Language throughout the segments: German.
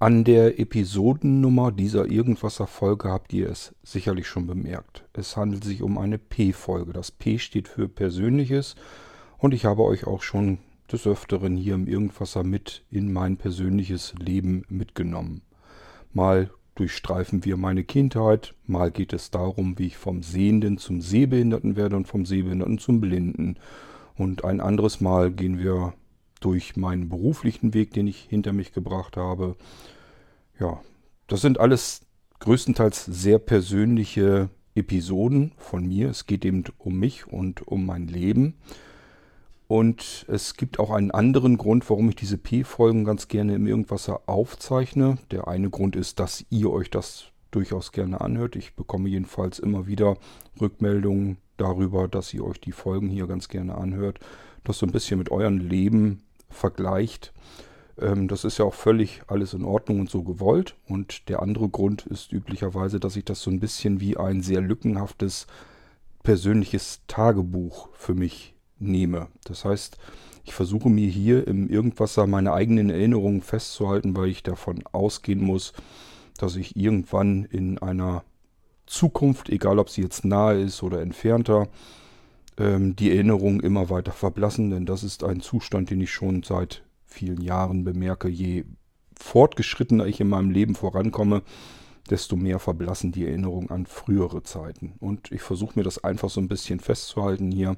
An der Episodennummer dieser Irgendwasser-Folge habt ihr es sicherlich schon bemerkt. Es handelt sich um eine P-Folge. Das P steht für Persönliches und ich habe euch auch schon des Öfteren hier im Irgendwasser mit in mein persönliches Leben mitgenommen. Mal durchstreifen wir meine Kindheit, mal geht es darum, wie ich vom Sehenden zum Sehbehinderten werde und vom Sehbehinderten zum Blinden. Und ein anderes Mal gehen wir durch meinen beruflichen Weg, den ich hinter mich gebracht habe. Ja, das sind alles größtenteils sehr persönliche Episoden von mir. Es geht eben um mich und um mein Leben. Und es gibt auch einen anderen Grund, warum ich diese P-Folgen ganz gerne im Irgendwasser aufzeichne. Der eine Grund ist, dass ihr euch das durchaus gerne anhört. Ich bekomme jedenfalls immer wieder Rückmeldungen darüber, dass ihr euch die Folgen hier ganz gerne anhört. Das so ein bisschen mit eurem Leben vergleicht. Ähm, das ist ja auch völlig alles in Ordnung und so gewollt. Und der andere Grund ist üblicherweise, dass ich das so ein bisschen wie ein sehr lückenhaftes persönliches Tagebuch für mich nehme. Das heißt, ich versuche mir hier im Irgendwasser meine eigenen Erinnerungen festzuhalten, weil ich davon ausgehen muss, dass ich irgendwann in einer Zukunft, egal ob sie jetzt nahe ist oder entfernter, ähm, die Erinnerungen immer weiter verblassen, denn das ist ein Zustand, den ich schon seit vielen Jahren bemerke. Je fortgeschrittener ich in meinem Leben vorankomme, desto mehr verblassen die Erinnerungen an frühere Zeiten. Und ich versuche mir das einfach so ein bisschen festzuhalten hier,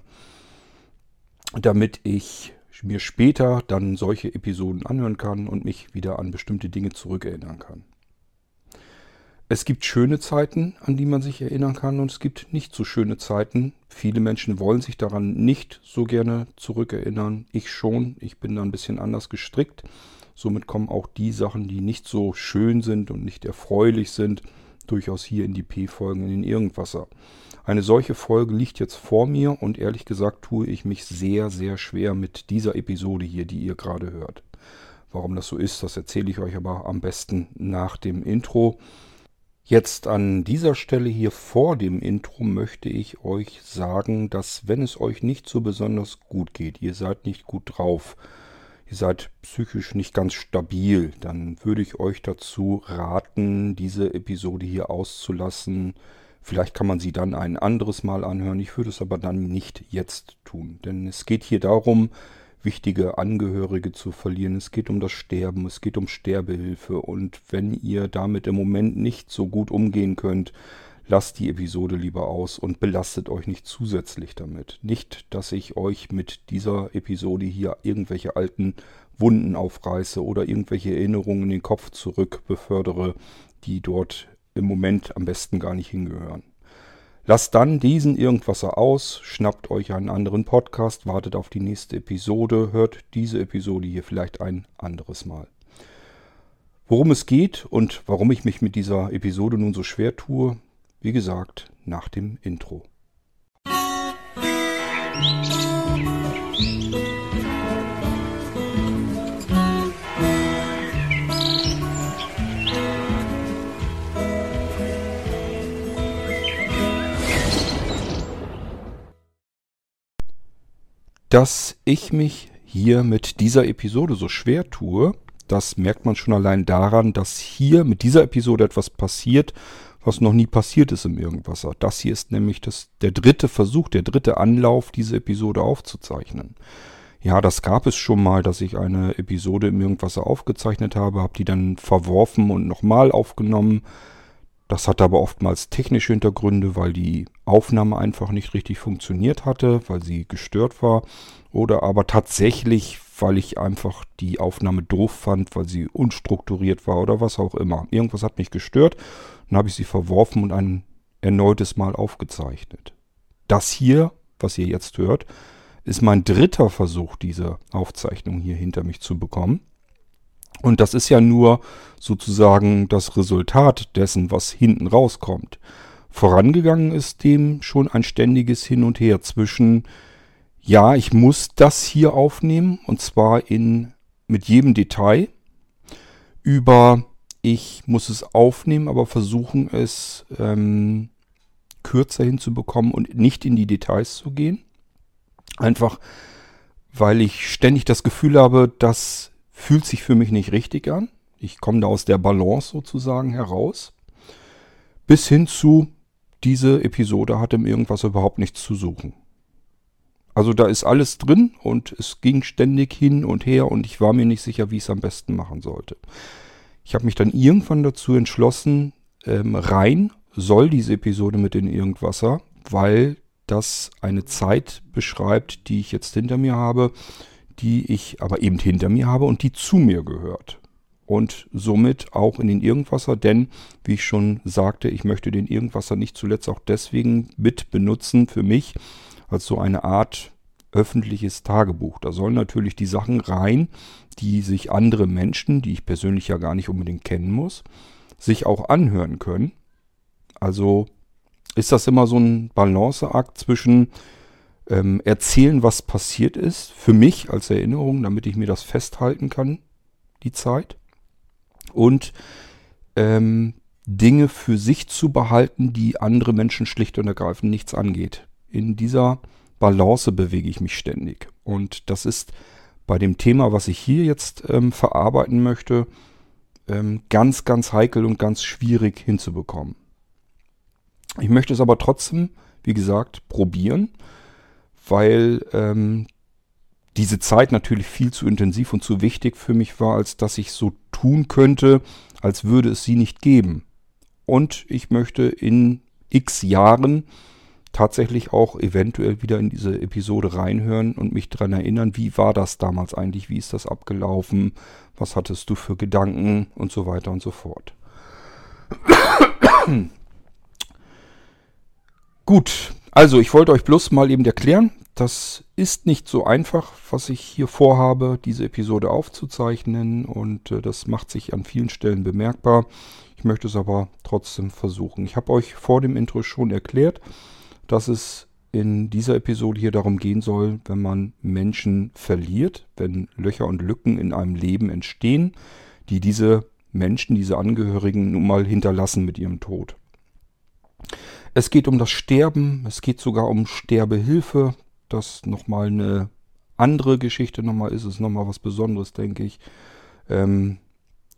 damit ich mir später dann solche Episoden anhören kann und mich wieder an bestimmte Dinge zurückerinnern kann. Es gibt schöne Zeiten, an die man sich erinnern kann, und es gibt nicht so schöne Zeiten. Viele Menschen wollen sich daran nicht so gerne zurückerinnern. Ich schon. Ich bin da ein bisschen anders gestrickt. Somit kommen auch die Sachen, die nicht so schön sind und nicht erfreulich sind, durchaus hier in die P-Folgen, in den Irgendwasser. Eine solche Folge liegt jetzt vor mir und ehrlich gesagt tue ich mich sehr, sehr schwer mit dieser Episode hier, die ihr gerade hört. Warum das so ist, das erzähle ich euch aber am besten nach dem Intro. Jetzt an dieser Stelle hier vor dem Intro möchte ich euch sagen, dass wenn es euch nicht so besonders gut geht, ihr seid nicht gut drauf, ihr seid psychisch nicht ganz stabil, dann würde ich euch dazu raten, diese Episode hier auszulassen. Vielleicht kann man sie dann ein anderes Mal anhören. Ich würde es aber dann nicht jetzt tun. Denn es geht hier darum, wichtige Angehörige zu verlieren. Es geht um das Sterben, es geht um Sterbehilfe. Und wenn ihr damit im Moment nicht so gut umgehen könnt, lasst die Episode lieber aus und belastet euch nicht zusätzlich damit. Nicht, dass ich euch mit dieser Episode hier irgendwelche alten Wunden aufreiße oder irgendwelche Erinnerungen in den Kopf zurück befördere, die dort im Moment am besten gar nicht hingehören. Lasst dann diesen Irgendwasser aus, schnappt euch einen anderen Podcast, wartet auf die nächste Episode, hört diese Episode hier vielleicht ein anderes Mal. Worum es geht und warum ich mich mit dieser Episode nun so schwer tue, wie gesagt, nach dem Intro. Musik Dass ich mich hier mit dieser Episode so schwer tue, das merkt man schon allein daran, dass hier mit dieser Episode etwas passiert, was noch nie passiert ist im Irgendwasser. Das hier ist nämlich das, der dritte Versuch, der dritte Anlauf, diese Episode aufzuzeichnen. Ja, das gab es schon mal, dass ich eine Episode im Irgendwasser aufgezeichnet habe, habe die dann verworfen und nochmal aufgenommen. Das hatte aber oftmals technische Hintergründe, weil die Aufnahme einfach nicht richtig funktioniert hatte, weil sie gestört war. Oder aber tatsächlich, weil ich einfach die Aufnahme doof fand, weil sie unstrukturiert war oder was auch immer. Irgendwas hat mich gestört. Dann habe ich sie verworfen und ein erneutes Mal aufgezeichnet. Das hier, was ihr jetzt hört, ist mein dritter Versuch, diese Aufzeichnung hier hinter mich zu bekommen. Und das ist ja nur sozusagen das Resultat dessen, was hinten rauskommt. Vorangegangen ist dem schon ein ständiges Hin und Her zwischen, ja, ich muss das hier aufnehmen, und zwar in, mit jedem Detail, über, ich muss es aufnehmen, aber versuchen es ähm, kürzer hinzubekommen und nicht in die Details zu gehen. Einfach, weil ich ständig das Gefühl habe, dass fühlt sich für mich nicht richtig an. Ich komme da aus der Balance sozusagen heraus. Bis hin zu, diese Episode hat im Irgendwas überhaupt nichts zu suchen. Also da ist alles drin und es ging ständig hin und her und ich war mir nicht sicher, wie ich es am besten machen sollte. Ich habe mich dann irgendwann dazu entschlossen, ähm, rein soll diese Episode mit den Irgendwasser, weil das eine Zeit beschreibt, die ich jetzt hinter mir habe, die ich aber eben hinter mir habe und die zu mir gehört. Und somit auch in den Irgendwasser, denn wie ich schon sagte, ich möchte den Irgendwasser nicht zuletzt auch deswegen mit benutzen für mich, als so eine Art öffentliches Tagebuch. Da sollen natürlich die Sachen rein, die sich andere Menschen, die ich persönlich ja gar nicht unbedingt kennen muss, sich auch anhören können. Also ist das immer so ein Balanceakt zwischen ähm, erzählen, was passiert ist, für mich als Erinnerung, damit ich mir das festhalten kann, die Zeit, und ähm, Dinge für sich zu behalten, die andere Menschen schlicht und ergreifend nichts angeht. In dieser Balance bewege ich mich ständig. Und das ist bei dem Thema, was ich hier jetzt ähm, verarbeiten möchte, ähm, ganz, ganz heikel und ganz schwierig hinzubekommen. Ich möchte es aber trotzdem, wie gesagt, probieren, weil ähm, diese Zeit natürlich viel zu intensiv und zu wichtig für mich war, als dass ich so tun könnte, als würde es sie nicht geben. Und ich möchte in x Jahren tatsächlich auch eventuell wieder in diese Episode reinhören und mich daran erinnern, wie war das damals eigentlich, wie ist das abgelaufen, was hattest du für Gedanken und so weiter und so fort. Gut, also ich wollte euch bloß mal eben erklären, das ist nicht so einfach, was ich hier vorhabe, diese Episode aufzuzeichnen und äh, das macht sich an vielen Stellen bemerkbar. Ich möchte es aber trotzdem versuchen. Ich habe euch vor dem Intro schon erklärt, dass es in dieser Episode hier darum gehen soll, wenn man Menschen verliert, wenn Löcher und Lücken in einem Leben entstehen, die diese Menschen, diese Angehörigen nun mal hinterlassen mit ihrem Tod. Es geht um das Sterben, es geht sogar um Sterbehilfe, das nochmal eine andere Geschichte nochmal ist, es nochmal was Besonderes, denke ich, ähm,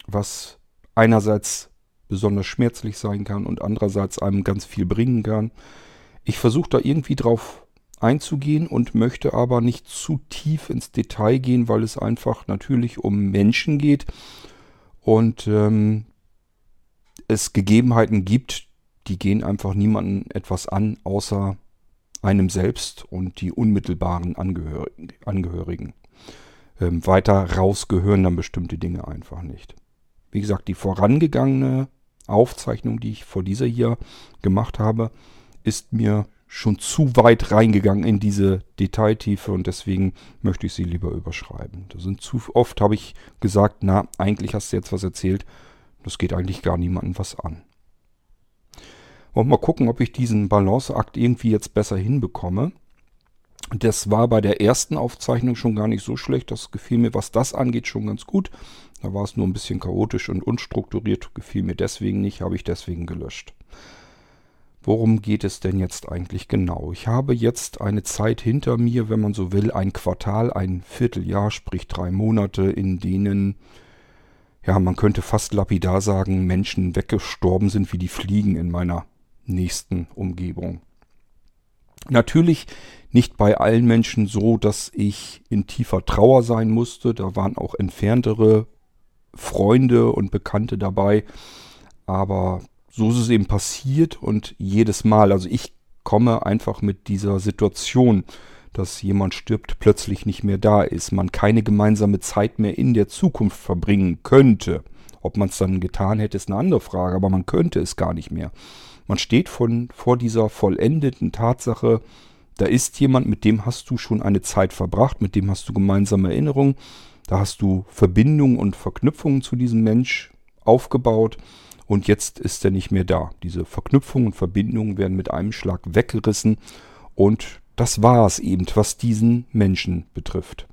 was einerseits besonders schmerzlich sein kann und andererseits einem ganz viel bringen kann. Ich versuche da irgendwie drauf einzugehen und möchte aber nicht zu tief ins Detail gehen, weil es einfach natürlich um Menschen geht und ähm, es Gegebenheiten gibt, die gehen einfach niemandem etwas an, außer einem selbst und die unmittelbaren Angehörigen. Ähm, weiter raus gehören dann bestimmte Dinge einfach nicht. Wie gesagt, die vorangegangene Aufzeichnung, die ich vor dieser hier gemacht habe, ist mir schon zu weit reingegangen in diese Detailtiefe und deswegen möchte ich sie lieber überschreiben. Da sind zu oft habe ich gesagt, na, eigentlich hast du jetzt was erzählt, das geht eigentlich gar niemandem was an. Und mal gucken, ob ich diesen Balanceakt irgendwie jetzt besser hinbekomme. Das war bei der ersten Aufzeichnung schon gar nicht so schlecht. Das gefiel mir, was das angeht, schon ganz gut. Da war es nur ein bisschen chaotisch und unstrukturiert. Gefiel mir deswegen nicht, habe ich deswegen gelöscht. Worum geht es denn jetzt eigentlich genau? Ich habe jetzt eine Zeit hinter mir, wenn man so will, ein Quartal, ein Vierteljahr, sprich drei Monate, in denen, ja, man könnte fast lapidar sagen, Menschen weggestorben sind wie die Fliegen in meiner nächsten Umgebung. Natürlich nicht bei allen Menschen so, dass ich in tiefer Trauer sein musste. Da waren auch entferntere Freunde und Bekannte dabei. Aber so ist es eben passiert und jedes Mal, also ich komme einfach mit dieser Situation, dass jemand stirbt, plötzlich nicht mehr da ist, man keine gemeinsame Zeit mehr in der Zukunft verbringen könnte. Ob man es dann getan hätte, ist eine andere Frage, aber man könnte es gar nicht mehr. Man steht von, vor dieser vollendeten Tatsache, da ist jemand, mit dem hast du schon eine Zeit verbracht, mit dem hast du gemeinsame Erinnerungen, da hast du Verbindungen und Verknüpfungen zu diesem Mensch aufgebaut und jetzt ist er nicht mehr da. Diese Verknüpfungen und Verbindungen werden mit einem Schlag weggerissen und das war es eben, was diesen Menschen betrifft.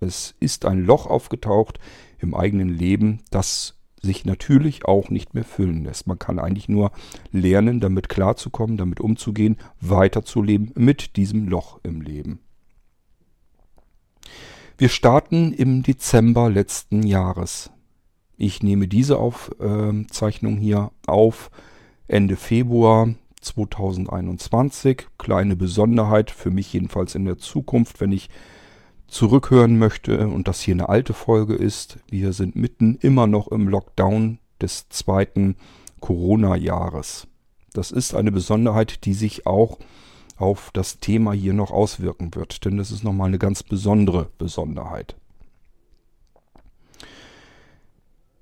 Es ist ein Loch aufgetaucht im eigenen Leben, das sich natürlich auch nicht mehr füllen lässt. Man kann eigentlich nur lernen, damit klarzukommen, damit umzugehen, weiterzuleben mit diesem Loch im Leben. Wir starten im Dezember letzten Jahres. Ich nehme diese Aufzeichnung hier auf Ende Februar 2021. Kleine Besonderheit für mich jedenfalls in der Zukunft, wenn ich zurückhören möchte und das hier eine alte Folge ist. Wir sind mitten immer noch im Lockdown des zweiten Corona-Jahres. Das ist eine Besonderheit, die sich auch auf das Thema hier noch auswirken wird, denn das ist nochmal eine ganz besondere Besonderheit.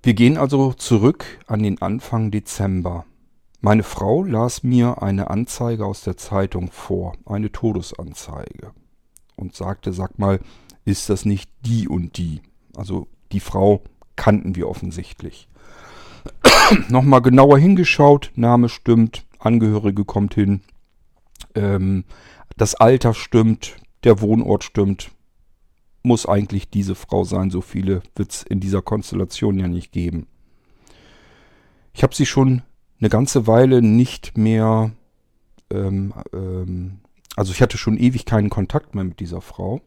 Wir gehen also zurück an den Anfang Dezember. Meine Frau las mir eine Anzeige aus der Zeitung vor, eine Todesanzeige, und sagte, sag mal, ist das nicht die und die? Also die Frau kannten wir offensichtlich. Nochmal genauer hingeschaut, Name stimmt, Angehörige kommt hin, ähm, das Alter stimmt, der Wohnort stimmt, muss eigentlich diese Frau sein. So viele wird es in dieser Konstellation ja nicht geben. Ich habe sie schon eine ganze Weile nicht mehr, ähm, ähm, also ich hatte schon ewig keinen Kontakt mehr mit dieser Frau.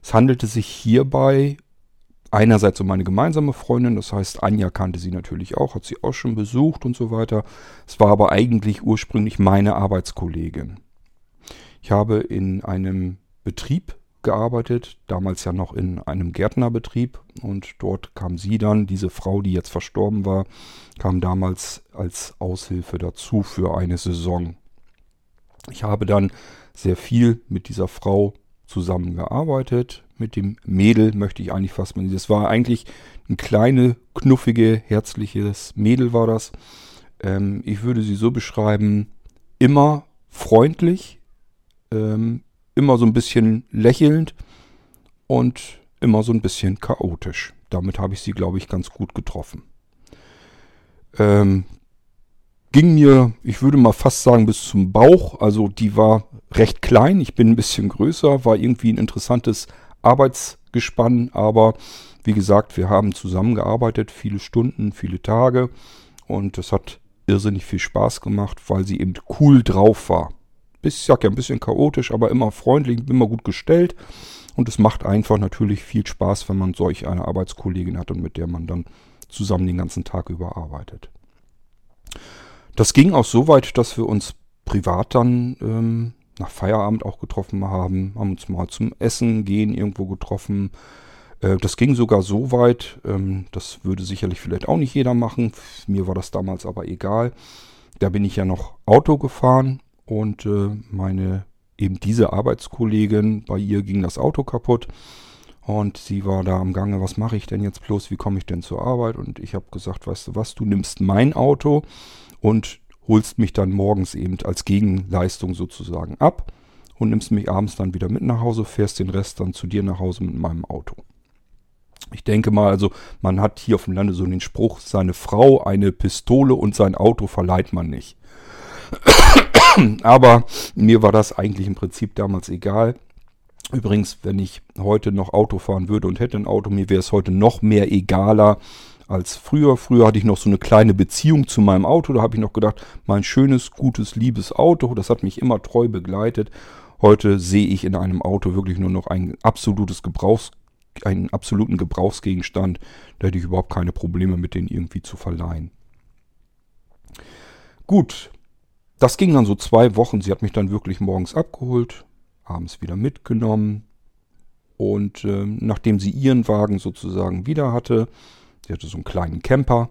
Es handelte sich hierbei einerseits um meine gemeinsame Freundin, das heißt Anja kannte sie natürlich auch, hat sie auch schon besucht und so weiter. Es war aber eigentlich ursprünglich meine Arbeitskollegin. Ich habe in einem Betrieb gearbeitet, damals ja noch in einem Gärtnerbetrieb und dort kam sie dann, diese Frau, die jetzt verstorben war, kam damals als Aushilfe dazu für eine Saison. Ich habe dann sehr viel mit dieser Frau zusammengearbeitet. Mit dem Mädel möchte ich eigentlich fast mal. Das war eigentlich ein kleine, knuffige, herzliches Mädel war das. Ähm, ich würde sie so beschreiben, immer freundlich, ähm, immer so ein bisschen lächelnd und immer so ein bisschen chaotisch. Damit habe ich sie, glaube ich, ganz gut getroffen. Ähm, ging mir, ich würde mal fast sagen, bis zum Bauch. Also die war recht klein, ich bin ein bisschen größer, war irgendwie ein interessantes Arbeitsgespann, aber wie gesagt, wir haben zusammengearbeitet, viele Stunden, viele Tage und es hat irrsinnig viel Spaß gemacht, weil sie eben cool drauf war ich sag ja ein bisschen chaotisch, aber immer freundlich, immer gut gestellt. Und es macht einfach natürlich viel Spaß, wenn man solch eine Arbeitskollegin hat und mit der man dann zusammen den ganzen Tag über arbeitet. Das ging auch so weit, dass wir uns privat dann ähm, nach Feierabend auch getroffen haben, haben uns mal zum Essen gehen irgendwo getroffen. Äh, das ging sogar so weit, ähm, das würde sicherlich vielleicht auch nicht jeder machen. Mir war das damals aber egal. Da bin ich ja noch Auto gefahren und äh, meine eben diese Arbeitskollegin, bei ihr ging das Auto kaputt und sie war da am Gange, was mache ich denn jetzt bloß, wie komme ich denn zur Arbeit? Und ich habe gesagt, weißt du was, du nimmst mein Auto und holst mich dann morgens eben als Gegenleistung sozusagen ab und nimmst mich abends dann wieder mit nach Hause, fährst den Rest dann zu dir nach Hause mit meinem Auto. Ich denke mal, also man hat hier auf dem Lande so den Spruch, seine Frau eine Pistole und sein Auto verleiht man nicht. Aber mir war das eigentlich im Prinzip damals egal. Übrigens, wenn ich heute noch Auto fahren würde und hätte ein Auto, mir wäre es heute noch mehr egaler als früher. Früher hatte ich noch so eine kleine Beziehung zu meinem Auto. Da habe ich noch gedacht, mein schönes, gutes, liebes Auto, das hat mich immer treu begleitet. Heute sehe ich in einem Auto wirklich nur noch ein absolutes Gebrauchs, einen absoluten Gebrauchsgegenstand. Da hätte ich überhaupt keine Probleme mit denen irgendwie zu verleihen. Gut, das ging dann so zwei Wochen. Sie hat mich dann wirklich morgens abgeholt, abends wieder mitgenommen. Und äh, nachdem sie ihren Wagen sozusagen wieder hatte, sie hatte so einen kleinen Camper,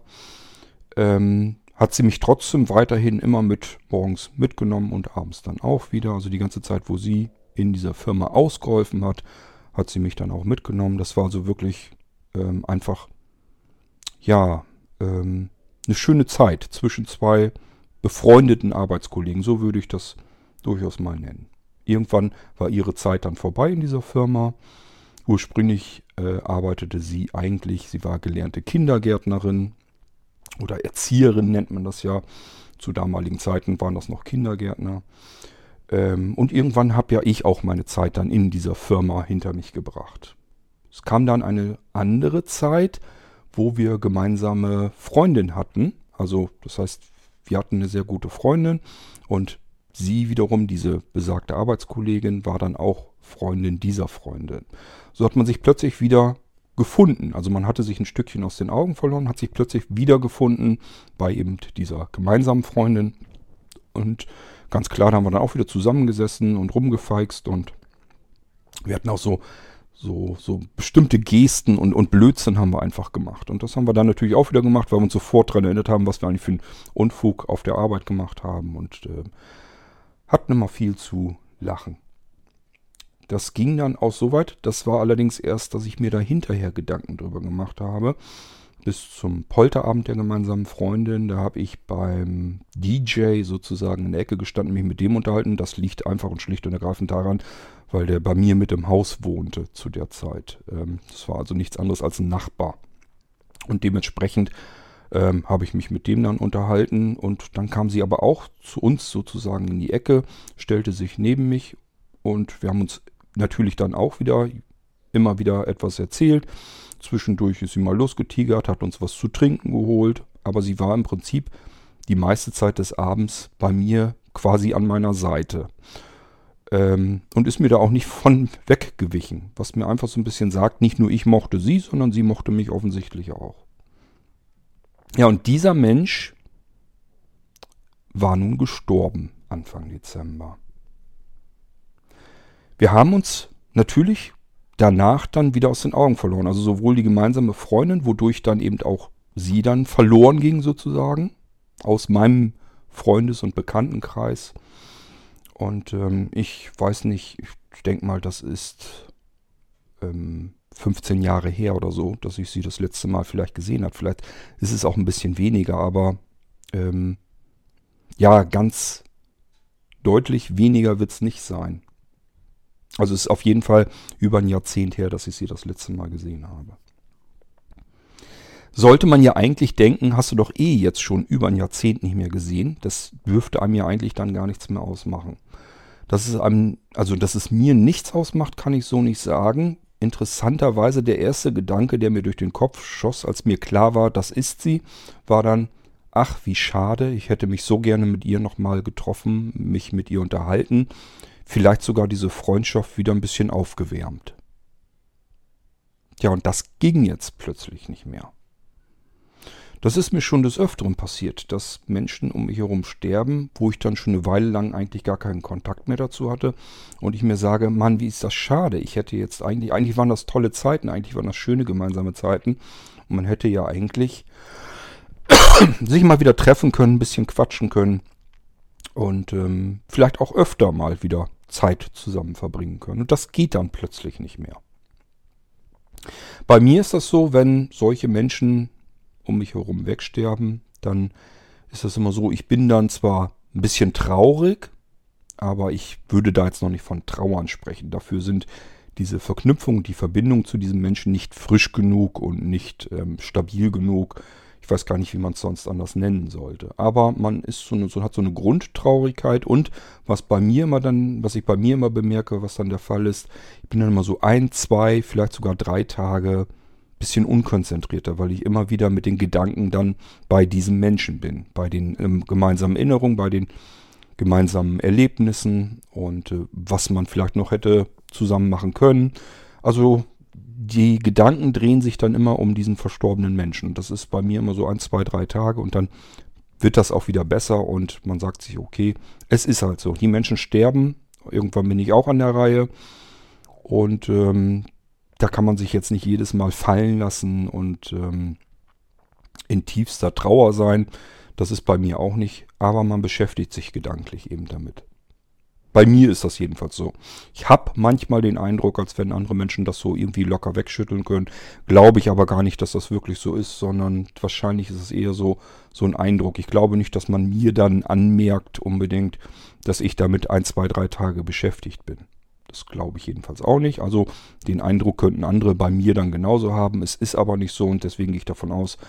ähm, hat sie mich trotzdem weiterhin immer mit morgens mitgenommen und abends dann auch wieder. Also die ganze Zeit, wo sie in dieser Firma ausgeholfen hat, hat sie mich dann auch mitgenommen. Das war also wirklich ähm, einfach, ja, ähm, eine schöne Zeit zwischen zwei befreundeten Arbeitskollegen. So würde ich das durchaus mal nennen. Irgendwann war ihre Zeit dann vorbei in dieser Firma. Ursprünglich äh, arbeitete sie eigentlich, sie war gelernte Kindergärtnerin oder Erzieherin nennt man das ja. Zu damaligen Zeiten waren das noch Kindergärtner. Ähm, und irgendwann habe ja ich auch meine Zeit dann in dieser Firma hinter mich gebracht. Es kam dann eine andere Zeit, wo wir gemeinsame Freundin hatten. Also das heißt, wir hatten eine sehr gute Freundin und sie wiederum, diese besagte Arbeitskollegin, war dann auch Freundin dieser Freundin. So hat man sich plötzlich wieder gefunden. Also man hatte sich ein Stückchen aus den Augen verloren, hat sich plötzlich wiedergefunden bei eben dieser gemeinsamen Freundin. Und ganz klar, da haben wir dann auch wieder zusammengesessen und rumgefeixt und wir hatten auch so, so, so bestimmte Gesten und, und Blödsinn haben wir einfach gemacht. Und das haben wir dann natürlich auch wieder gemacht, weil wir uns sofort daran erinnert haben, was wir eigentlich für einen Unfug auf der Arbeit gemacht haben und äh, hatten immer viel zu lachen. Das ging dann auch so weit. Das war allerdings erst, dass ich mir da hinterher Gedanken drüber gemacht habe. Bis zum Polterabend der gemeinsamen Freundin. Da habe ich beim DJ sozusagen in der Ecke gestanden, mich mit dem unterhalten. Das liegt einfach und schlicht und ergreifend daran, weil der bei mir mit im Haus wohnte zu der Zeit. Ähm, das war also nichts anderes als ein Nachbar. Und dementsprechend ähm, habe ich mich mit dem dann unterhalten und dann kam sie aber auch zu uns sozusagen in die Ecke, stellte sich neben mich und wir haben uns natürlich dann auch wieder immer wieder etwas erzählt. Zwischendurch ist sie mal losgetigert, hat uns was zu trinken geholt, aber sie war im Prinzip die meiste Zeit des Abends bei mir quasi an meiner Seite. Ähm, und ist mir da auch nicht von weggewichen, was mir einfach so ein bisschen sagt, nicht nur ich mochte sie, sondern sie mochte mich offensichtlich auch. Ja, und dieser Mensch war nun gestorben Anfang Dezember. Wir haben uns natürlich danach dann wieder aus den Augen verloren. Also sowohl die gemeinsame Freundin, wodurch dann eben auch sie dann verloren ging sozusagen, aus meinem Freundes- und Bekanntenkreis. Und ähm, ich weiß nicht, ich denke mal, das ist ähm, 15 Jahre her oder so, dass ich sie das letzte Mal vielleicht gesehen habe. Vielleicht ist es auch ein bisschen weniger, aber ähm, ja, ganz deutlich weniger wird es nicht sein. Also es ist auf jeden Fall über ein Jahrzehnt her, dass ich sie das letzte Mal gesehen habe. Sollte man ja eigentlich denken, hast du doch eh jetzt schon über ein Jahrzehnt nicht mehr gesehen. Das dürfte einem ja eigentlich dann gar nichts mehr ausmachen. Dass es einem, also dass es mir nichts ausmacht, kann ich so nicht sagen. Interessanterweise der erste Gedanke, der mir durch den Kopf schoss, als mir klar war, das ist sie, war dann, ach, wie schade, ich hätte mich so gerne mit ihr nochmal getroffen, mich mit ihr unterhalten vielleicht sogar diese Freundschaft wieder ein bisschen aufgewärmt. Ja, und das ging jetzt plötzlich nicht mehr. Das ist mir schon des Öfteren passiert, dass Menschen um mich herum sterben, wo ich dann schon eine Weile lang eigentlich gar keinen Kontakt mehr dazu hatte und ich mir sage, Mann, wie ist das schade. Ich hätte jetzt eigentlich, eigentlich waren das tolle Zeiten, eigentlich waren das schöne gemeinsame Zeiten und man hätte ja eigentlich sich mal wieder treffen können, ein bisschen quatschen können und ähm, vielleicht auch öfter mal wieder Zeit zusammen verbringen können. Und das geht dann plötzlich nicht mehr. Bei mir ist das so, wenn solche Menschen um mich herum wegsterben, dann ist das immer so, ich bin dann zwar ein bisschen traurig, aber ich würde da jetzt noch nicht von Trauern sprechen. Dafür sind diese Verknüpfung, die Verbindung zu diesem Menschen nicht frisch genug und nicht ähm, stabil genug, ich weiß gar nicht, wie man es sonst anders nennen sollte. Aber man ist so, so hat so eine Grundtraurigkeit und was bei mir immer dann, was ich bei mir immer bemerke, was dann der Fall ist, ich bin dann immer so ein, zwei, vielleicht sogar drei Tage bisschen unkonzentrierter, weil ich immer wieder mit den Gedanken dann bei diesem Menschen bin, bei den ähm, gemeinsamen Erinnerungen, bei den gemeinsamen Erlebnissen und äh, was man vielleicht noch hätte zusammen machen können. Also die Gedanken drehen sich dann immer um diesen verstorbenen Menschen. Das ist bei mir immer so ein, zwei, drei Tage und dann wird das auch wieder besser und man sagt sich, okay, es ist halt so. Die Menschen sterben, irgendwann bin ich auch an der Reihe und ähm, da kann man sich jetzt nicht jedes Mal fallen lassen und ähm, in tiefster Trauer sein. Das ist bei mir auch nicht, aber man beschäftigt sich gedanklich eben damit. Bei mir ist das jedenfalls so. Ich habe manchmal den Eindruck, als wenn andere Menschen das so irgendwie locker wegschütteln können. Glaube ich aber gar nicht, dass das wirklich so ist, sondern wahrscheinlich ist es eher so, so ein Eindruck. Ich glaube nicht, dass man mir dann anmerkt unbedingt, dass ich damit ein, zwei, drei Tage beschäftigt bin. Das glaube ich jedenfalls auch nicht. Also den Eindruck könnten andere bei mir dann genauso haben. Es ist aber nicht so und deswegen gehe ich davon aus,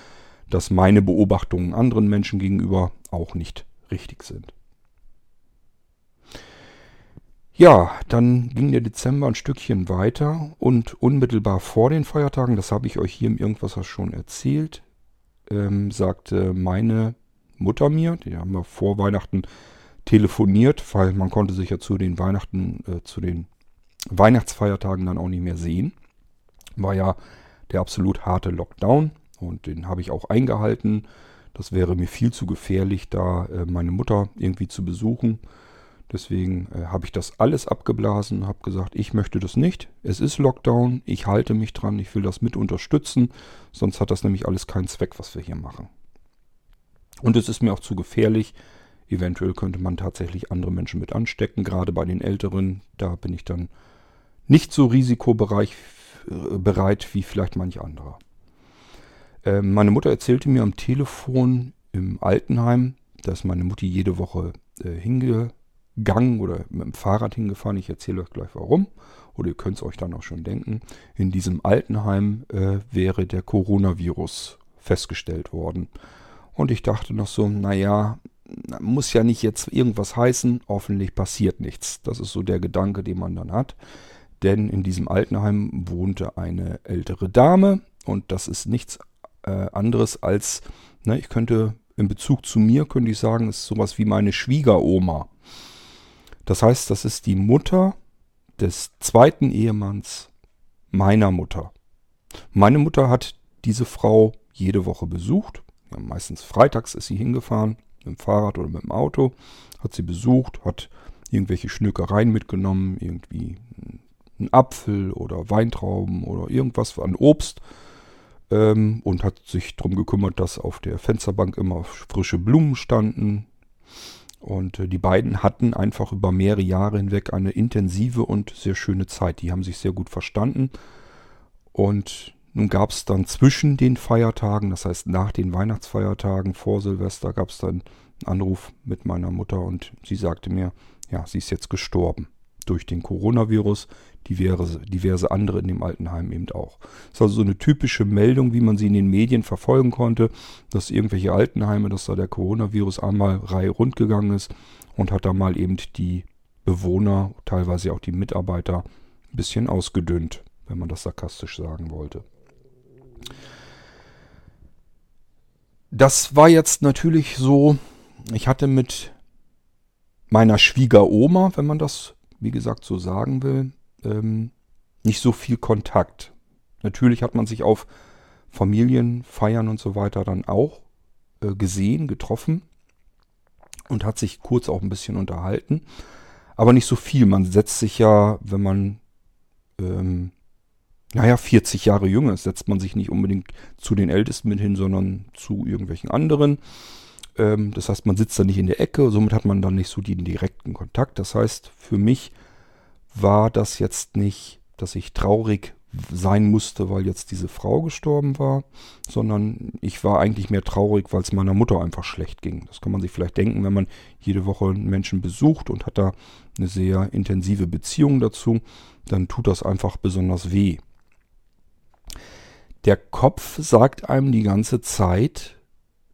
dass meine Beobachtungen anderen Menschen gegenüber auch nicht richtig sind. Ja, dann ging der Dezember ein Stückchen weiter und unmittelbar vor den Feiertagen, das habe ich euch hier im Irgendwas schon erzählt, ähm, sagte meine Mutter mir, die haben wir vor Weihnachten telefoniert, weil man konnte sich ja zu den Weihnachten, äh, zu den Weihnachtsfeiertagen dann auch nicht mehr sehen. War ja der absolut harte Lockdown und den habe ich auch eingehalten. Das wäre mir viel zu gefährlich, da äh, meine Mutter irgendwie zu besuchen. Deswegen äh, habe ich das alles abgeblasen, habe gesagt, ich möchte das nicht. Es ist Lockdown, ich halte mich dran, ich will das mit unterstützen, sonst hat das nämlich alles keinen Zweck, was wir hier machen. Und es ist mir auch zu gefährlich. Eventuell könnte man tatsächlich andere Menschen mit anstecken, gerade bei den Älteren. Da bin ich dann nicht so risikobereit äh, wie vielleicht manch anderer. Äh, meine Mutter erzählte mir am Telefon im Altenheim, dass meine Mutti jede Woche äh, hinge Gang oder mit dem Fahrrad hingefahren. Ich erzähle euch gleich warum. Oder ihr könnt es euch dann auch schon denken. In diesem Altenheim äh, wäre der Coronavirus festgestellt worden. Und ich dachte noch so, naja, muss ja nicht jetzt irgendwas heißen. Hoffentlich passiert nichts. Das ist so der Gedanke, den man dann hat. Denn in diesem Altenheim wohnte eine ältere Dame. Und das ist nichts äh, anderes als, ne, ich könnte in Bezug zu mir, könnte ich sagen, ist sowas wie meine Schwiegeroma. Das heißt, das ist die Mutter des zweiten Ehemanns meiner Mutter. Meine Mutter hat diese Frau jede Woche besucht. Ja, meistens freitags ist sie hingefahren, mit dem Fahrrad oder mit dem Auto, hat sie besucht, hat irgendwelche Schnökereien mitgenommen, irgendwie einen Apfel oder Weintrauben oder irgendwas an Obst ähm, und hat sich darum gekümmert, dass auf der Fensterbank immer frische Blumen standen, und äh, die beiden hatten einfach über mehrere Jahre hinweg eine intensive und sehr schöne Zeit. Die haben sich sehr gut verstanden. Und nun gab es dann zwischen den Feiertagen, das heißt nach den Weihnachtsfeiertagen vor Silvester, gab es dann einen Anruf mit meiner Mutter und sie sagte mir, ja, sie ist jetzt gestorben durch den Coronavirus, diverse, diverse andere in dem Altenheim eben auch. Das ist also so eine typische Meldung, wie man sie in den Medien verfolgen konnte, dass irgendwelche Altenheime, dass da der Coronavirus einmal Reihe rund gegangen ist und hat da mal eben die Bewohner, teilweise auch die Mitarbeiter, ein bisschen ausgedünnt, wenn man das sarkastisch sagen wollte. Das war jetzt natürlich so, ich hatte mit meiner Schwiegeroma, wenn man das wie gesagt, so sagen will, ähm, nicht so viel Kontakt. Natürlich hat man sich auf Familienfeiern und so weiter dann auch äh, gesehen, getroffen und hat sich kurz auch ein bisschen unterhalten. Aber nicht so viel. Man setzt sich ja, wenn man, ähm, naja, 40 Jahre jünger ist, setzt man sich nicht unbedingt zu den Ältesten mit hin, sondern zu irgendwelchen anderen. Ähm, das heißt, man sitzt da nicht in der Ecke, somit hat man dann nicht so den direkten Kontakt. Das heißt, für mich war das jetzt nicht, dass ich traurig sein musste, weil jetzt diese Frau gestorben war, sondern ich war eigentlich mehr traurig, weil es meiner Mutter einfach schlecht ging. Das kann man sich vielleicht denken, wenn man jede Woche einen Menschen besucht und hat da eine sehr intensive Beziehung dazu, dann tut das einfach besonders weh. Der Kopf sagt einem die ganze Zeit,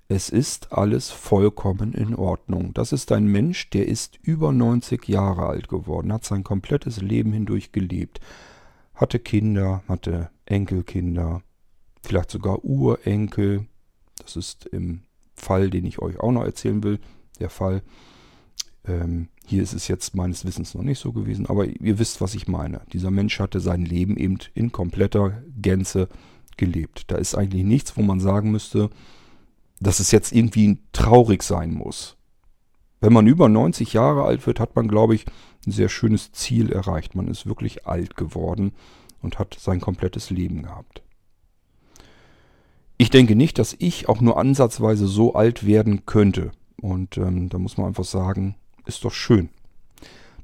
es ist alles vollkommen in Ordnung. Das ist ein Mensch, der ist über 90 Jahre alt geworden, hat sein komplettes Leben hindurch gelebt, hatte Kinder, hatte Enkelkinder, vielleicht sogar Urenkel. Das ist im Fall, den ich euch auch noch erzählen will, der Fall. Ähm, hier ist es jetzt meines Wissens noch nicht so gewesen, aber ihr wisst, was ich meine. Dieser Mensch hatte sein Leben eben in kompletter Gänze gelebt. Da ist eigentlich nichts, wo man sagen müsste, dass es jetzt irgendwie traurig sein muss. Wenn man über 90 Jahre alt wird, hat man, glaube ich, ein sehr schönes Ziel erreicht. Man ist wirklich alt geworden und hat sein komplettes Leben gehabt. Ich denke nicht, dass ich auch nur ansatzweise so alt werden könnte. Und ähm, da muss man einfach sagen, ist doch schön.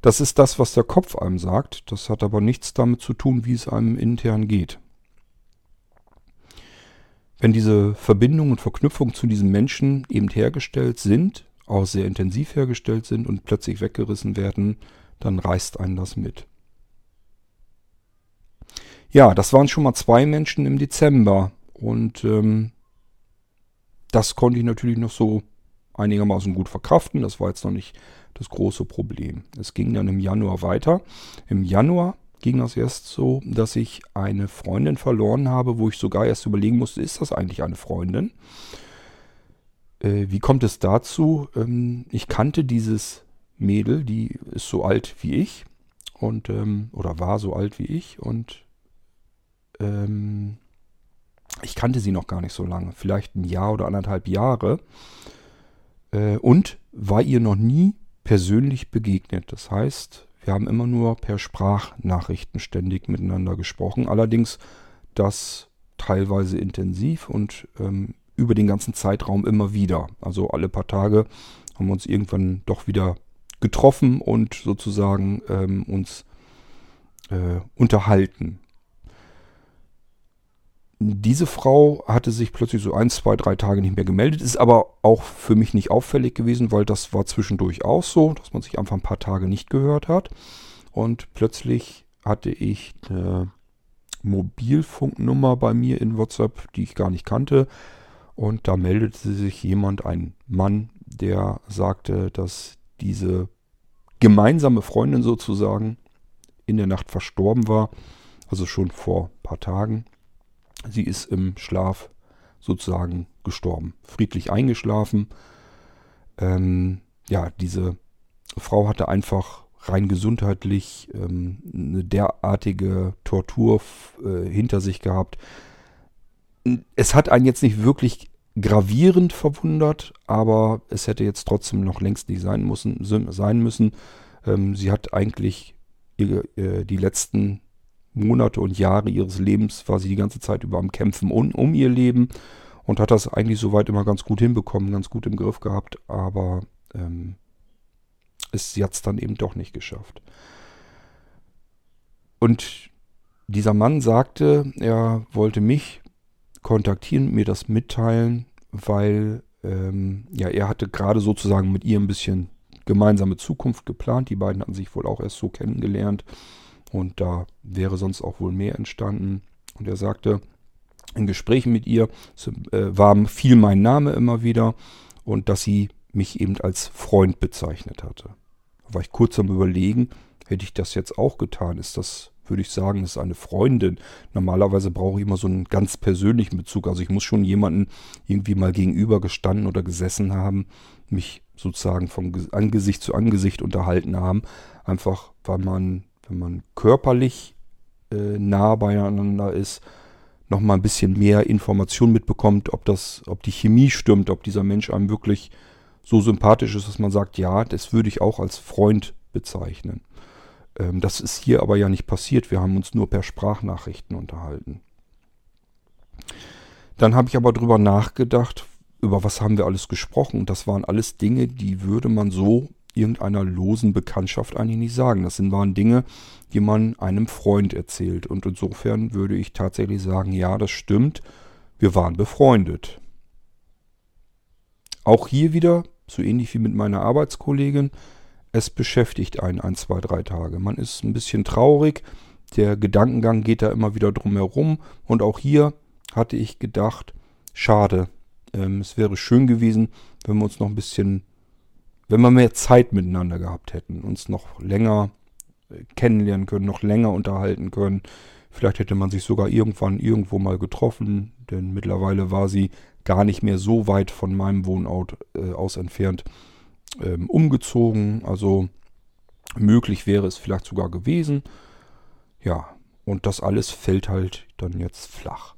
Das ist das, was der Kopf einem sagt. Das hat aber nichts damit zu tun, wie es einem intern geht. Wenn diese Verbindungen und Verknüpfungen zu diesem Menschen eben hergestellt sind, auch sehr intensiv hergestellt sind und plötzlich weggerissen werden, dann reißt einen das mit. Ja, das waren schon mal zwei Menschen im Dezember und ähm, das konnte ich natürlich noch so einigermaßen gut verkraften. Das war jetzt noch nicht das große Problem. Es ging dann im Januar weiter. Im Januar ging das erst so, dass ich eine Freundin verloren habe, wo ich sogar erst überlegen musste, ist das eigentlich eine Freundin? Äh, wie kommt es dazu? Ähm, ich kannte dieses Mädel, die ist so alt wie ich und ähm, oder war so alt wie ich und ähm, Ich kannte sie noch gar nicht so lange, vielleicht ein Jahr oder anderthalb Jahre. Äh, und war ihr noch nie persönlich begegnet. Das heißt, wir haben immer nur per Sprachnachrichten ständig miteinander gesprochen. Allerdings das teilweise intensiv und ähm, über den ganzen Zeitraum immer wieder. Also alle paar Tage haben wir uns irgendwann doch wieder getroffen und sozusagen ähm, uns äh, unterhalten. Diese Frau hatte sich plötzlich so ein, zwei, drei Tage nicht mehr gemeldet, ist aber auch für mich nicht auffällig gewesen, weil das war zwischendurch auch so, dass man sich einfach ein paar Tage nicht gehört hat. Und plötzlich hatte ich eine Mobilfunknummer bei mir in WhatsApp, die ich gar nicht kannte. Und da meldete sich jemand, ein Mann, der sagte, dass diese gemeinsame Freundin sozusagen in der Nacht verstorben war. Also schon vor ein paar Tagen. Sie ist im Schlaf sozusagen gestorben, friedlich eingeschlafen. Ähm, ja, diese Frau hatte einfach rein gesundheitlich ähm, eine derartige Tortur äh, hinter sich gehabt. Es hat einen jetzt nicht wirklich gravierend verwundert, aber es hätte jetzt trotzdem noch längst nicht sein müssen. Sein müssen. Ähm, sie hat eigentlich äh, die letzten Monate und Jahre ihres Lebens war sie die ganze Zeit über am Kämpfen um, um ihr Leben und hat das eigentlich soweit immer ganz gut hinbekommen, ganz gut im Griff gehabt, aber ähm, es, sie hat es dann eben doch nicht geschafft. Und dieser Mann sagte, er wollte mich kontaktieren, mir das mitteilen, weil ähm, ja, er hatte gerade sozusagen mit ihr ein bisschen gemeinsame Zukunft geplant. Die beiden hatten sich wohl auch erst so kennengelernt und da wäre sonst auch wohl mehr entstanden. Und er sagte, in Gesprächen mit ihr äh, war viel mein Name immer wieder und dass sie mich eben als Freund bezeichnet hatte. Da war ich kurz am Überlegen, hätte ich das jetzt auch getan? Ist das, würde ich sagen, ist eine Freundin. Normalerweise brauche ich immer so einen ganz persönlichen Bezug. Also ich muss schon jemanden irgendwie mal gegenüber gestanden oder gesessen haben, mich sozusagen von Angesicht zu Angesicht unterhalten haben. Einfach, weil man wenn man körperlich äh, nah beieinander ist, noch mal ein bisschen mehr Information mitbekommt, ob das, ob die Chemie stimmt, ob dieser Mensch einem wirklich so sympathisch ist, dass man sagt, ja, das würde ich auch als Freund bezeichnen. Ähm, das ist hier aber ja nicht passiert. Wir haben uns nur per Sprachnachrichten unterhalten. Dann habe ich aber darüber nachgedacht, über was haben wir alles gesprochen. Das waren alles Dinge, die würde man so irgendeiner losen Bekanntschaft eigentlich nicht sagen. Das sind waren Dinge, die man einem Freund erzählt. Und insofern würde ich tatsächlich sagen, ja, das stimmt. Wir waren befreundet. Auch hier wieder, so ähnlich wie mit meiner Arbeitskollegin, es beschäftigt einen ein, zwei, drei Tage. Man ist ein bisschen traurig. Der Gedankengang geht da immer wieder drum herum. Und auch hier hatte ich gedacht, schade. Ähm, es wäre schön gewesen, wenn wir uns noch ein bisschen wenn wir mehr Zeit miteinander gehabt hätten, uns noch länger äh, kennenlernen können, noch länger unterhalten können. Vielleicht hätte man sich sogar irgendwann irgendwo mal getroffen, denn mittlerweile war sie gar nicht mehr so weit von meinem Wohnort äh, aus entfernt ähm, umgezogen. Also möglich wäre es vielleicht sogar gewesen. Ja, und das alles fällt halt dann jetzt flach.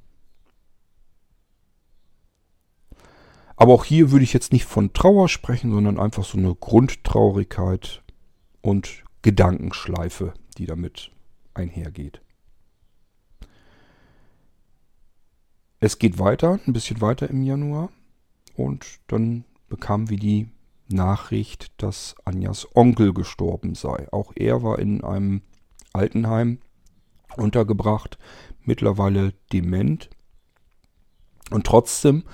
Aber auch hier würde ich jetzt nicht von Trauer sprechen, sondern einfach so eine Grundtraurigkeit und Gedankenschleife, die damit einhergeht. Es geht weiter, ein bisschen weiter im Januar. Und dann bekamen wir die Nachricht, dass Anjas Onkel gestorben sei. Auch er war in einem Altenheim untergebracht, mittlerweile dement. Und trotzdem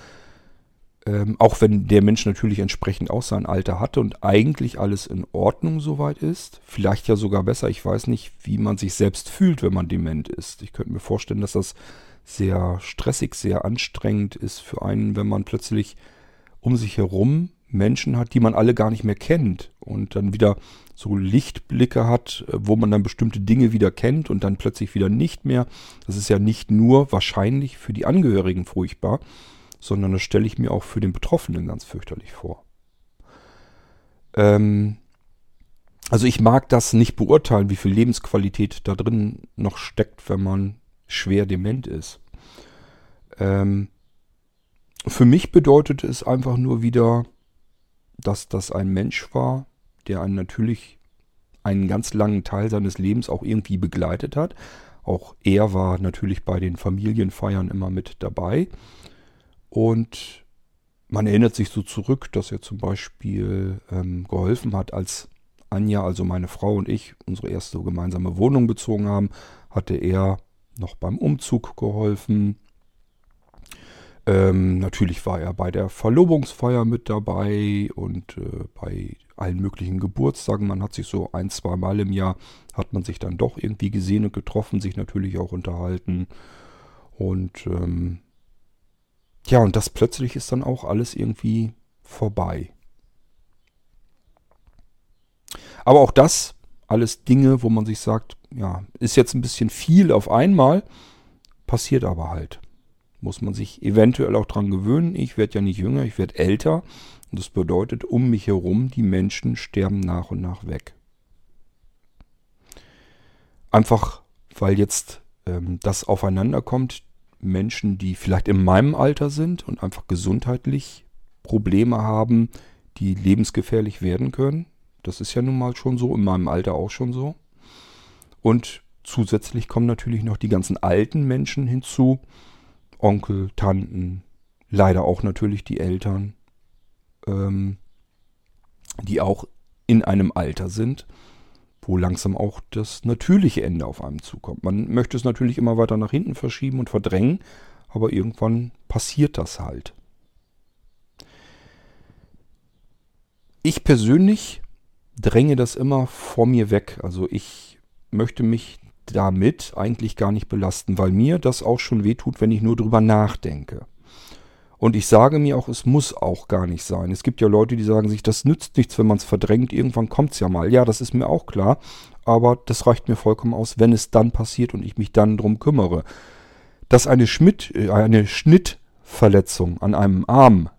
ähm, auch wenn der Mensch natürlich entsprechend auch sein Alter hatte und eigentlich alles in Ordnung soweit ist. Vielleicht ja sogar besser. Ich weiß nicht, wie man sich selbst fühlt, wenn man dement ist. Ich könnte mir vorstellen, dass das sehr stressig, sehr anstrengend ist für einen, wenn man plötzlich um sich herum Menschen hat, die man alle gar nicht mehr kennt und dann wieder so Lichtblicke hat, wo man dann bestimmte Dinge wieder kennt und dann plötzlich wieder nicht mehr. Das ist ja nicht nur wahrscheinlich für die Angehörigen furchtbar, sondern das stelle ich mir auch für den Betroffenen ganz fürchterlich vor. Ähm, also ich mag das nicht beurteilen, wie viel Lebensqualität da drin noch steckt, wenn man schwer dement ist. Ähm, für mich bedeutete es einfach nur wieder, dass das ein Mensch war, der einen natürlich einen ganz langen Teil seines Lebens auch irgendwie begleitet hat. Auch er war natürlich bei den Familienfeiern immer mit dabei. Und man erinnert sich so zurück, dass er zum Beispiel ähm, geholfen hat, als Anja, also meine Frau und ich, unsere erste gemeinsame Wohnung bezogen haben, hatte er noch beim Umzug geholfen. Ähm, natürlich war er bei der Verlobungsfeier mit dabei und äh, bei allen möglichen Geburtstagen. Man hat sich so ein, zwei Mal im Jahr, hat man sich dann doch irgendwie gesehen und getroffen, sich natürlich auch unterhalten. Und ähm, ja, und das plötzlich ist dann auch alles irgendwie vorbei. Aber auch das, alles Dinge, wo man sich sagt, ja, ist jetzt ein bisschen viel auf einmal, passiert aber halt. Muss man sich eventuell auch dran gewöhnen. Ich werde ja nicht jünger, ich werde älter. Und das bedeutet, um mich herum, die Menschen sterben nach und nach weg. Einfach, weil jetzt ähm, das aufeinander kommt, Menschen, die vielleicht in meinem Alter sind und einfach gesundheitlich Probleme haben, die lebensgefährlich werden können. Das ist ja nun mal schon so, in meinem Alter auch schon so. Und zusätzlich kommen natürlich noch die ganzen alten Menschen hinzu. Onkel, Tanten, leider auch natürlich die Eltern, ähm, die auch in einem Alter sind, wo langsam auch das natürliche Ende auf einem zukommt. Man möchte es natürlich immer weiter nach hinten verschieben und verdrängen, aber irgendwann passiert das halt. Ich persönlich dränge das immer vor mir weg. Also ich möchte mich damit eigentlich gar nicht belasten, weil mir das auch schon wehtut, wenn ich nur drüber nachdenke. Und ich sage mir auch, es muss auch gar nicht sein. Es gibt ja Leute, die sagen sich, das nützt nichts, wenn man es verdrängt. Irgendwann kommt es ja mal. Ja, das ist mir auch klar. Aber das reicht mir vollkommen aus, wenn es dann passiert und ich mich dann drum kümmere. Dass eine, Schmidt, äh, eine Schnittverletzung an einem Arm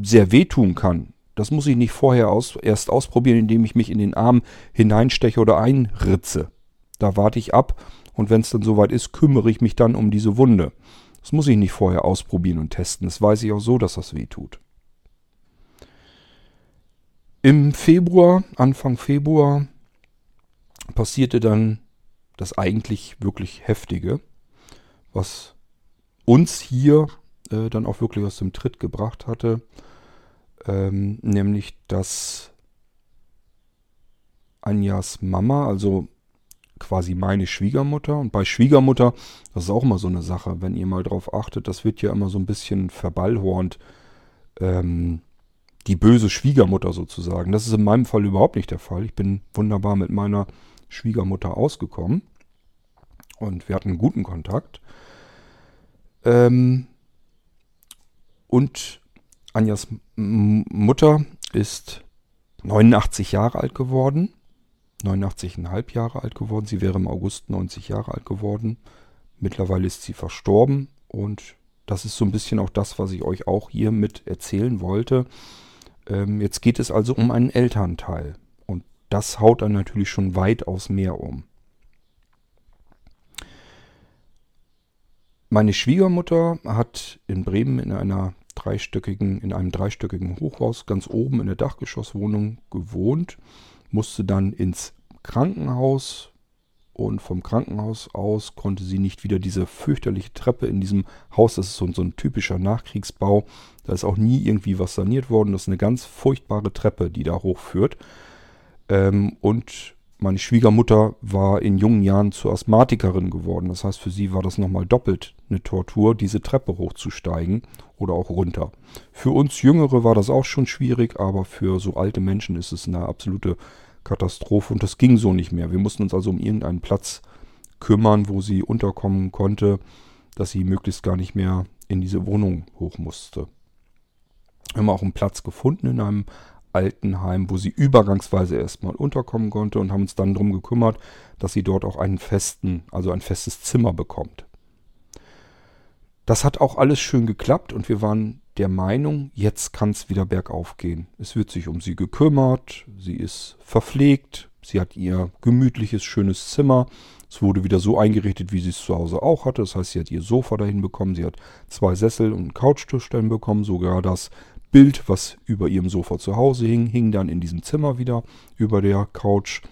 sehr wehtun kann, das muss ich nicht vorher aus, erst ausprobieren, indem ich mich in den Arm hineinsteche oder einritze. Da warte ich ab und wenn es dann soweit ist, kümmere ich mich dann um diese Wunde. Das muss ich nicht vorher ausprobieren und testen. Das weiß ich auch so, dass das weh tut. Im Februar, Anfang Februar, passierte dann das eigentlich wirklich Heftige, was uns hier äh, dann auch wirklich aus dem Tritt gebracht hatte, ähm, nämlich dass Anjas Mama, also quasi meine Schwiegermutter. Und bei Schwiegermutter, das ist auch immer so eine Sache, wenn ihr mal drauf achtet, das wird ja immer so ein bisschen verballhornt. Ähm, die böse Schwiegermutter sozusagen. Das ist in meinem Fall überhaupt nicht der Fall. Ich bin wunderbar mit meiner Schwiegermutter ausgekommen. Und wir hatten einen guten Kontakt. Ähm, und Anjas Mutter ist 89 Jahre alt geworden. 89,5 Jahre alt geworden. Sie wäre im August 90 Jahre alt geworden. Mittlerweile ist sie verstorben und das ist so ein bisschen auch das, was ich euch auch hier mit erzählen wollte. Ähm, jetzt geht es also um einen Elternteil und das haut dann natürlich schon weitaus mehr um. Meine Schwiegermutter hat in Bremen in einer dreistöckigen, in einem dreistöckigen Hochhaus ganz oben in der Dachgeschosswohnung gewohnt musste dann ins Krankenhaus und vom Krankenhaus aus konnte sie nicht wieder diese fürchterliche Treppe in diesem Haus, das ist so, so ein typischer Nachkriegsbau, da ist auch nie irgendwie was saniert worden, das ist eine ganz furchtbare Treppe, die da hochführt. Ähm, und meine Schwiegermutter war in jungen Jahren zur Asthmatikerin geworden. Das heißt, für sie war das nochmal doppelt eine Tortur, diese Treppe hochzusteigen oder auch runter. Für uns Jüngere war das auch schon schwierig, aber für so alte Menschen ist es eine absolute Katastrophe und das ging so nicht mehr. Wir mussten uns also um irgendeinen Platz kümmern, wo sie unterkommen konnte, dass sie möglichst gar nicht mehr in diese Wohnung hoch musste. Wir haben auch einen Platz gefunden in einem Altenheim, wo sie übergangsweise erstmal unterkommen konnte und haben uns dann darum gekümmert, dass sie dort auch einen festen, also ein festes Zimmer bekommt. Das hat auch alles schön geklappt und wir waren der Meinung, jetzt kann es wieder bergauf gehen. Es wird sich um sie gekümmert, sie ist verpflegt, sie hat ihr gemütliches, schönes Zimmer. Es wurde wieder so eingerichtet, wie sie es zu Hause auch hatte. Das heißt, sie hat ihr Sofa dahin bekommen, sie hat zwei Sessel und einen Couchtisch dann bekommen. Sogar das Bild, was über ihrem Sofa zu Hause hing, hing dann in diesem Zimmer wieder über der Couch.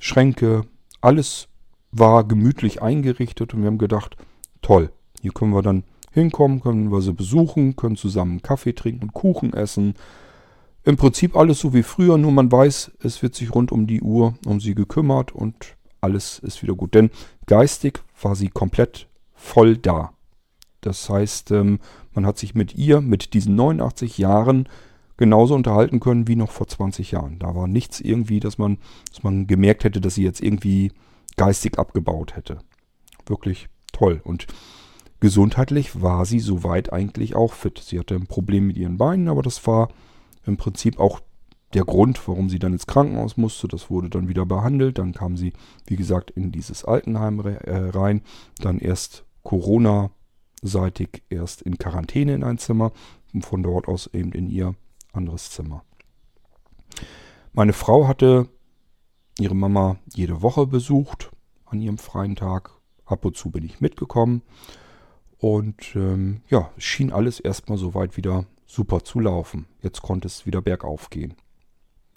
Schränke, alles war gemütlich eingerichtet und wir haben gedacht, toll, hier können wir dann hinkommen, können wir sie besuchen, können zusammen Kaffee trinken und Kuchen essen. Im Prinzip alles so wie früher, nur man weiß, es wird sich rund um die Uhr um sie gekümmert und alles ist wieder gut. Denn geistig war sie komplett voll da. Das heißt, ähm, man hat sich mit ihr, mit diesen 89 Jahren, genauso unterhalten können wie noch vor 20 Jahren. Da war nichts irgendwie, dass man, dass man gemerkt hätte, dass sie jetzt irgendwie geistig abgebaut hätte. Wirklich toll. Und gesundheitlich war sie soweit eigentlich auch fit. Sie hatte ein Problem mit ihren Beinen, aber das war im Prinzip auch der Grund, warum sie dann ins Krankenhaus musste. Das wurde dann wieder behandelt. Dann kam sie, wie gesagt, in dieses Altenheim äh, rein. Dann erst Corona-seitig erst in Quarantäne in ein Zimmer und von dort aus eben in ihr anderes Zimmer. Meine Frau hatte ihre Mama jede Woche besucht an ihrem freien Tag. Ab und zu bin ich mitgekommen. Und ähm, ja, schien alles erstmal soweit wieder super zu laufen. Jetzt konnte es wieder bergauf gehen.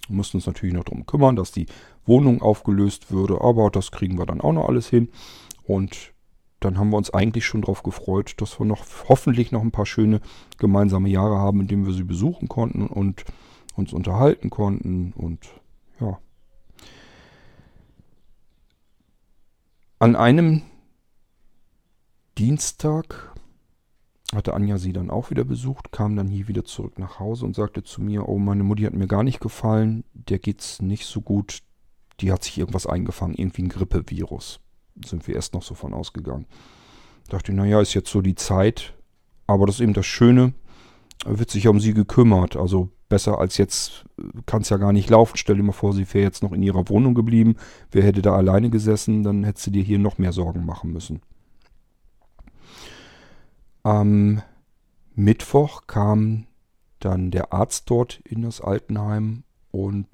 Wir mussten uns natürlich noch darum kümmern, dass die Wohnung aufgelöst würde, aber das kriegen wir dann auch noch alles hin. Und dann haben wir uns eigentlich schon darauf gefreut, dass wir noch hoffentlich noch ein paar schöne gemeinsame Jahre haben, in denen wir sie besuchen konnten und uns unterhalten konnten und ja. An einem Dienstag hatte Anja sie dann auch wieder besucht, kam dann hier wieder zurück nach Hause und sagte zu mir, oh, meine Mutti hat mir gar nicht gefallen, der geht's nicht so gut, die hat sich irgendwas eingefangen, irgendwie ein Grippevirus. Sind wir erst noch so von ausgegangen. Dachte, naja, ist jetzt so die Zeit, aber das ist eben das Schöne, wird sich um sie gekümmert, also besser als jetzt kann es ja gar nicht laufen. Stell dir mal vor, sie wäre jetzt noch in ihrer Wohnung geblieben, wer hätte da alleine gesessen, dann hätte sie dir hier noch mehr Sorgen machen müssen. Am Mittwoch kam dann der Arzt dort in das Altenheim und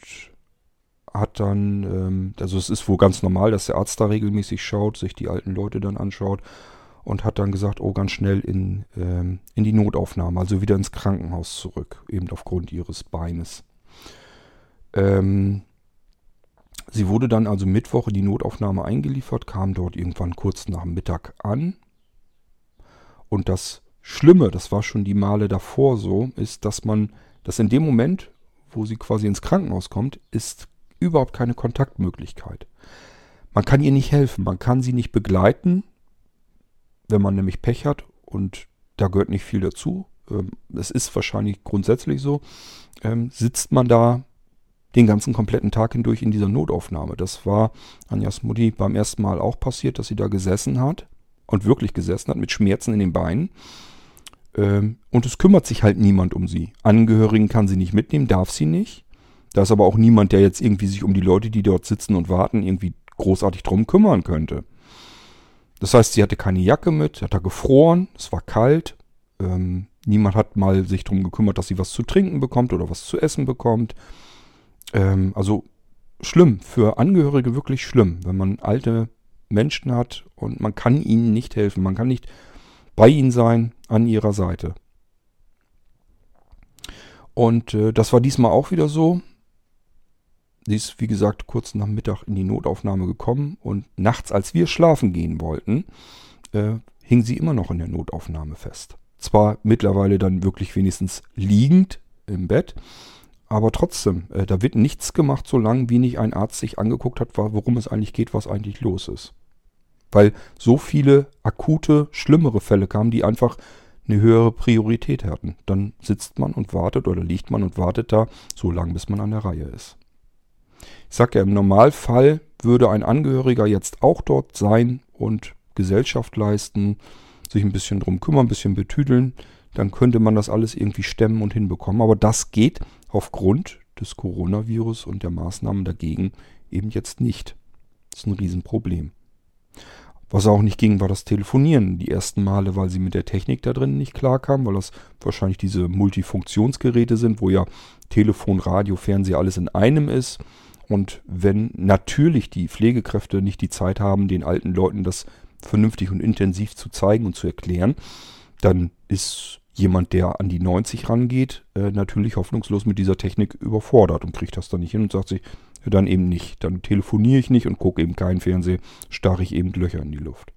hat dann, ähm, also es ist wohl ganz normal, dass der Arzt da regelmäßig schaut, sich die alten Leute dann anschaut und hat dann gesagt, oh, ganz schnell in, ähm, in die Notaufnahme, also wieder ins Krankenhaus zurück, eben aufgrund ihres Beines. Ähm, sie wurde dann also Mittwoch in die Notaufnahme eingeliefert, kam dort irgendwann kurz nach Mittag an und das Schlimme, das war schon die Male davor so, ist, dass man, dass in dem Moment, wo sie quasi ins Krankenhaus kommt, ist überhaupt keine Kontaktmöglichkeit. Man kann ihr nicht helfen, man kann sie nicht begleiten, wenn man nämlich Pech hat und da gehört nicht viel dazu. Ähm, es ist wahrscheinlich grundsätzlich so, ähm, sitzt man da den ganzen kompletten Tag hindurch in dieser Notaufnahme. Das war Anjas Mutti beim ersten Mal auch passiert, dass sie da gesessen hat und wirklich gesessen hat mit Schmerzen in den Beinen. Ähm, und es kümmert sich halt niemand um sie. Angehörigen kann sie nicht mitnehmen, darf sie nicht. Da ist aber auch niemand, der jetzt irgendwie sich um die Leute, die dort sitzen und warten, irgendwie großartig drum kümmern könnte. Das heißt, sie hatte keine Jacke mit, hat da gefroren, es war kalt. Ähm, niemand hat mal sich darum gekümmert, dass sie was zu trinken bekommt oder was zu essen bekommt. Ähm, also schlimm, für Angehörige wirklich schlimm, wenn man alte Menschen hat und man kann ihnen nicht helfen. Man kann nicht bei ihnen sein, an ihrer Seite. Und äh, das war diesmal auch wieder so. Sie ist, wie gesagt, kurz nach Mittag in die Notaufnahme gekommen und nachts, als wir schlafen gehen wollten, äh, hing sie immer noch in der Notaufnahme fest. Zwar mittlerweile dann wirklich wenigstens liegend im Bett, aber trotzdem, äh, da wird nichts gemacht, solange wie nicht ein Arzt sich angeguckt hat, worum es eigentlich geht, was eigentlich los ist weil so viele akute, schlimmere Fälle kamen, die einfach eine höhere Priorität hatten. Dann sitzt man und wartet oder liegt man und wartet da so lange, bis man an der Reihe ist. Ich sage ja, im Normalfall würde ein Angehöriger jetzt auch dort sein und Gesellschaft leisten, sich ein bisschen drum kümmern, ein bisschen betüdeln, dann könnte man das alles irgendwie stemmen und hinbekommen. Aber das geht aufgrund des Coronavirus und der Maßnahmen dagegen eben jetzt nicht. Das ist ein Riesenproblem. Was auch nicht ging, war das Telefonieren. Die ersten Male, weil sie mit der Technik da drin nicht klarkam, weil das wahrscheinlich diese Multifunktionsgeräte sind, wo ja Telefon, Radio, Fernseher alles in einem ist. Und wenn natürlich die Pflegekräfte nicht die Zeit haben, den alten Leuten das vernünftig und intensiv zu zeigen und zu erklären, dann ist jemand, der an die 90 rangeht, äh, natürlich hoffnungslos mit dieser Technik überfordert und kriegt das dann nicht hin und sagt sich, ja, dann eben nicht. Dann telefoniere ich nicht und gucke eben keinen Fernseher, starre ich eben Löcher in die Luft.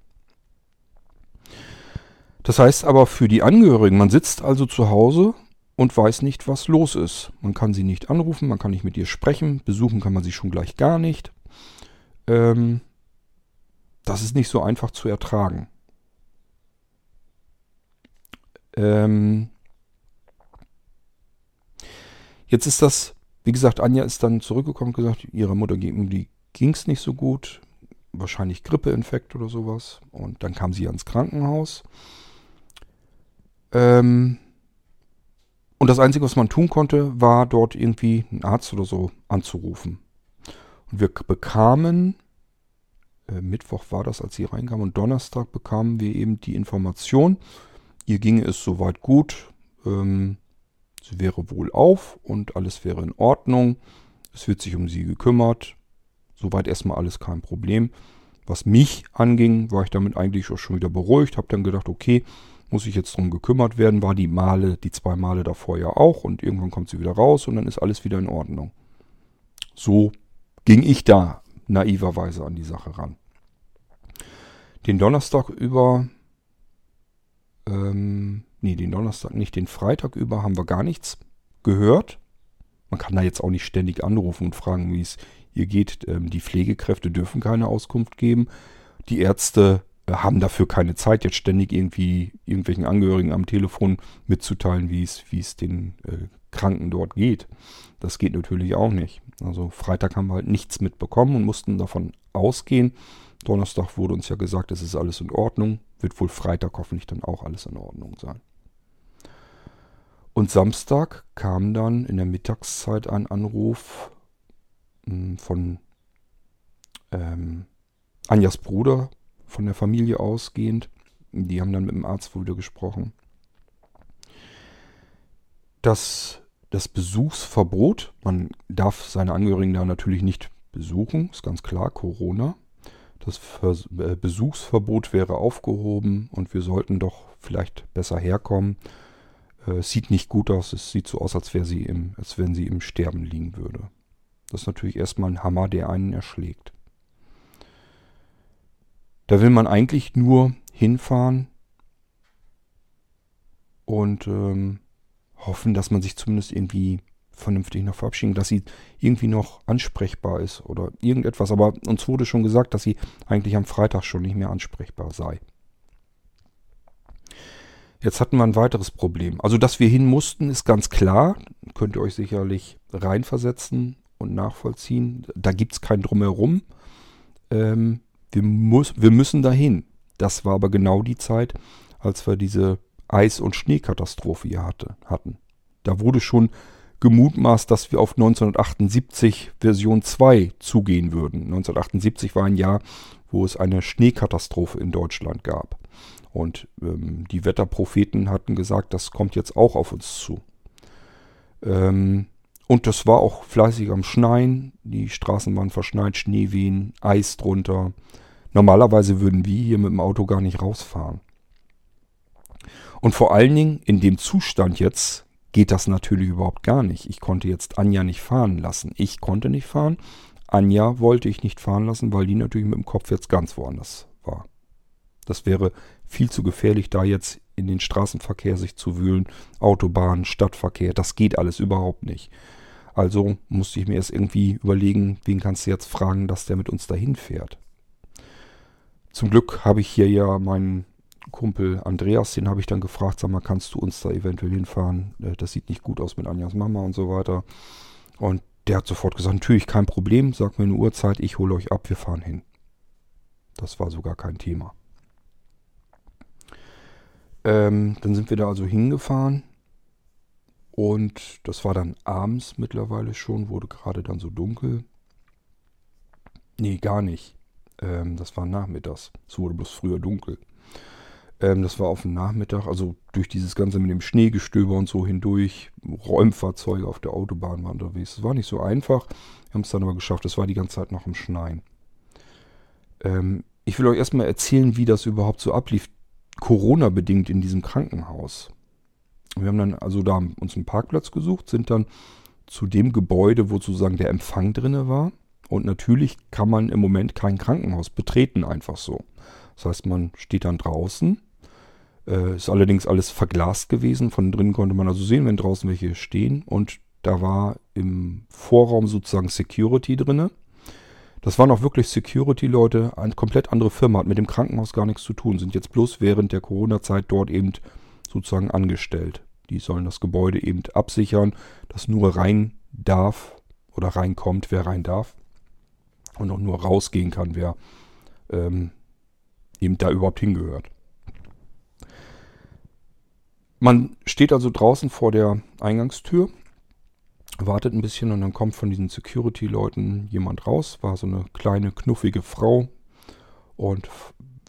Das heißt aber für die Angehörigen, man sitzt also zu Hause und weiß nicht, was los ist. Man kann sie nicht anrufen, man kann nicht mit ihr sprechen, besuchen kann man sie schon gleich gar nicht. Ähm, das ist nicht so einfach zu ertragen. Ähm, jetzt ist das, wie gesagt, Anja ist dann zurückgekommen und gesagt, ihrer Mutter ging es nicht so gut. Wahrscheinlich Grippeinfekt oder sowas. Und dann kam sie ans Krankenhaus. Ähm, und das Einzige, was man tun konnte, war dort irgendwie einen Arzt oder so anzurufen. Und wir bekamen, äh, Mittwoch war das, als sie reinkam, und Donnerstag bekamen wir eben die Information, Ihr ginge es soweit gut. Ähm, sie wäre wohl auf und alles wäre in Ordnung. Es wird sich um sie gekümmert. Soweit erstmal alles kein Problem. Was mich anging, war ich damit eigentlich auch schon wieder beruhigt. Habe dann gedacht, okay, muss ich jetzt drum gekümmert werden. War die Male, die zwei Male davor ja auch. Und irgendwann kommt sie wieder raus und dann ist alles wieder in Ordnung. So ging ich da naiverweise an die Sache ran. Den Donnerstag über ähm, nee, den Donnerstag nicht, den Freitag über haben wir gar nichts gehört. Man kann da jetzt auch nicht ständig anrufen und fragen, wie es ihr geht. Ähm, die Pflegekräfte dürfen keine Auskunft geben. Die Ärzte äh, haben dafür keine Zeit, jetzt ständig irgendwie irgendwelchen Angehörigen am Telefon mitzuteilen, wie es, wie es den äh, Kranken dort geht. Das geht natürlich auch nicht. Also Freitag haben wir halt nichts mitbekommen und mussten davon ausgehen. Donnerstag wurde uns ja gesagt, es ist alles in Ordnung wird wohl Freitag hoffentlich dann auch alles in Ordnung sein. Und Samstag kam dann in der Mittagszeit ein Anruf hm, von ähm, Anjas Bruder, von der Familie ausgehend. Die haben dann mit dem Arzt wohl wieder gesprochen. Das, das Besuchsverbot, man darf seine Angehörigen da natürlich nicht besuchen, ist ganz klar, Corona. Das äh, Besuchsverbot wäre aufgehoben und wir sollten doch vielleicht besser herkommen. Äh, es sieht nicht gut aus. Es sieht so aus, als, sie im, als wenn sie im Sterben liegen würde. Das ist natürlich erstmal ein Hammer, der einen erschlägt. Da will man eigentlich nur hinfahren und ähm, hoffen, dass man sich zumindest irgendwie vernünftig noch verabschieden, dass sie irgendwie noch ansprechbar ist oder irgendetwas. Aber uns wurde schon gesagt, dass sie eigentlich am Freitag schon nicht mehr ansprechbar sei. Jetzt hatten wir ein weiteres Problem. Also, dass wir hin mussten, ist ganz klar. Könnt ihr euch sicherlich reinversetzen und nachvollziehen. Da gibt es kein Drumherum. Ähm, wir, muss, wir müssen dahin. Das war aber genau die Zeit, als wir diese Eis- und Schneekatastrophe hier hatte, hatten. Da wurde schon gemutmaßt, dass wir auf 1978 Version 2 zugehen würden. 1978 war ein Jahr, wo es eine Schneekatastrophe in Deutschland gab. Und ähm, die Wetterpropheten hatten gesagt, das kommt jetzt auch auf uns zu. Ähm, und das war auch fleißig am Schneien. Die Straßen waren verschneit, Schneewehen, Eis drunter. Normalerweise würden wir hier mit dem Auto gar nicht rausfahren. Und vor allen Dingen in dem Zustand jetzt geht das natürlich überhaupt gar nicht. Ich konnte jetzt Anja nicht fahren lassen. Ich konnte nicht fahren. Anja wollte ich nicht fahren lassen, weil die natürlich mit dem Kopf jetzt ganz woanders war. Das wäre viel zu gefährlich, da jetzt in den Straßenverkehr sich zu wühlen. Autobahn, Stadtverkehr, das geht alles überhaupt nicht. Also musste ich mir erst irgendwie überlegen, wen kannst du jetzt fragen, dass der mit uns dahin fährt. Zum Glück habe ich hier ja meinen Kumpel Andreas, den habe ich dann gefragt, sag mal, kannst du uns da eventuell hinfahren? Äh, das sieht nicht gut aus mit Anjas Mama und so weiter. Und der hat sofort gesagt, natürlich kein Problem, sag mir eine Uhrzeit, ich hole euch ab, wir fahren hin. Das war sogar kein Thema. Ähm, dann sind wir da also hingefahren und das war dann abends mittlerweile schon, wurde gerade dann so dunkel. Nee, gar nicht. Ähm, das war nachmittags. Es wurde bloß früher dunkel. Ähm, das war auf dem Nachmittag, also durch dieses Ganze mit dem Schneegestöber und so hindurch. Räumfahrzeuge auf der Autobahn waren unterwegs. Es war nicht so einfach. Wir haben es dann aber geschafft. Es war die ganze Zeit noch im Schneien. Ähm, ich will euch erstmal erzählen, wie das überhaupt so ablief, Corona-bedingt in diesem Krankenhaus. Wir haben dann also da uns einen Parkplatz gesucht, sind dann zu dem Gebäude, wo sozusagen der Empfang drinne war. Und natürlich kann man im Moment kein Krankenhaus betreten, einfach so. Das heißt, man steht dann draußen. Äh, ist allerdings alles verglast gewesen. Von drinnen konnte man also sehen, wenn draußen welche stehen. Und da war im Vorraum sozusagen Security drinne. Das waren auch wirklich Security-Leute, eine komplett andere Firma, hat mit dem Krankenhaus gar nichts zu tun, sind jetzt bloß während der Corona-Zeit dort eben sozusagen angestellt. Die sollen das Gebäude eben absichern, dass nur rein darf oder reinkommt, wer rein darf. Und auch nur rausgehen kann, wer ähm, eben da überhaupt hingehört. Man steht also draußen vor der Eingangstür, wartet ein bisschen und dann kommt von diesen Security-Leuten jemand raus. War so eine kleine, knuffige Frau und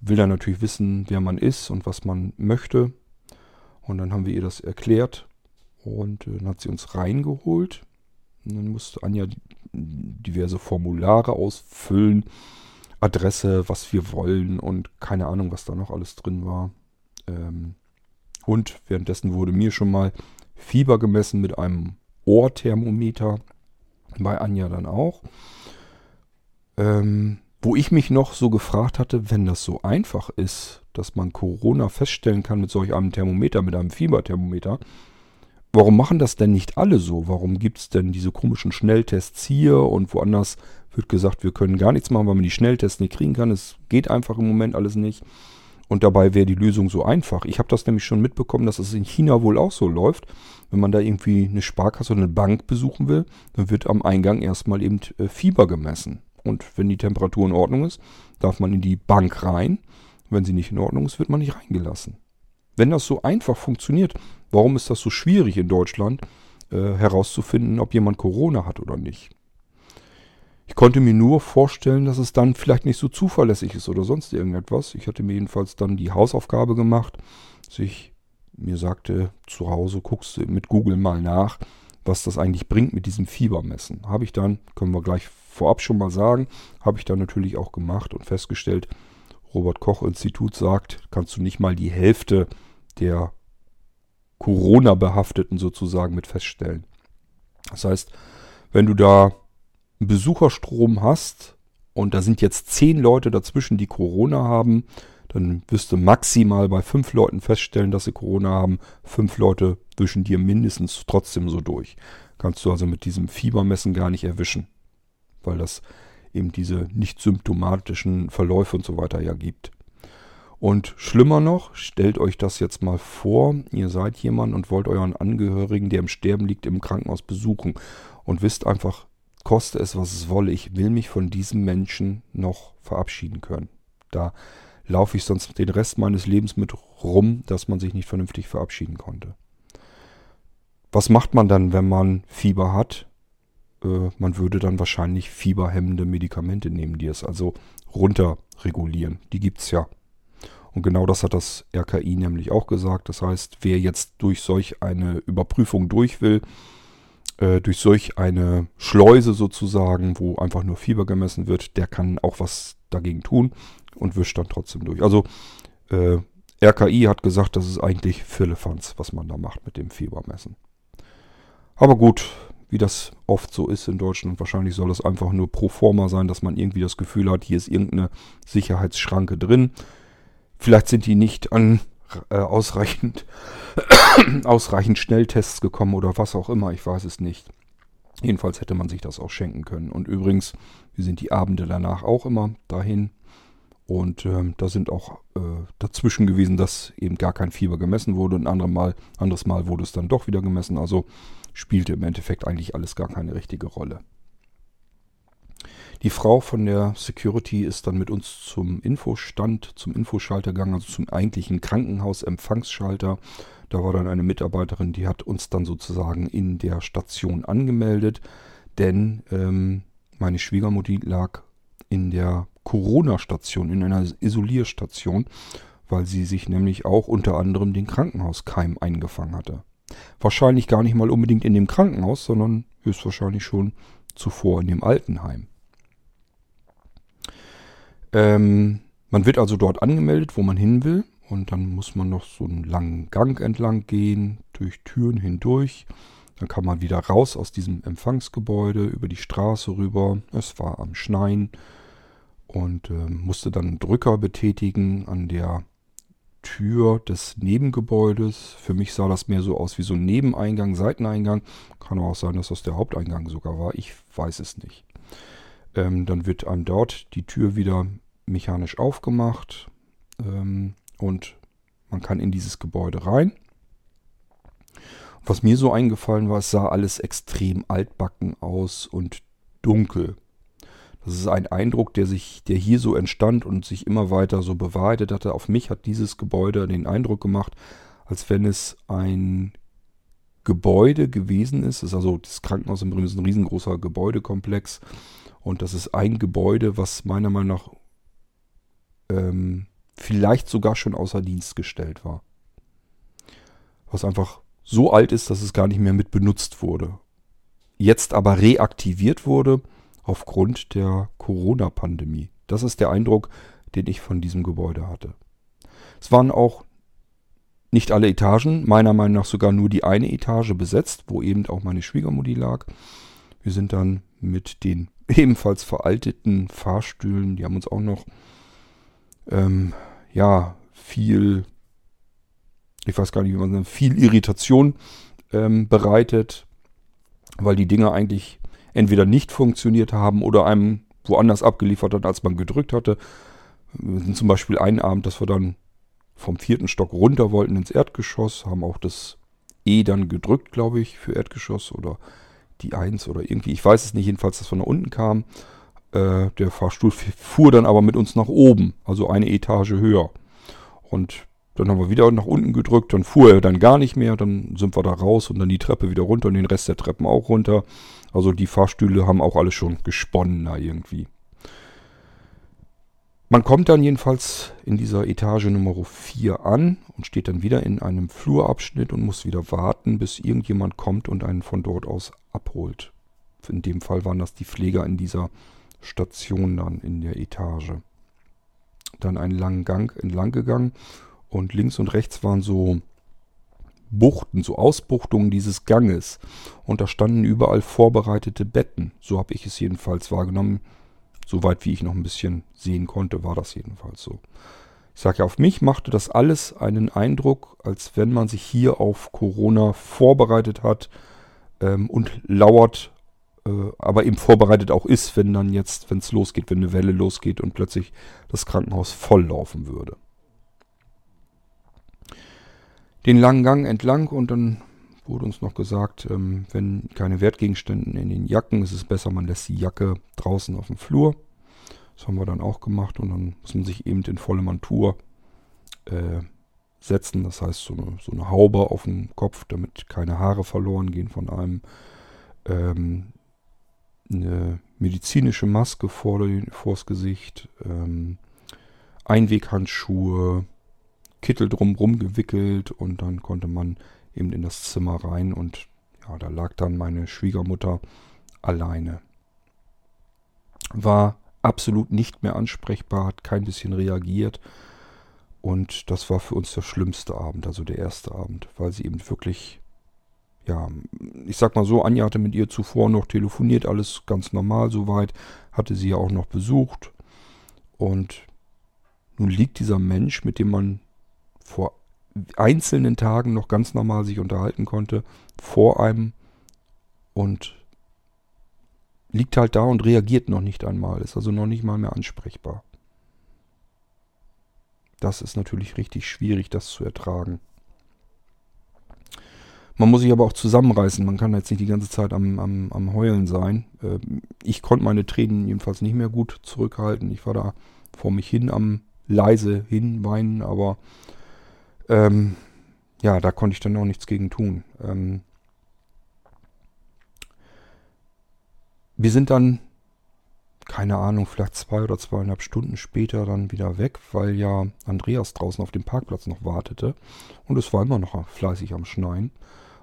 will dann natürlich wissen, wer man ist und was man möchte. Und dann haben wir ihr das erklärt und äh, dann hat sie uns reingeholt. Und dann musste Anja diverse Formulare ausfüllen, Adresse, was wir wollen und keine Ahnung, was da noch alles drin war. Ähm, und währenddessen wurde mir schon mal Fieber gemessen mit einem Ohrthermometer. Bei Anja dann auch. Ähm, wo ich mich noch so gefragt hatte, wenn das so einfach ist, dass man Corona feststellen kann mit solch einem Thermometer, mit einem Fieberthermometer, warum machen das denn nicht alle so? Warum gibt es denn diese komischen Schnelltests hier und woanders wird gesagt, wir können gar nichts machen, weil man die Schnelltests nicht kriegen kann. Es geht einfach im Moment alles nicht. Und dabei wäre die Lösung so einfach. Ich habe das nämlich schon mitbekommen, dass es in China wohl auch so läuft. Wenn man da irgendwie eine Sparkasse oder eine Bank besuchen will, dann wird am Eingang erstmal eben äh, Fieber gemessen. Und wenn die Temperatur in Ordnung ist, darf man in die Bank rein. Wenn sie nicht in Ordnung ist, wird man nicht reingelassen. Wenn das so einfach funktioniert, warum ist das so schwierig in Deutschland äh, herauszufinden, ob jemand Corona hat oder nicht? Ich konnte mir nur vorstellen, dass es dann vielleicht nicht so zuverlässig ist oder sonst irgendetwas. Ich hatte mir jedenfalls dann die Hausaufgabe gemacht, dass ich mir sagte, zu Hause guckst du mit Google mal nach, was das eigentlich bringt mit diesem Fiebermessen. Habe ich dann, können wir gleich vorab schon mal sagen, habe ich dann natürlich auch gemacht und festgestellt, Robert Koch Institut sagt, kannst du nicht mal die Hälfte der Corona-Behafteten sozusagen mit feststellen. Das heißt, wenn du da einen Besucherstrom hast und da sind jetzt zehn Leute dazwischen, die Corona haben, dann wirst du maximal bei fünf Leuten feststellen, dass sie Corona haben. Fünf Leute wischen dir mindestens trotzdem so durch. Kannst du also mit diesem Fiebermessen gar nicht erwischen, weil das eben diese nicht symptomatischen Verläufe und so weiter ja gibt. Und schlimmer noch, stellt euch das jetzt mal vor, ihr seid jemand und wollt euren Angehörigen, der im Sterben liegt, im Krankenhaus besuchen und wisst einfach, koste es, was es wolle, ich will mich von diesem Menschen noch verabschieden können. Da laufe ich sonst den Rest meines Lebens mit rum, dass man sich nicht vernünftig verabschieden konnte. Was macht man dann, wenn man Fieber hat? Äh, man würde dann wahrscheinlich fieberhemmende Medikamente nehmen, die es also runterregulieren. Die gibt es ja. Und genau das hat das RKI nämlich auch gesagt. Das heißt, wer jetzt durch solch eine Überprüfung durch will, äh, durch solch eine Schleuse sozusagen, wo einfach nur Fieber gemessen wird, der kann auch was dagegen tun und wischt dann trotzdem durch. Also äh, RKI hat gesagt, das ist eigentlich Firlefanz, was man da macht mit dem Fiebermessen. Aber gut, wie das oft so ist in Deutschland, wahrscheinlich soll es einfach nur pro forma sein, dass man irgendwie das Gefühl hat, hier ist irgendeine Sicherheitsschranke drin. Vielleicht sind die nicht an äh, ausreichend, ausreichend Schnelltests gekommen oder was auch immer, ich weiß es nicht. Jedenfalls hätte man sich das auch schenken können. Und übrigens, wir sind die Abende danach auch immer dahin. Und ähm, da sind auch äh, dazwischen gewesen, dass eben gar kein Fieber gemessen wurde. Und ein anderes Mal, anderes Mal wurde es dann doch wieder gemessen. Also spielte im Endeffekt eigentlich alles gar keine richtige Rolle. Die Frau von der Security ist dann mit uns zum Infostand, zum Infoschalter gegangen, also zum eigentlichen Krankenhausempfangsschalter. Da war dann eine Mitarbeiterin, die hat uns dann sozusagen in der Station angemeldet, denn ähm, meine Schwiegermutti lag in der Corona-Station, in einer Isolierstation, weil sie sich nämlich auch unter anderem den Krankenhauskeim eingefangen hatte. Wahrscheinlich gar nicht mal unbedingt in dem Krankenhaus, sondern höchstwahrscheinlich schon zuvor in dem Altenheim. Ähm, man wird also dort angemeldet, wo man hin will. Und dann muss man noch so einen langen Gang entlang gehen, durch Türen hindurch. Dann kann man wieder raus aus diesem Empfangsgebäude, über die Straße rüber. Es war am Schneien und äh, musste dann einen Drücker betätigen an der Tür des Nebengebäudes. Für mich sah das mehr so aus wie so ein Nebeneingang, Seiteneingang. Kann auch sein, dass das der Haupteingang sogar war. Ich weiß es nicht. Ähm, dann wird einem dort die Tür wieder mechanisch aufgemacht ähm, und man kann in dieses Gebäude rein. Was mir so eingefallen war, es sah alles extrem altbacken aus und dunkel. Das ist ein Eindruck, der sich, der hier so entstand und sich immer weiter so bewahrheitet hatte. Auf mich hat dieses Gebäude den Eindruck gemacht, als wenn es ein Gebäude gewesen ist. Ist also das Krankenhaus im Bremen ist ein riesengroßer Gebäudekomplex. Und das ist ein Gebäude, was meiner Meinung nach ähm, vielleicht sogar schon außer Dienst gestellt war. Was einfach so alt ist, dass es gar nicht mehr mit benutzt wurde. Jetzt aber reaktiviert wurde aufgrund der Corona-Pandemie. Das ist der Eindruck, den ich von diesem Gebäude hatte. Es waren auch nicht alle Etagen, meiner Meinung nach sogar nur die eine Etage besetzt, wo eben auch meine Schwiegermutti lag. Wir sind dann mit den ebenfalls veralteten Fahrstühlen, die haben uns auch noch ähm, ja viel, ich weiß gar nicht, wie man sagt, viel Irritation ähm, bereitet, weil die Dinge eigentlich entweder nicht funktioniert haben oder einem woanders abgeliefert hat, als man gedrückt hatte. Wir sind zum Beispiel einen Abend, dass wir dann vom vierten Stock runter wollten ins Erdgeschoss, haben auch das E dann gedrückt, glaube ich, für Erdgeschoss oder die 1 oder irgendwie, ich weiß es nicht, jedenfalls, dass wir nach unten kamen. Äh, der Fahrstuhl fuhr dann aber mit uns nach oben, also eine Etage höher. Und dann haben wir wieder nach unten gedrückt, dann fuhr er dann gar nicht mehr, dann sind wir da raus und dann die Treppe wieder runter und den Rest der Treppen auch runter. Also die Fahrstühle haben auch alle schon gesponnen da irgendwie. Man kommt dann jedenfalls in dieser Etage Nummer 4 an und steht dann wieder in einem Flurabschnitt und muss wieder warten, bis irgendjemand kommt und einen von dort aus abholt. In dem Fall waren das die Pfleger in dieser Station dann in der Etage. Dann einen langen Gang entlang gegangen und links und rechts waren so Buchten, so Ausbuchtungen dieses Ganges. Und da standen überall vorbereitete Betten. So habe ich es jedenfalls wahrgenommen. Soweit wie ich noch ein bisschen sehen konnte, war das jedenfalls so. Ich sage ja, auf mich machte das alles einen Eindruck, als wenn man sich hier auf Corona vorbereitet hat ähm, und lauert, äh, aber eben vorbereitet auch ist, wenn dann jetzt, wenn es losgeht, wenn eine Welle losgeht und plötzlich das Krankenhaus volllaufen würde den langen Gang entlang und dann wurde uns noch gesagt, ähm, wenn keine Wertgegenstände in den Jacken, ist es besser, man lässt die Jacke draußen auf dem Flur. Das haben wir dann auch gemacht und dann muss man sich eben in volle Montur äh, setzen. Das heißt, so eine, so eine, Haube auf dem Kopf, damit keine Haare verloren gehen von einem. Ähm, eine medizinische Maske vor den, vors Gesicht. Ähm, Einweghandschuhe, Kittel drumrum gewickelt und dann konnte man eben in das Zimmer rein und ja, da lag dann meine Schwiegermutter alleine. War absolut nicht mehr ansprechbar, hat kein bisschen reagiert und das war für uns der schlimmste Abend, also der erste Abend, weil sie eben wirklich, ja, ich sag mal so, Anja hatte mit ihr zuvor noch telefoniert, alles ganz normal soweit, hatte sie ja auch noch besucht und nun liegt dieser Mensch, mit dem man vor einzelnen Tagen noch ganz normal sich unterhalten konnte, vor einem und liegt halt da und reagiert noch nicht einmal, ist also noch nicht mal mehr ansprechbar. Das ist natürlich richtig schwierig, das zu ertragen. Man muss sich aber auch zusammenreißen. Man kann jetzt nicht die ganze Zeit am, am, am Heulen sein. Ähm, ich konnte meine Tränen jedenfalls nicht mehr gut zurückhalten. Ich war da vor mich hin am leise hinweinen, aber ähm, ja, da konnte ich dann auch nichts gegen tun. Ähm, wir sind dann keine Ahnung, vielleicht zwei oder zweieinhalb Stunden später dann wieder weg, weil ja Andreas draußen auf dem Parkplatz noch wartete. Und es war immer noch fleißig am Schneien.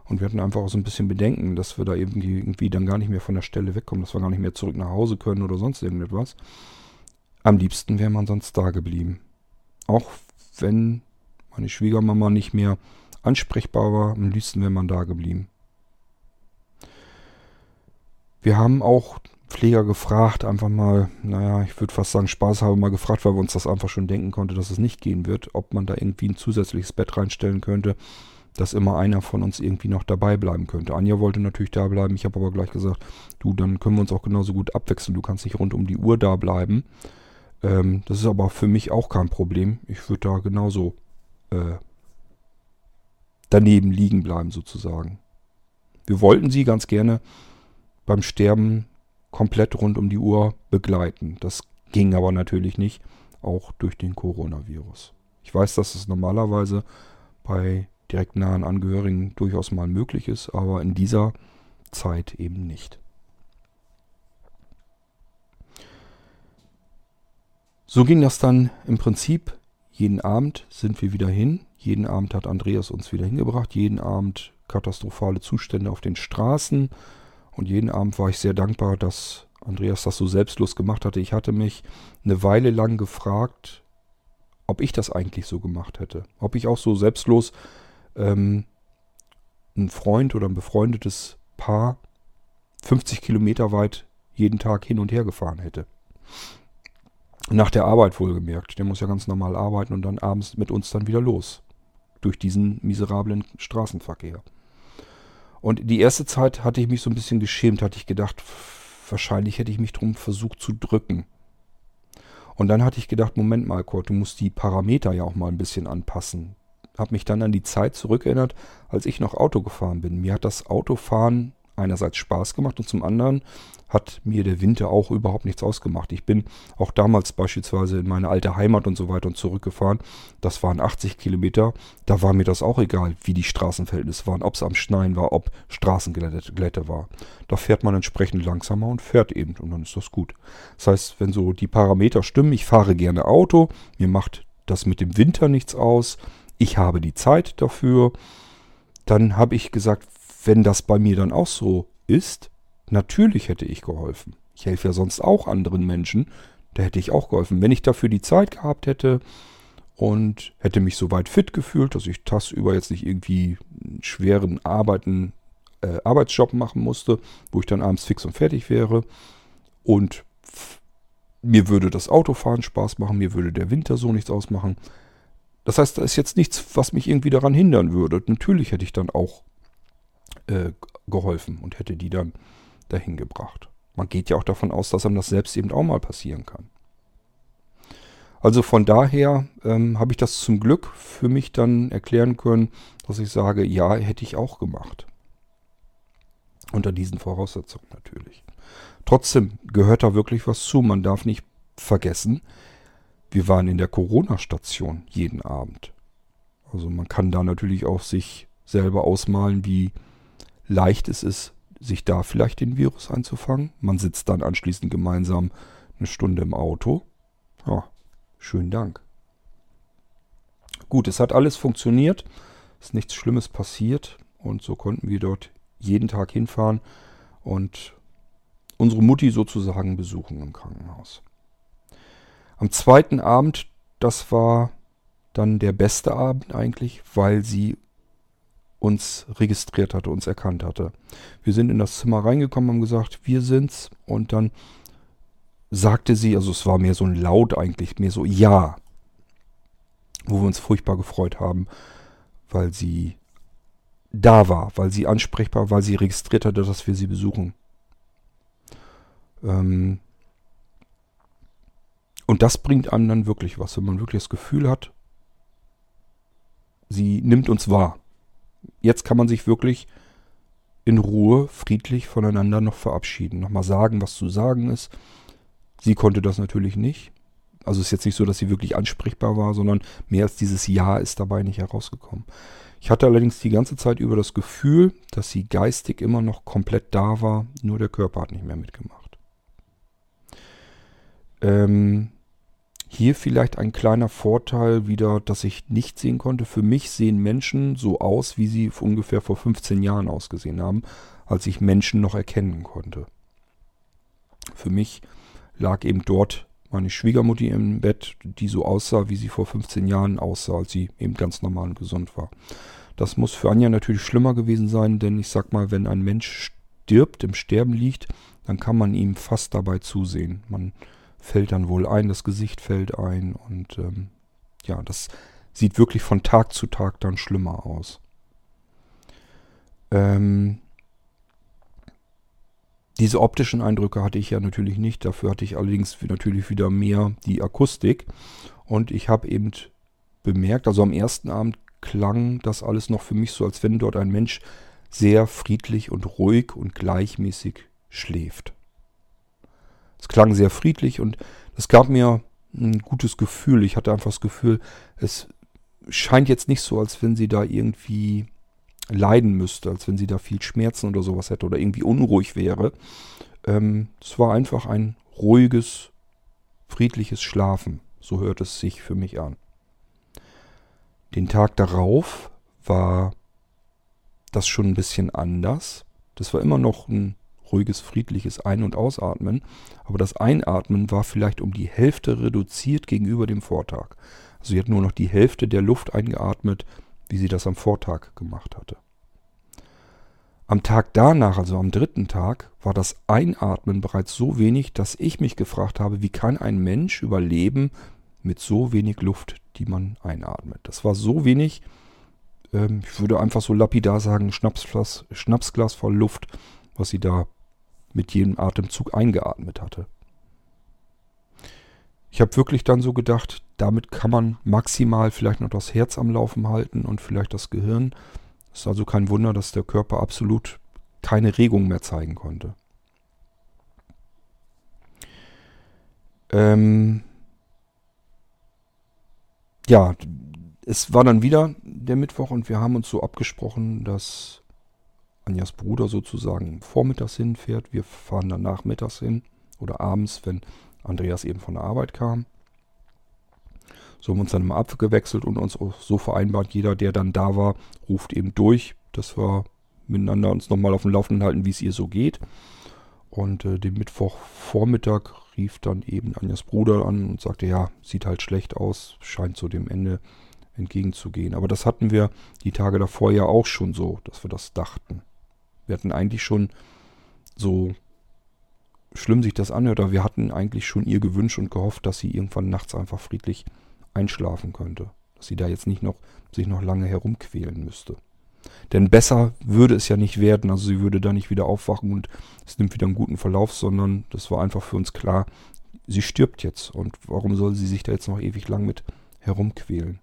Und wir hatten einfach auch so ein bisschen Bedenken, dass wir da irgendwie, irgendwie dann gar nicht mehr von der Stelle wegkommen, dass wir gar nicht mehr zurück nach Hause können oder sonst irgendetwas. Am liebsten wäre man sonst da geblieben. Auch wenn meine Schwiegermama nicht mehr ansprechbar war, am liebsten wäre man da geblieben. Wir haben auch Pfleger gefragt, einfach mal, naja, ich würde fast sagen, Spaß habe mal gefragt, weil wir uns das einfach schon denken konnte, dass es nicht gehen wird, ob man da irgendwie ein zusätzliches Bett reinstellen könnte, dass immer einer von uns irgendwie noch dabei bleiben könnte. Anja wollte natürlich da bleiben, ich habe aber gleich gesagt, du, dann können wir uns auch genauso gut abwechseln, du kannst nicht rund um die Uhr da bleiben. Ähm, das ist aber für mich auch kein Problem. Ich würde da genauso äh, daneben liegen bleiben sozusagen. Wir wollten sie ganz gerne beim Sterben komplett rund um die Uhr begleiten. Das ging aber natürlich nicht, auch durch den Coronavirus. Ich weiß, dass es normalerweise bei direkt nahen Angehörigen durchaus mal möglich ist, aber in dieser Zeit eben nicht. So ging das dann im Prinzip. Jeden Abend sind wir wieder hin. Jeden Abend hat Andreas uns wieder hingebracht. Jeden Abend katastrophale Zustände auf den Straßen. Und jeden Abend war ich sehr dankbar, dass Andreas das so selbstlos gemacht hatte. Ich hatte mich eine Weile lang gefragt, ob ich das eigentlich so gemacht hätte. Ob ich auch so selbstlos ähm, ein Freund oder ein befreundetes Paar 50 Kilometer weit jeden Tag hin und her gefahren hätte. Nach der Arbeit wohlgemerkt. Der muss ja ganz normal arbeiten und dann abends mit uns dann wieder los. Durch diesen miserablen Straßenverkehr. Und die erste Zeit hatte ich mich so ein bisschen geschämt, hatte ich gedacht, wahrscheinlich hätte ich mich drum versucht zu drücken. Und dann hatte ich gedacht, Moment mal, Kurt, du musst die Parameter ja auch mal ein bisschen anpassen. Hab mich dann an die Zeit zurückerinnert, als ich noch Auto gefahren bin. Mir hat das Autofahren einerseits Spaß gemacht und zum anderen hat mir der Winter auch überhaupt nichts ausgemacht. Ich bin auch damals beispielsweise in meine alte Heimat und so weiter und zurückgefahren. Das waren 80 Kilometer. Da war mir das auch egal, wie die Straßenverhältnisse waren, ob es am Schneien war, ob Straßenglätte war. Da fährt man entsprechend langsamer und fährt eben und dann ist das gut. Das heißt, wenn so die Parameter stimmen, ich fahre gerne Auto, mir macht das mit dem Winter nichts aus, ich habe die Zeit dafür, dann habe ich gesagt, wenn das bei mir dann auch so ist, natürlich hätte ich geholfen. Ich helfe ja sonst auch anderen Menschen. Da hätte ich auch geholfen. Wenn ich dafür die Zeit gehabt hätte und hätte mich soweit fit gefühlt, dass ich tagsüber jetzt nicht irgendwie einen schweren Arbeiten, äh, Arbeitsjob machen musste, wo ich dann abends fix und fertig wäre. Und mir würde das Autofahren Spaß machen, mir würde der Winter so nichts ausmachen. Das heißt, da ist jetzt nichts, was mich irgendwie daran hindern würde. Natürlich hätte ich dann auch äh, geholfen und hätte die dann dahin gebracht. Man geht ja auch davon aus, dass einem das selbst eben auch mal passieren kann. Also von daher ähm, habe ich das zum Glück für mich dann erklären können, dass ich sage, ja, hätte ich auch gemacht. Unter diesen Voraussetzungen natürlich. Trotzdem gehört da wirklich was zu. Man darf nicht vergessen, wir waren in der Corona-Station jeden Abend. Also man kann da natürlich auch sich selber ausmalen, wie leicht es ist, sich da vielleicht den Virus einzufangen. Man sitzt dann anschließend gemeinsam eine Stunde im Auto. Ja, schönen Dank. Gut, es hat alles funktioniert. Ist nichts Schlimmes passiert. Und so konnten wir dort jeden Tag hinfahren und unsere Mutti sozusagen besuchen im Krankenhaus. Am zweiten Abend, das war dann der beste Abend eigentlich, weil sie uns registriert hatte, uns erkannt hatte. Wir sind in das Zimmer reingekommen, haben gesagt, wir sind's. Und dann sagte sie, also es war mehr so ein Laut eigentlich, mehr so Ja. Wo wir uns furchtbar gefreut haben, weil sie da war, weil sie ansprechbar, weil sie registriert hatte, dass wir sie besuchen. Ähm und das bringt einem dann wirklich was, wenn man wirklich das Gefühl hat, sie nimmt uns wahr jetzt kann man sich wirklich in Ruhe, friedlich voneinander noch verabschieden. Nochmal sagen, was zu sagen ist. Sie konnte das natürlich nicht. Also es ist jetzt nicht so, dass sie wirklich ansprechbar war, sondern mehr als dieses Ja ist dabei nicht herausgekommen. Ich hatte allerdings die ganze Zeit über das Gefühl, dass sie geistig immer noch komplett da war, nur der Körper hat nicht mehr mitgemacht. Ähm, hier vielleicht ein kleiner Vorteil wieder, dass ich nicht sehen konnte. Für mich sehen Menschen so aus, wie sie ungefähr vor 15 Jahren ausgesehen haben, als ich Menschen noch erkennen konnte. Für mich lag eben dort meine Schwiegermutti im Bett, die so aussah, wie sie vor 15 Jahren aussah, als sie eben ganz normal und gesund war. Das muss für Anja natürlich schlimmer gewesen sein, denn ich sag mal, wenn ein Mensch stirbt, im Sterben liegt, dann kann man ihm fast dabei zusehen. Man fällt dann wohl ein, das Gesicht fällt ein und ähm, ja, das sieht wirklich von Tag zu Tag dann schlimmer aus. Ähm, diese optischen Eindrücke hatte ich ja natürlich nicht. Dafür hatte ich allerdings natürlich wieder mehr die Akustik. Und ich habe eben bemerkt, also am ersten Abend klang das alles noch für mich so, als wenn dort ein Mensch sehr friedlich und ruhig und gleichmäßig schläft. Es klang sehr friedlich und es gab mir ein gutes Gefühl. Ich hatte einfach das Gefühl, es scheint jetzt nicht so, als wenn sie da irgendwie leiden müsste, als wenn sie da viel Schmerzen oder sowas hätte oder irgendwie unruhig wäre. Ähm, es war einfach ein ruhiges, friedliches Schlafen. So hört es sich für mich an. Den Tag darauf war das schon ein bisschen anders. Das war immer noch ein ruhiges, friedliches Ein- und Ausatmen, aber das Einatmen war vielleicht um die Hälfte reduziert gegenüber dem Vortag. Also sie hat nur noch die Hälfte der Luft eingeatmet, wie sie das am Vortag gemacht hatte. Am Tag danach, also am dritten Tag, war das Einatmen bereits so wenig, dass ich mich gefragt habe, wie kann ein Mensch überleben mit so wenig Luft, die man einatmet. Das war so wenig, ähm, ich würde einfach so lapidar sagen, Schnapsglas, Schnapsglas voll Luft, was sie da mit jedem Atemzug eingeatmet hatte. Ich habe wirklich dann so gedacht, damit kann man maximal vielleicht noch das Herz am Laufen halten und vielleicht das Gehirn. Es ist also kein Wunder, dass der Körper absolut keine Regung mehr zeigen konnte. Ähm ja, es war dann wieder der Mittwoch und wir haben uns so abgesprochen, dass Anjas Bruder sozusagen vormittags hinfährt. Wir fahren dann nachmittags hin oder abends, wenn Andreas eben von der Arbeit kam. So haben wir uns dann mal abgewechselt und uns auch so vereinbart, jeder, der dann da war, ruft eben durch, dass wir miteinander uns nochmal auf dem Laufenden halten, wie es ihr so geht. Und äh, den Mittwochvormittag rief dann eben Anjas Bruder an und sagte, ja, sieht halt schlecht aus, scheint so dem Ende entgegenzugehen. Aber das hatten wir die Tage davor ja auch schon so, dass wir das dachten. Wir hatten eigentlich schon so schlimm sich das anhört, aber wir hatten eigentlich schon ihr gewünscht und gehofft, dass sie irgendwann nachts einfach friedlich einschlafen könnte. Dass sie da jetzt nicht noch sich noch lange herumquälen müsste. Denn besser würde es ja nicht werden. Also sie würde da nicht wieder aufwachen und es nimmt wieder einen guten Verlauf, sondern das war einfach für uns klar, sie stirbt jetzt. Und warum soll sie sich da jetzt noch ewig lang mit herumquälen?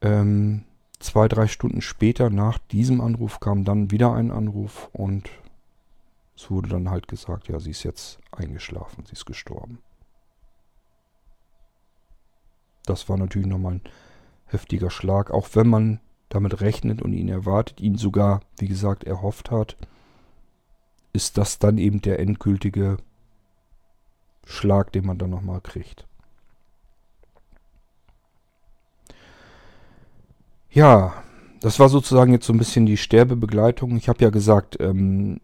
Ähm, zwei, drei Stunden später nach diesem Anruf kam dann wieder ein Anruf und es wurde dann halt gesagt, ja, sie ist jetzt eingeschlafen, sie ist gestorben. Das war natürlich nochmal ein heftiger Schlag, auch wenn man damit rechnet und ihn erwartet, ihn sogar, wie gesagt, erhofft hat, ist das dann eben der endgültige Schlag, den man dann nochmal kriegt. Ja, das war sozusagen jetzt so ein bisschen die Sterbebegleitung. Ich habe ja gesagt, ähm,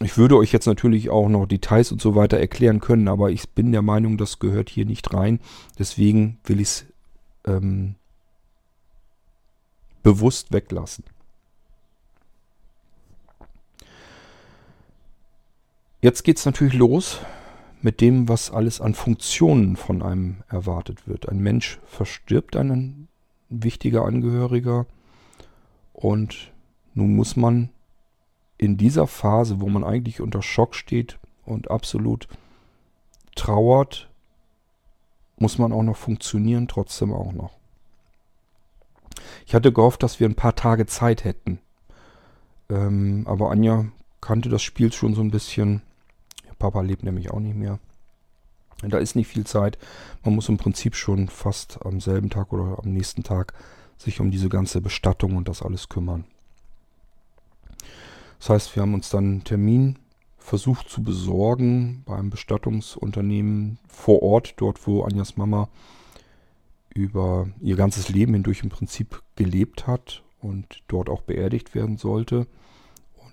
ich würde euch jetzt natürlich auch noch Details und so weiter erklären können, aber ich bin der Meinung, das gehört hier nicht rein. Deswegen will ich es ähm, bewusst weglassen. Jetzt geht es natürlich los mit dem, was alles an Funktionen von einem erwartet wird. Ein Mensch verstirbt, ein wichtiger Angehöriger, und nun muss man in dieser Phase, wo man eigentlich unter Schock steht und absolut trauert, muss man auch noch funktionieren, trotzdem auch noch. Ich hatte gehofft, dass wir ein paar Tage Zeit hätten. Ähm, aber Anja kannte das Spiel schon so ein bisschen. Ihr Papa lebt nämlich auch nicht mehr. Da ist nicht viel Zeit. Man muss im Prinzip schon fast am selben Tag oder am nächsten Tag sich um diese ganze Bestattung und das alles kümmern. Das heißt, wir haben uns dann einen Termin versucht zu besorgen beim Bestattungsunternehmen vor Ort, dort wo Anjas Mama über ihr ganzes Leben hindurch im Prinzip gelebt hat und dort auch beerdigt werden sollte.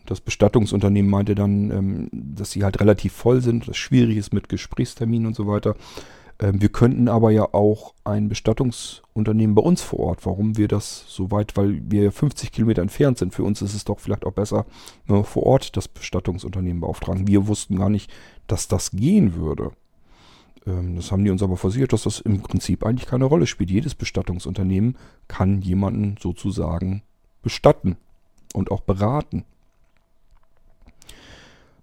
Das Bestattungsunternehmen meinte dann, ähm, dass sie halt relativ voll sind, dass schwierig ist mit Gesprächsterminen und so weiter. Ähm, wir könnten aber ja auch ein Bestattungsunternehmen bei uns vor Ort. Warum wir das so weit, weil wir 50 Kilometer entfernt sind. Für uns ist es doch vielleicht auch besser, wenn wir vor Ort das Bestattungsunternehmen beauftragen. Wir wussten gar nicht, dass das gehen würde. Ähm, das haben die uns aber versichert, dass das im Prinzip eigentlich keine Rolle spielt. Jedes Bestattungsunternehmen kann jemanden sozusagen bestatten und auch beraten.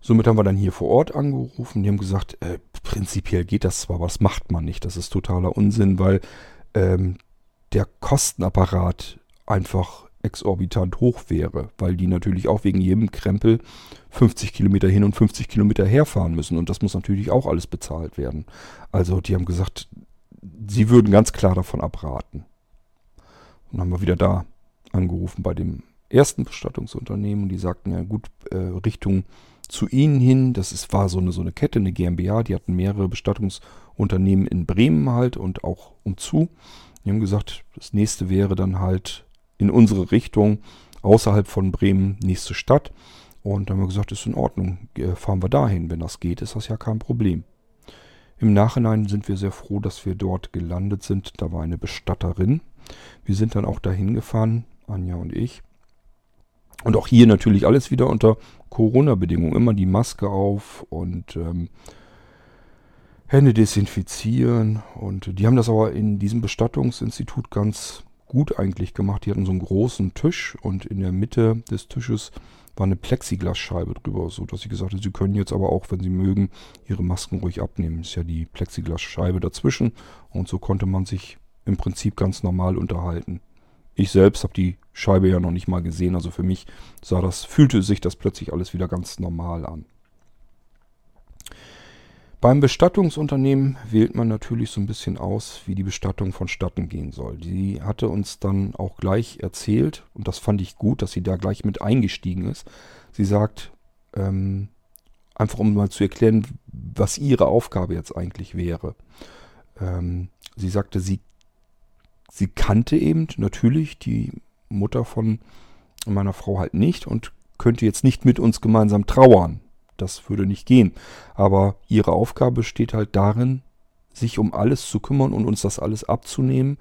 Somit haben wir dann hier vor Ort angerufen. Die haben gesagt, äh, prinzipiell geht das zwar, aber das macht man nicht. Das ist totaler Unsinn, weil ähm, der Kostenapparat einfach exorbitant hoch wäre, weil die natürlich auch wegen jedem Krempel 50 Kilometer hin und 50 Kilometer herfahren müssen. Und das muss natürlich auch alles bezahlt werden. Also die haben gesagt, sie würden ganz klar davon abraten. Und dann haben wir wieder da angerufen bei dem ersten Bestattungsunternehmen und die sagten, ja gut, äh, Richtung zu ihnen hin. Das ist, war so eine, so eine Kette, eine GmbH, die hatten mehrere Bestattungsunternehmen in Bremen halt und auch umzu. Die haben gesagt, das nächste wäre dann halt in unsere Richtung, außerhalb von Bremen, nächste Stadt. Und dann haben wir gesagt, ist in Ordnung, fahren wir dahin. Wenn das geht, ist das ja kein Problem. Im Nachhinein sind wir sehr froh, dass wir dort gelandet sind. Da war eine Bestatterin. Wir sind dann auch dahin gefahren, Anja und ich. Und auch hier natürlich alles wieder unter Corona-Bedingungen. Immer die Maske auf und ähm, Hände desinfizieren. Und die haben das aber in diesem Bestattungsinstitut ganz gut eigentlich gemacht. Die hatten so einen großen Tisch und in der Mitte des Tisches war eine Plexiglasscheibe drüber, so dass sie gesagt haben, sie können jetzt aber auch, wenn sie mögen, ihre Masken ruhig abnehmen. Ist ja die Plexiglasscheibe dazwischen und so konnte man sich im Prinzip ganz normal unterhalten. Ich selbst habe die Scheibe ja noch nicht mal gesehen, also für mich sah das, fühlte sich das plötzlich alles wieder ganz normal an. Beim Bestattungsunternehmen wählt man natürlich so ein bisschen aus, wie die Bestattung vonstatten gehen soll. Die hatte uns dann auch gleich erzählt, und das fand ich gut, dass sie da gleich mit eingestiegen ist. Sie sagt, ähm, einfach um mal zu erklären, was ihre Aufgabe jetzt eigentlich wäre. Ähm, sie sagte, sie sie kannte eben natürlich die Mutter von meiner Frau halt nicht und könnte jetzt nicht mit uns gemeinsam trauern. Das würde nicht gehen. Aber ihre Aufgabe besteht halt darin, sich um alles zu kümmern und uns das alles abzunehmen,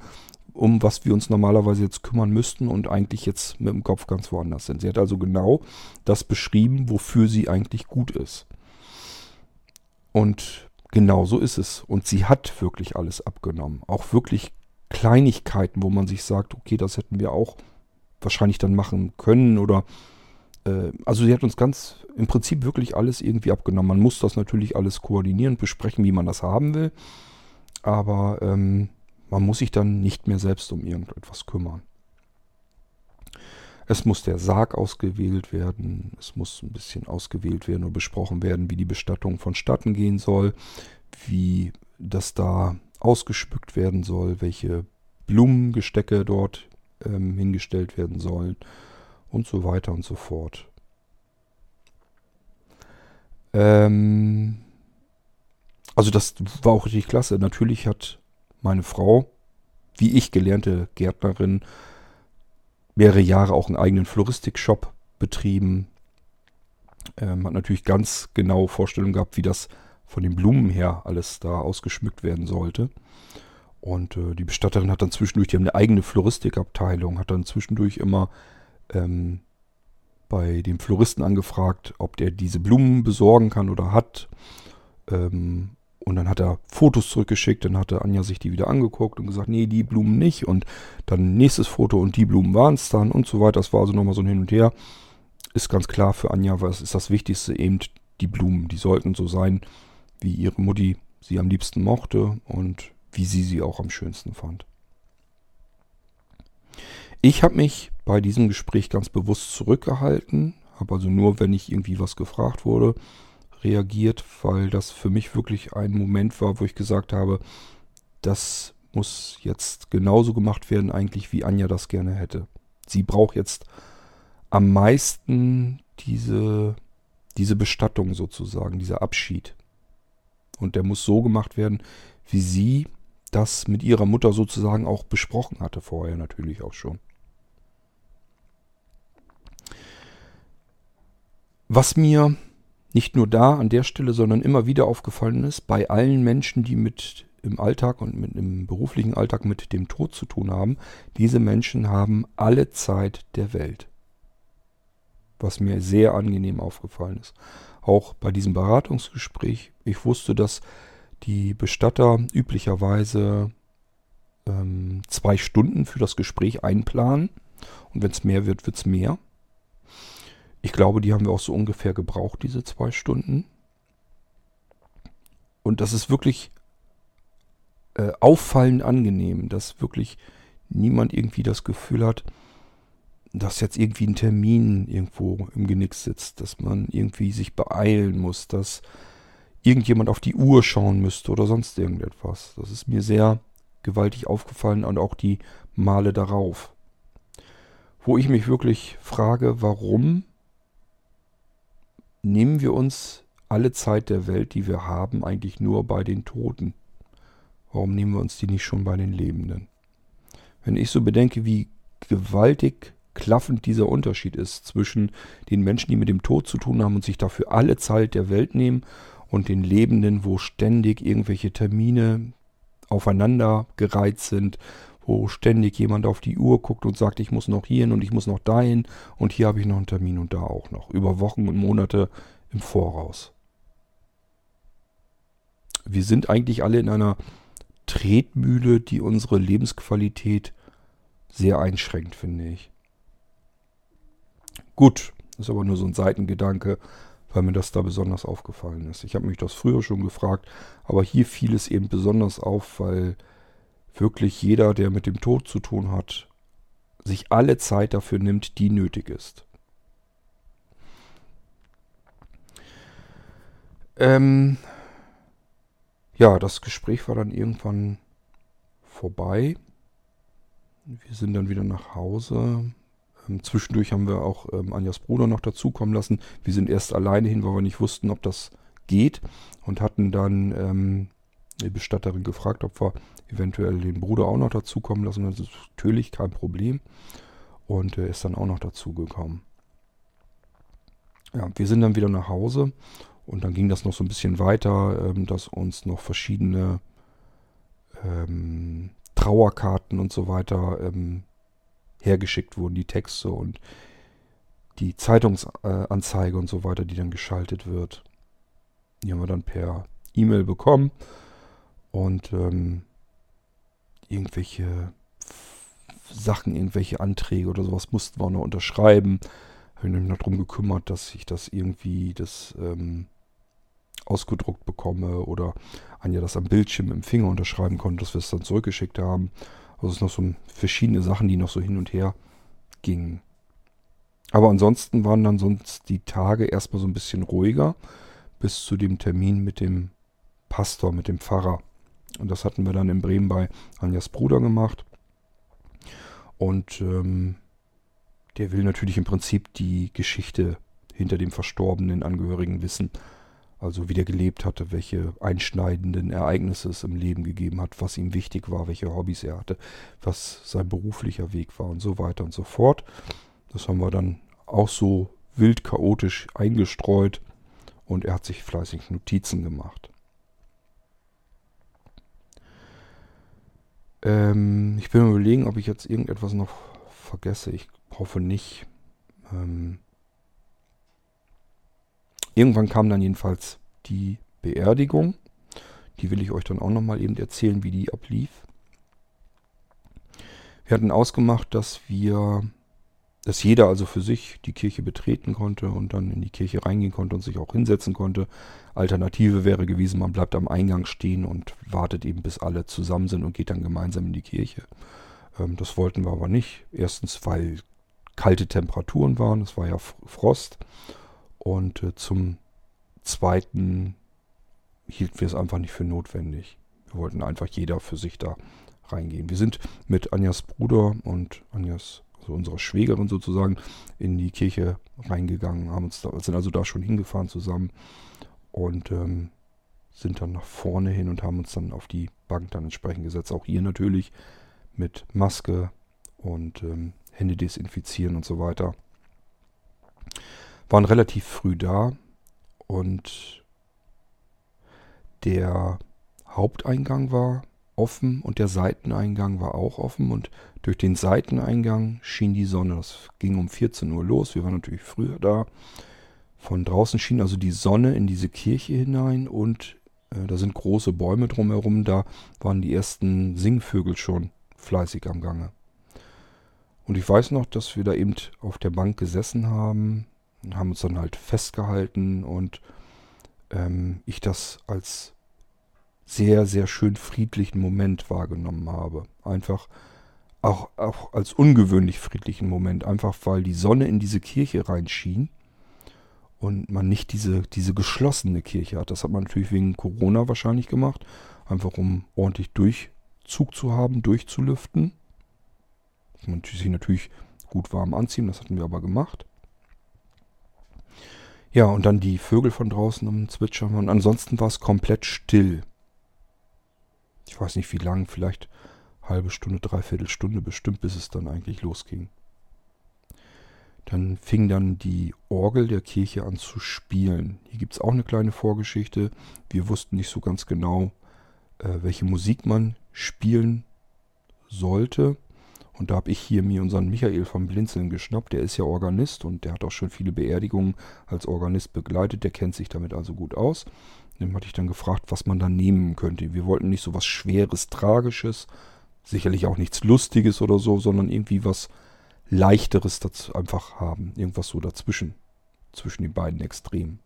um was wir uns normalerweise jetzt kümmern müssten und eigentlich jetzt mit dem Kopf ganz woanders sind. Sie hat also genau das beschrieben, wofür sie eigentlich gut ist. Und genau so ist es. Und sie hat wirklich alles abgenommen. Auch wirklich Kleinigkeiten, wo man sich sagt, okay, das hätten wir auch wahrscheinlich dann machen können oder äh, also sie hat uns ganz im Prinzip wirklich alles irgendwie abgenommen. Man muss das natürlich alles koordinieren, besprechen, wie man das haben will, aber ähm, man muss sich dann nicht mehr selbst um irgendetwas kümmern. Es muss der Sarg ausgewählt werden, es muss ein bisschen ausgewählt werden und besprochen werden, wie die Bestattung vonstatten gehen soll, wie das da ausgeschmückt werden soll, welche Blumengestecke dort ähm, hingestellt werden sollen und so weiter und so fort. Ähm, also das war auch richtig klasse. Natürlich hat meine Frau, wie ich gelernte Gärtnerin, mehrere Jahre auch einen eigenen Floristik-Shop betrieben. Ähm, hat natürlich ganz genau Vorstellungen gehabt, wie das von den Blumen her alles da ausgeschmückt werden sollte. Und äh, die Bestatterin hat dann zwischendurch, die haben eine eigene Floristikabteilung, hat dann zwischendurch immer ähm, bei dem Floristen angefragt, ob der diese Blumen besorgen kann oder hat. Ähm, und dann hat er Fotos zurückgeschickt, dann hatte Anja sich die wieder angeguckt und gesagt, nee, die Blumen nicht. Und dann nächstes Foto und die Blumen waren es dann und so weiter. Das war also nochmal so ein Hin und Her. Ist ganz klar für Anja, was ist das Wichtigste, eben die Blumen. Die sollten so sein, wie ihre Mutti sie am liebsten mochte und wie sie sie auch am schönsten fand. Ich habe mich bei diesem Gespräch ganz bewusst zurückgehalten, habe also nur, wenn ich irgendwie was gefragt wurde, reagiert, weil das für mich wirklich ein Moment war, wo ich gesagt habe, das muss jetzt genauso gemacht werden eigentlich, wie Anja das gerne hätte. Sie braucht jetzt am meisten diese diese Bestattung sozusagen, dieser Abschied. Und der muss so gemacht werden, wie sie das mit ihrer Mutter sozusagen auch besprochen hatte, vorher natürlich auch schon. Was mir nicht nur da an der Stelle, sondern immer wieder aufgefallen ist, bei allen Menschen, die mit im Alltag und mit im beruflichen Alltag mit dem Tod zu tun haben, diese Menschen haben alle Zeit der Welt. Was mir sehr angenehm aufgefallen ist. Auch bei diesem Beratungsgespräch, ich wusste, dass die Bestatter üblicherweise ähm, zwei Stunden für das Gespräch einplanen. Und wenn es mehr wird, wird es mehr. Ich glaube, die haben wir auch so ungefähr gebraucht, diese zwei Stunden. Und das ist wirklich äh, auffallend angenehm, dass wirklich niemand irgendwie das Gefühl hat, dass jetzt irgendwie ein Termin irgendwo im Genick sitzt, dass man irgendwie sich beeilen muss, dass irgendjemand auf die Uhr schauen müsste oder sonst irgendetwas. Das ist mir sehr gewaltig aufgefallen und auch die Male darauf. Wo ich mich wirklich frage, warum nehmen wir uns alle Zeit der Welt, die wir haben, eigentlich nur bei den Toten? Warum nehmen wir uns die nicht schon bei den Lebenden? Wenn ich so bedenke, wie gewaltig klaffend dieser Unterschied ist zwischen den Menschen, die mit dem Tod zu tun haben und sich dafür alle Zeit der Welt nehmen und den Lebenden, wo ständig irgendwelche Termine aufeinander gereiht sind, wo ständig jemand auf die Uhr guckt und sagt, ich muss noch hierhin und ich muss noch dahin und hier habe ich noch einen Termin und da auch noch. Über Wochen und Monate im Voraus. Wir sind eigentlich alle in einer Tretmühle, die unsere Lebensqualität sehr einschränkt, finde ich. Gut, ist aber nur so ein Seitengedanke weil mir das da besonders aufgefallen ist. Ich habe mich das früher schon gefragt, aber hier fiel es eben besonders auf, weil wirklich jeder, der mit dem Tod zu tun hat, sich alle Zeit dafür nimmt, die nötig ist. Ähm ja, das Gespräch war dann irgendwann vorbei. Wir sind dann wieder nach Hause. Ähm, zwischendurch haben wir auch ähm, Anjas Bruder noch dazukommen lassen. Wir sind erst alleine hin, weil wir nicht wussten, ob das geht. Und hatten dann ähm, die Bestatterin gefragt, ob wir eventuell den Bruder auch noch dazukommen lassen. Das ist natürlich kein Problem. Und er ist dann auch noch dazugekommen. Ja, wir sind dann wieder nach Hause. Und dann ging das noch so ein bisschen weiter, ähm, dass uns noch verschiedene ähm, Trauerkarten und so weiter ähm, hergeschickt wurden, die Texte und die Zeitungsanzeige und so weiter, die dann geschaltet wird. Die haben wir dann per E-Mail bekommen und ähm, irgendwelche Sachen, irgendwelche Anträge oder sowas mussten wir noch unterschreiben. Habe mich noch darum gekümmert, dass ich das irgendwie das ähm, ausgedruckt bekomme oder Anja das am Bildschirm im Finger unterschreiben konnte, dass wir es dann zurückgeschickt haben. Also es noch so verschiedene Sachen, die noch so hin und her gingen. Aber ansonsten waren dann sonst die Tage erstmal so ein bisschen ruhiger bis zu dem Termin mit dem Pastor, mit dem Pfarrer. Und das hatten wir dann in Bremen bei Anjas Bruder gemacht. Und ähm, der will natürlich im Prinzip die Geschichte hinter dem verstorbenen Angehörigen wissen. Also wie der gelebt hatte, welche einschneidenden Ereignisse es im Leben gegeben hat, was ihm wichtig war, welche Hobbys er hatte, was sein beruflicher Weg war und so weiter und so fort. Das haben wir dann auch so wild chaotisch eingestreut und er hat sich fleißig Notizen gemacht. Ähm, ich bin überlegen, ob ich jetzt irgendetwas noch vergesse. Ich hoffe nicht. Ähm, Irgendwann kam dann jedenfalls die Beerdigung. Die will ich euch dann auch nochmal eben erzählen, wie die ablief. Wir hatten ausgemacht, dass wir, dass jeder also für sich die Kirche betreten konnte und dann in die Kirche reingehen konnte und sich auch hinsetzen konnte. Alternative wäre gewesen, man bleibt am Eingang stehen und wartet eben, bis alle zusammen sind und geht dann gemeinsam in die Kirche. Ähm, das wollten wir aber nicht. Erstens, weil kalte Temperaturen waren, es war ja Frost. Und äh, zum Zweiten hielten wir es einfach nicht für notwendig. Wir wollten einfach jeder für sich da reingehen. Wir sind mit Anjas Bruder und Anjas, also unserer Schwägerin sozusagen, in die Kirche reingegangen, haben uns da, sind also da schon hingefahren zusammen und ähm, sind dann nach vorne hin und haben uns dann auf die Bank dann entsprechend gesetzt. Auch hier natürlich mit Maske und ähm, Hände desinfizieren und so weiter. Waren relativ früh da und der Haupteingang war offen und der Seiteneingang war auch offen und durch den Seiteneingang schien die Sonne. Das ging um 14 Uhr los. Wir waren natürlich früher da. Von draußen schien also die Sonne in diese Kirche hinein und äh, da sind große Bäume drumherum. Da waren die ersten Singvögel schon fleißig am Gange. Und ich weiß noch, dass wir da eben auf der Bank gesessen haben haben uns dann halt festgehalten und ähm, ich das als sehr, sehr schön friedlichen Moment wahrgenommen habe. Einfach auch, auch als ungewöhnlich friedlichen Moment, einfach weil die Sonne in diese Kirche reinschien und man nicht diese, diese geschlossene Kirche hat. Das hat man natürlich wegen Corona wahrscheinlich gemacht, einfach um ordentlich Durchzug zu haben, durchzulüften. Man sich natürlich gut warm anziehen, das hatten wir aber gemacht. Ja, und dann die Vögel von draußen am Zwitschern und ansonsten war es komplett still. Ich weiß nicht wie lang, vielleicht halbe Stunde, dreiviertel Stunde bestimmt, bis es dann eigentlich losging. Dann fing dann die Orgel der Kirche an zu spielen. Hier gibt es auch eine kleine Vorgeschichte. Wir wussten nicht so ganz genau, äh, welche Musik man spielen sollte. Und da habe ich hier mir unseren Michael von Blinzeln geschnappt. Der ist ja Organist und der hat auch schon viele Beerdigungen als Organist begleitet. Der kennt sich damit also gut aus. Dem hatte ich dann gefragt, was man da nehmen könnte. Wir wollten nicht so was Schweres, Tragisches, sicherlich auch nichts Lustiges oder so, sondern irgendwie was Leichteres dazu einfach haben. Irgendwas so dazwischen. Zwischen den beiden Extremen.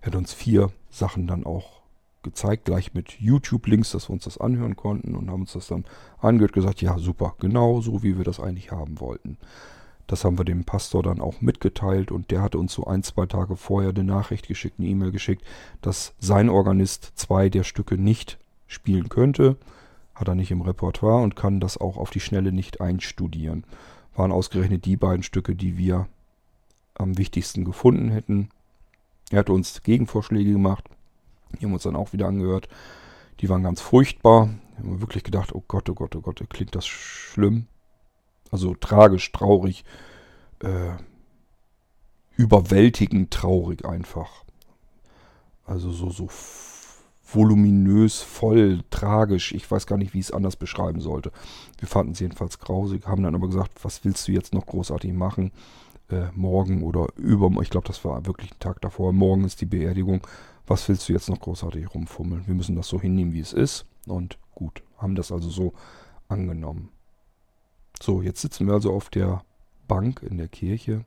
Er hat uns vier Sachen dann auch gezeigt, gleich mit YouTube-Links, dass wir uns das anhören konnten und haben uns das dann angehört, gesagt, ja super, genau so wie wir das eigentlich haben wollten. Das haben wir dem Pastor dann auch mitgeteilt und der hatte uns so ein, zwei Tage vorher eine Nachricht geschickt, eine E-Mail geschickt, dass sein Organist zwei der Stücke nicht spielen könnte. Hat er nicht im Repertoire und kann das auch auf die Schnelle nicht einstudieren. Waren ausgerechnet die beiden Stücke, die wir am wichtigsten gefunden hätten. Er hat uns Gegenvorschläge gemacht, die haben uns dann auch wieder angehört. Die waren ganz furchtbar. Wir haben wirklich gedacht, oh Gott, oh Gott, oh Gott, klingt das schlimm. Also tragisch, traurig, äh, überwältigend traurig einfach. Also so, so voluminös, voll, tragisch. Ich weiß gar nicht, wie ich es anders beschreiben sollte. Wir fanden es jedenfalls grausig, haben dann aber gesagt, was willst du jetzt noch großartig machen? Äh, morgen oder übermorgen, ich glaube, das war wirklich ein Tag davor. Morgen ist die Beerdigung was willst du jetzt noch großartig rumfummeln? Wir müssen das so hinnehmen, wie es ist. Und gut, haben das also so angenommen. So, jetzt sitzen wir also auf der Bank in der Kirche.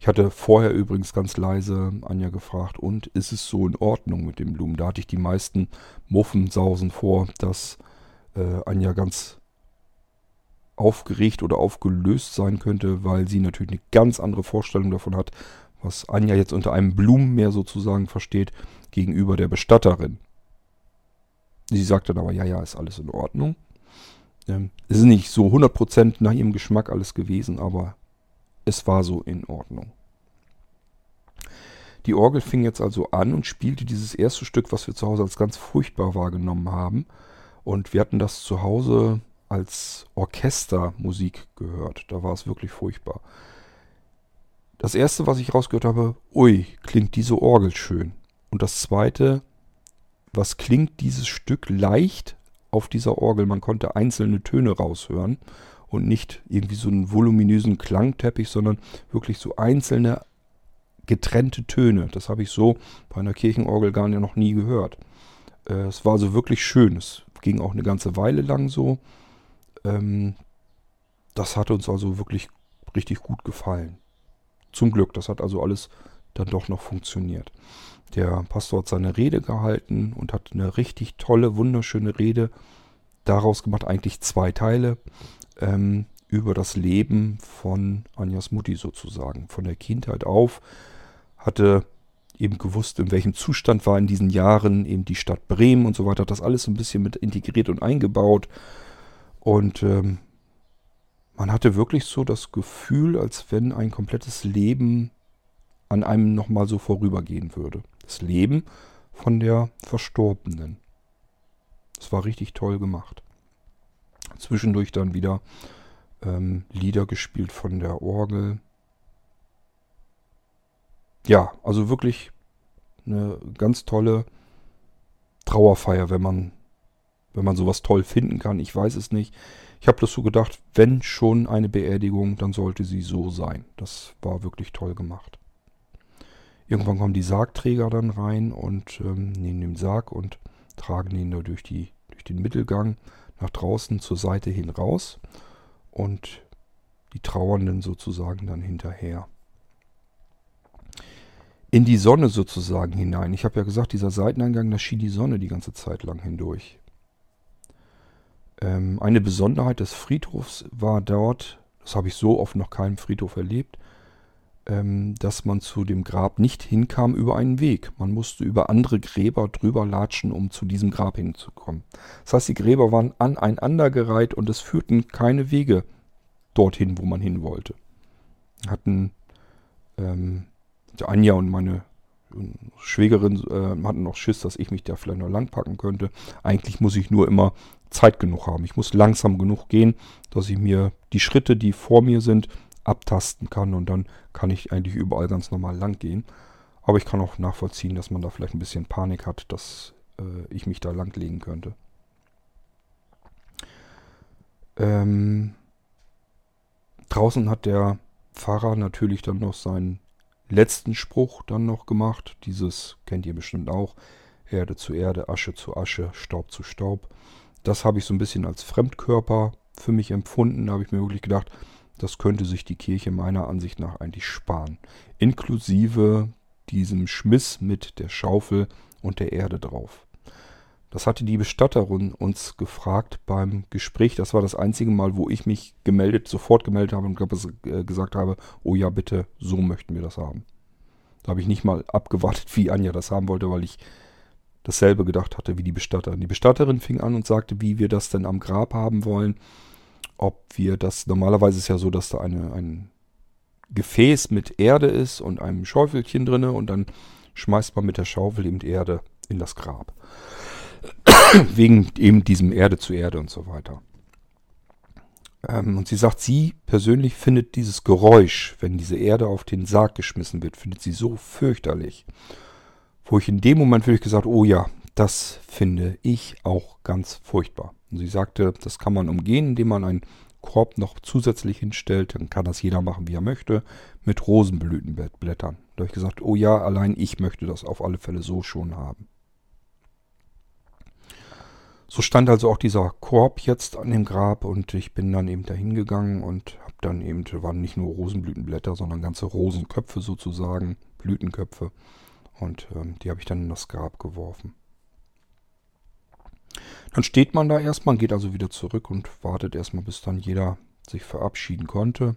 Ich hatte vorher übrigens ganz leise Anja gefragt, und ist es so in Ordnung mit den Blumen? Da hatte ich die meisten Muffensausen vor, dass äh, Anja ganz aufgeregt oder aufgelöst sein könnte, weil sie natürlich eine ganz andere Vorstellung davon hat, was Anja jetzt unter einem Blumenmeer sozusagen versteht, gegenüber der Bestatterin. Sie sagt dann aber, ja, ja, ist alles in Ordnung. Ähm, es ist nicht so 100% nach ihrem Geschmack alles gewesen, aber es war so in Ordnung. Die Orgel fing jetzt also an und spielte dieses erste Stück, was wir zu Hause als ganz furchtbar wahrgenommen haben. Und wir hatten das zu Hause als Orchestermusik gehört. Da war es wirklich furchtbar. Das erste, was ich rausgehört habe, ui, klingt diese Orgel schön. Und das zweite, was klingt dieses Stück leicht auf dieser Orgel? Man konnte einzelne Töne raushören und nicht irgendwie so einen voluminösen Klangteppich, sondern wirklich so einzelne getrennte Töne. Das habe ich so bei einer Kirchenorgel gar noch nie gehört. Äh, es war also wirklich schön. Es ging auch eine ganze Weile lang so. Ähm, das hat uns also wirklich richtig gut gefallen. Zum Glück, das hat also alles dann doch noch funktioniert. Der Pastor hat seine Rede gehalten und hat eine richtig tolle, wunderschöne Rede daraus gemacht, eigentlich zwei Teile, ähm, über das Leben von Anjas Mutti sozusagen. Von der Kindheit auf hatte eben gewusst, in welchem Zustand war in diesen Jahren eben die Stadt Bremen und so weiter. Hat das alles ein bisschen mit integriert und eingebaut. Und ähm, man hatte wirklich so das Gefühl, als wenn ein komplettes Leben an einem nochmal so vorübergehen würde. Das Leben von der Verstorbenen. Das war richtig toll gemacht. Zwischendurch dann wieder ähm, Lieder gespielt von der Orgel. Ja, also wirklich eine ganz tolle Trauerfeier, wenn man, wenn man sowas toll finden kann. Ich weiß es nicht. Ich habe das so gedacht, wenn schon eine Beerdigung, dann sollte sie so sein. Das war wirklich toll gemacht. Irgendwann kommen die Sargträger dann rein und ähm, nehmen den Sarg und tragen ihn da durch, die, durch den Mittelgang nach draußen zur Seite hin raus und die Trauernden sozusagen dann hinterher. In die Sonne sozusagen hinein. Ich habe ja gesagt, dieser Seiteneingang, da schien die Sonne die ganze Zeit lang hindurch. Ähm, eine Besonderheit des Friedhofs war dort, das habe ich so oft noch keinem Friedhof erlebt, ähm, dass man zu dem Grab nicht hinkam über einen Weg. Man musste über andere Gräber drüber latschen, um zu diesem Grab hinzukommen. Das heißt, die Gräber waren aneinandergereiht und es führten keine Wege dorthin, wo man hin wollte. Hatten ähm, Anja und meine Schwägerin äh, hatten noch Schiss, dass ich mich da vielleicht noch langpacken könnte. Eigentlich muss ich nur immer Zeit genug haben. Ich muss langsam genug gehen, dass ich mir die Schritte, die vor mir sind, abtasten kann und dann kann ich eigentlich überall ganz normal lang gehen. Aber ich kann auch nachvollziehen, dass man da vielleicht ein bisschen Panik hat, dass äh, ich mich da langlegen könnte. Ähm, draußen hat der Pfarrer natürlich dann noch seinen letzten Spruch dann noch gemacht. Dieses kennt ihr bestimmt auch. Erde zu Erde, Asche zu Asche, Staub zu Staub. Das habe ich so ein bisschen als Fremdkörper für mich empfunden. Da habe ich mir wirklich gedacht, das könnte sich die Kirche meiner Ansicht nach eigentlich sparen. Inklusive diesem Schmiss mit der Schaufel und der Erde drauf. Das hatte die Bestatterin uns gefragt beim Gespräch. Das war das einzige Mal, wo ich mich gemeldet, sofort gemeldet habe und äh, gesagt habe, oh ja, bitte, so möchten wir das haben. Da habe ich nicht mal abgewartet, wie Anja das haben wollte, weil ich dasselbe gedacht hatte wie die Bestatterin. Die Bestatterin fing an und sagte, wie wir das denn am Grab haben wollen ob wir das, normalerweise ist ja so, dass da eine, ein Gefäß mit Erde ist und einem Schaufelchen drinne und dann schmeißt man mit der Schaufel eben Erde in das Grab. Wegen eben diesem Erde zu Erde und so weiter. Ähm, und sie sagt, sie persönlich findet dieses Geräusch, wenn diese Erde auf den Sarg geschmissen wird, findet sie so fürchterlich. Wo ich in dem Moment wirklich gesagt, oh ja, das finde ich auch ganz furchtbar. Und sie sagte, das kann man umgehen, indem man einen Korb noch zusätzlich hinstellt. Dann kann das jeder machen, wie er möchte, mit Rosenblütenblättern. Da habe ich gesagt, oh ja, allein ich möchte das auf alle Fälle so schon haben. So stand also auch dieser Korb jetzt an dem Grab und ich bin dann eben dahin gegangen und habe dann eben, waren nicht nur Rosenblütenblätter, sondern ganze Rosenköpfe sozusagen, Blütenköpfe. Und ähm, die habe ich dann in das Grab geworfen. Dann steht man da erstmal, geht also wieder zurück und wartet erstmal, bis dann jeder sich verabschieden konnte.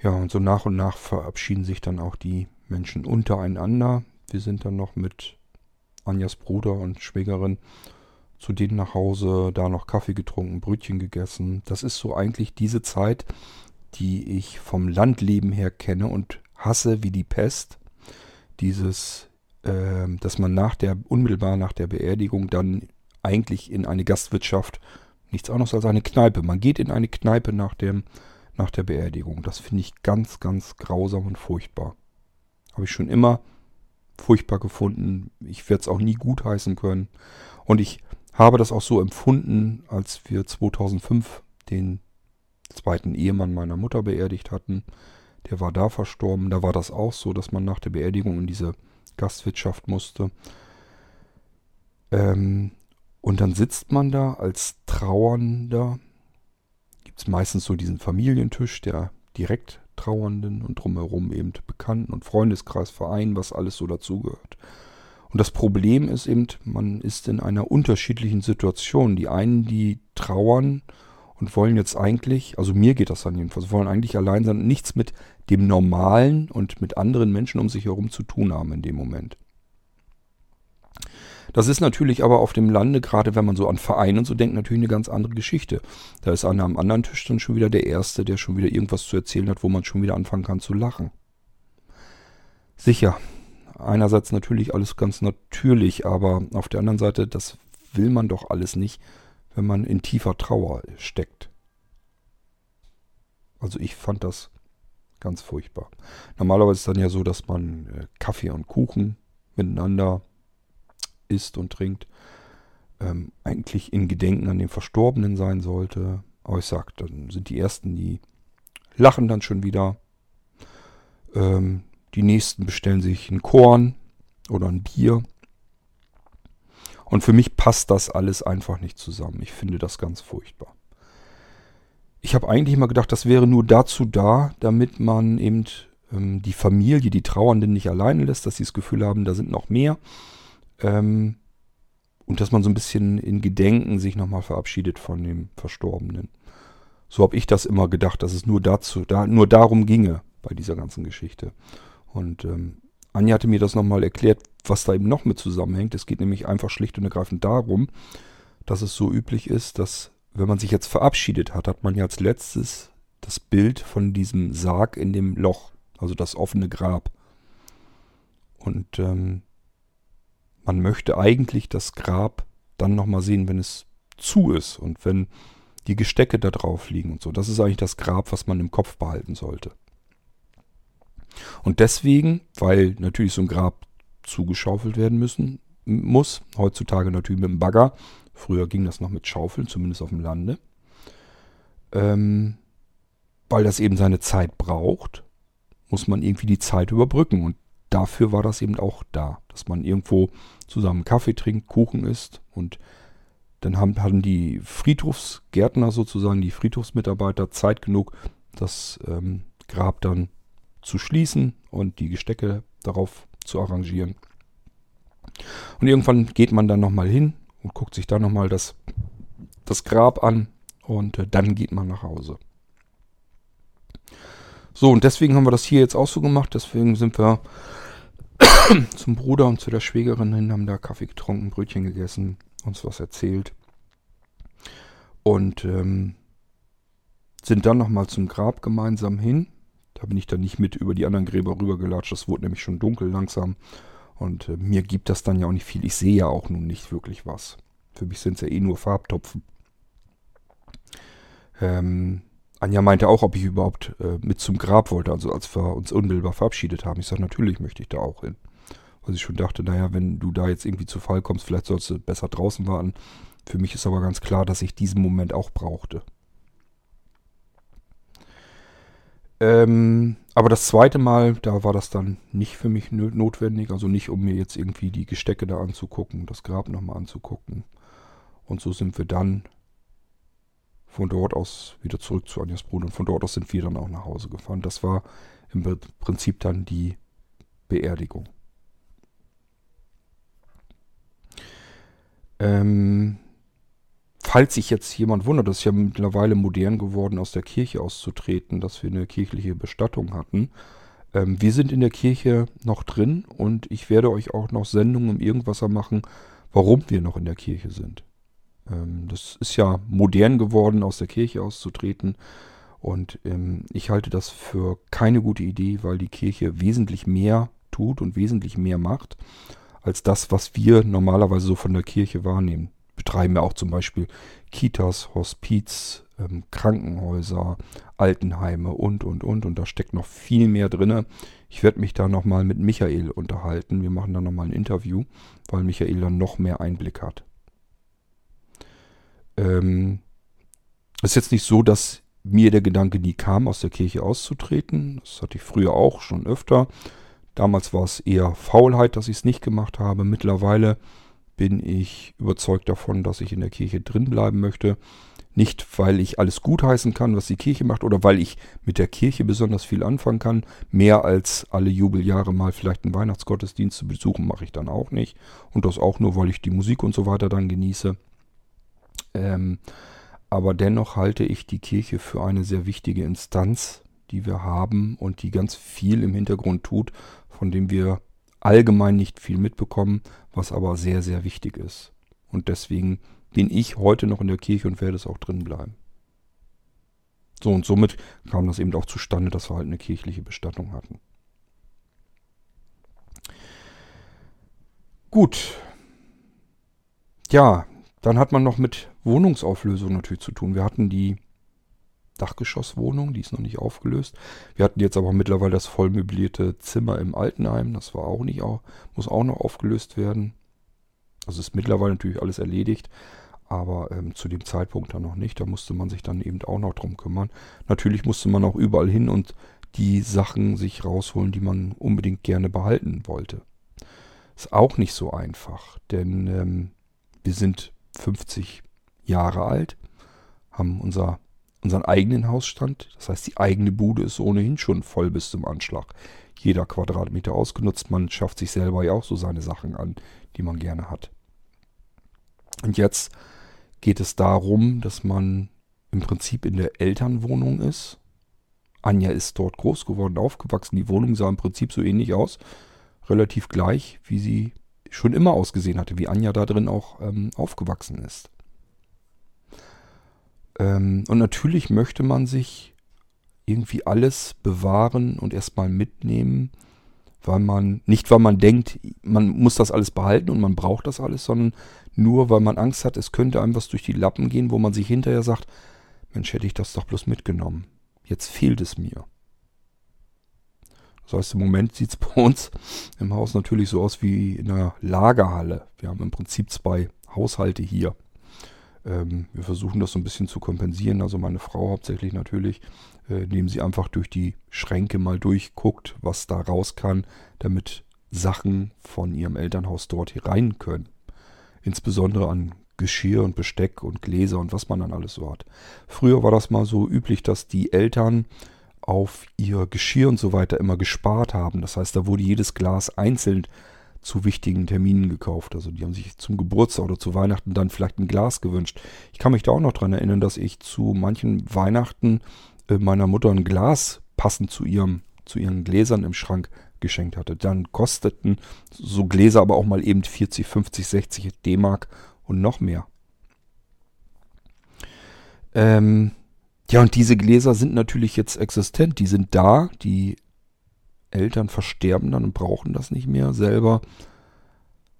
Ja, und so nach und nach verabschieden sich dann auch die Menschen untereinander. Wir sind dann noch mit Anjas Bruder und Schwägerin zu denen nach Hause, da noch Kaffee getrunken, Brötchen gegessen. Das ist so eigentlich diese Zeit, die ich vom Landleben her kenne und hasse wie die Pest. Dieses ähm, dass man nach der, unmittelbar nach der Beerdigung dann eigentlich in eine Gastwirtschaft, nichts anderes als eine Kneipe. Man geht in eine Kneipe nach, dem, nach der Beerdigung. Das finde ich ganz, ganz grausam und furchtbar. Habe ich schon immer furchtbar gefunden. Ich werde es auch nie gutheißen können. Und ich habe das auch so empfunden, als wir 2005 den zweiten Ehemann meiner Mutter beerdigt hatten. Der war da verstorben. Da war das auch so, dass man nach der Beerdigung in diese Gastwirtschaft musste. Ähm, und dann sitzt man da als Trauernder. Gibt es meistens so diesen Familientisch der direkt Trauernden und drumherum eben Bekannten und Freundeskreis, Verein, was alles so dazugehört. Und das Problem ist eben, man ist in einer unterschiedlichen Situation. Die einen, die trauern und wollen jetzt eigentlich, also mir geht das dann jedenfalls, wollen eigentlich allein sein, nichts mit dem Normalen und mit anderen Menschen um sich herum zu tun haben in dem Moment. Das ist natürlich aber auf dem Lande, gerade wenn man so an Vereine und so denkt, natürlich eine ganz andere Geschichte. Da ist einer am anderen Tisch dann schon wieder der Erste, der schon wieder irgendwas zu erzählen hat, wo man schon wieder anfangen kann zu lachen. Sicher, einerseits natürlich alles ganz natürlich, aber auf der anderen Seite, das will man doch alles nicht, wenn man in tiefer Trauer steckt. Also ich fand das ganz furchtbar. Normalerweise ist es dann ja so, dass man äh, Kaffee und Kuchen miteinander isst und trinkt. Ähm, eigentlich in Gedenken an den Verstorbenen sein sollte. Aber ich sag, dann sind die Ersten, die lachen dann schon wieder. Ähm, die Nächsten bestellen sich ein Korn oder ein Bier. Und für mich passt das alles einfach nicht zusammen. Ich finde das ganz furchtbar. Ich habe eigentlich immer gedacht, das wäre nur dazu da, damit man eben ähm, die Familie, die Trauernden nicht alleine lässt, dass sie das Gefühl haben, da sind noch mehr. Ähm, und dass man so ein bisschen in Gedenken sich nochmal verabschiedet von dem Verstorbenen. So habe ich das immer gedacht, dass es nur dazu, da, nur darum ginge bei dieser ganzen Geschichte. Und ähm, Anja hatte mir das nochmal erklärt, was da eben noch mit zusammenhängt. Es geht nämlich einfach schlicht und ergreifend darum, dass es so üblich ist, dass wenn man sich jetzt verabschiedet hat, hat man ja als letztes das Bild von diesem Sarg in dem Loch, also das offene Grab. Und ähm, man möchte eigentlich das Grab dann nochmal sehen, wenn es zu ist und wenn die Gestecke da drauf liegen und so. Das ist eigentlich das Grab, was man im Kopf behalten sollte. Und deswegen, weil natürlich so ein Grab zugeschaufelt werden müssen, muss, heutzutage natürlich mit dem Bagger, früher ging das noch mit Schaufeln, zumindest auf dem Lande, ähm, weil das eben seine Zeit braucht, muss man irgendwie die Zeit überbrücken. Und dafür war das eben auch da, dass man irgendwo zusammen Kaffee trinkt, Kuchen isst und dann haben, hatten die Friedhofsgärtner sozusagen, die Friedhofsmitarbeiter Zeit genug, das ähm, Grab dann zu schließen und die Gestecke darauf zu arrangieren. Und irgendwann geht man dann nochmal hin und guckt sich dann nochmal das, das Grab an und äh, dann geht man nach Hause. So, und deswegen haben wir das hier jetzt auch so gemacht. Deswegen sind wir zum Bruder und zu der Schwägerin hin, haben da Kaffee getrunken, Brötchen gegessen, uns was erzählt. Und ähm, sind dann nochmal zum Grab gemeinsam hin. Da bin ich dann nicht mit über die anderen Gräber rübergelatscht. Das wurde nämlich schon dunkel langsam. Und äh, mir gibt das dann ja auch nicht viel. Ich sehe ja auch nun nicht wirklich was. Für mich sind es ja eh nur Farbtopfen. Ähm, Anja meinte auch, ob ich überhaupt äh, mit zum Grab wollte, also als wir uns unmittelbar verabschiedet haben. Ich sage, natürlich möchte ich da auch hin. Weil ich schon dachte, naja, wenn du da jetzt irgendwie zu Fall kommst, vielleicht sollst du besser draußen warten. Für mich ist aber ganz klar, dass ich diesen Moment auch brauchte. Ähm, aber das zweite Mal, da war das dann nicht für mich notwendig. Also nicht, um mir jetzt irgendwie die Gestecke da anzugucken, das Grab nochmal anzugucken. Und so sind wir dann von dort aus wieder zurück zu Anjas Bruder. Und von dort aus sind wir dann auch nach Hause gefahren. Das war im Prinzip dann die Beerdigung. Ähm, falls sich jetzt jemand wundert, das ist ja mittlerweile modern geworden, aus der Kirche auszutreten, dass wir eine kirchliche Bestattung hatten. Ähm, wir sind in der Kirche noch drin und ich werde euch auch noch Sendungen im Irgendwasser machen, warum wir noch in der Kirche sind. Ähm, das ist ja modern geworden, aus der Kirche auszutreten. Und ähm, ich halte das für keine gute Idee, weil die Kirche wesentlich mehr tut und wesentlich mehr macht, als das, was wir normalerweise so von der Kirche wahrnehmen betreiben ja auch zum Beispiel Kitas, Hospiz, ähm, Krankenhäuser, Altenheime und, und, und. Und da steckt noch viel mehr drin. Ich werde mich da nochmal mit Michael unterhalten. Wir machen da nochmal ein Interview, weil Michael dann noch mehr Einblick hat. Ähm, es ist jetzt nicht so, dass mir der Gedanke nie kam, aus der Kirche auszutreten. Das hatte ich früher auch schon öfter. Damals war es eher Faulheit, dass ich es nicht gemacht habe. Mittlerweile bin ich überzeugt davon, dass ich in der Kirche drin bleiben möchte. Nicht, weil ich alles gutheißen kann, was die Kirche macht, oder weil ich mit der Kirche besonders viel anfangen kann. Mehr als alle Jubeljahre mal vielleicht einen Weihnachtsgottesdienst zu besuchen, mache ich dann auch nicht. Und das auch nur, weil ich die Musik und so weiter dann genieße. Ähm, aber dennoch halte ich die Kirche für eine sehr wichtige Instanz, die wir haben und die ganz viel im Hintergrund tut, von dem wir allgemein nicht viel mitbekommen, was aber sehr, sehr wichtig ist. Und deswegen bin ich heute noch in der Kirche und werde es auch drin bleiben. So und somit kam das eben auch zustande, dass wir halt eine kirchliche Bestattung hatten. Gut. Ja, dann hat man noch mit Wohnungsauflösung natürlich zu tun. Wir hatten die Dachgeschosswohnung, die ist noch nicht aufgelöst. Wir hatten jetzt aber mittlerweile das vollmöblierte Zimmer im Altenheim, das war auch nicht auch, muss auch noch aufgelöst werden. Also ist mittlerweile natürlich alles erledigt, aber ähm, zu dem Zeitpunkt dann noch nicht. Da musste man sich dann eben auch noch drum kümmern. Natürlich musste man auch überall hin und die Sachen sich rausholen, die man unbedingt gerne behalten wollte. Ist auch nicht so einfach, denn ähm, wir sind 50 Jahre alt, haben unser unseren eigenen Hausstand. Das heißt, die eigene Bude ist ohnehin schon voll bis zum Anschlag. Jeder Quadratmeter ausgenutzt. Man schafft sich selber ja auch so seine Sachen an, die man gerne hat. Und jetzt geht es darum, dass man im Prinzip in der Elternwohnung ist. Anja ist dort groß geworden, aufgewachsen. Die Wohnung sah im Prinzip so ähnlich aus. Relativ gleich, wie sie schon immer ausgesehen hatte, wie Anja da drin auch ähm, aufgewachsen ist. Ähm, und natürlich möchte man sich irgendwie alles bewahren und erstmal mitnehmen, weil man, nicht weil man denkt, man muss das alles behalten und man braucht das alles, sondern nur weil man Angst hat, es könnte einem was durch die Lappen gehen, wo man sich hinterher sagt, Mensch, hätte ich das doch bloß mitgenommen. Jetzt fehlt es mir. Das heißt, im Moment sieht es bei uns im Haus natürlich so aus wie in einer Lagerhalle. Wir haben im Prinzip zwei Haushalte hier. Ähm, wir versuchen das so ein bisschen zu kompensieren. Also meine Frau hauptsächlich natürlich, äh, indem sie einfach durch die Schränke mal durchguckt, was da raus kann, damit Sachen von ihrem Elternhaus dort hier rein können. Insbesondere an Geschirr und Besteck und Gläser und was man dann alles so hat. Früher war das mal so üblich, dass die Eltern auf ihr Geschirr und so weiter immer gespart haben. Das heißt, da wurde jedes Glas einzeln zu wichtigen Terminen gekauft. Also die haben sich zum Geburtstag oder zu Weihnachten dann vielleicht ein Glas gewünscht. Ich kann mich da auch noch dran erinnern, dass ich zu manchen Weihnachten äh, meiner Mutter ein Glas passend zu ihrem zu ihren Gläsern im Schrank geschenkt hatte. Dann kosteten so Gläser aber auch mal eben 40, 50, 60 D-Mark und noch mehr. Ähm, ja, und diese Gläser sind natürlich jetzt existent. Die sind da, die Eltern versterben dann und brauchen das nicht mehr. Selber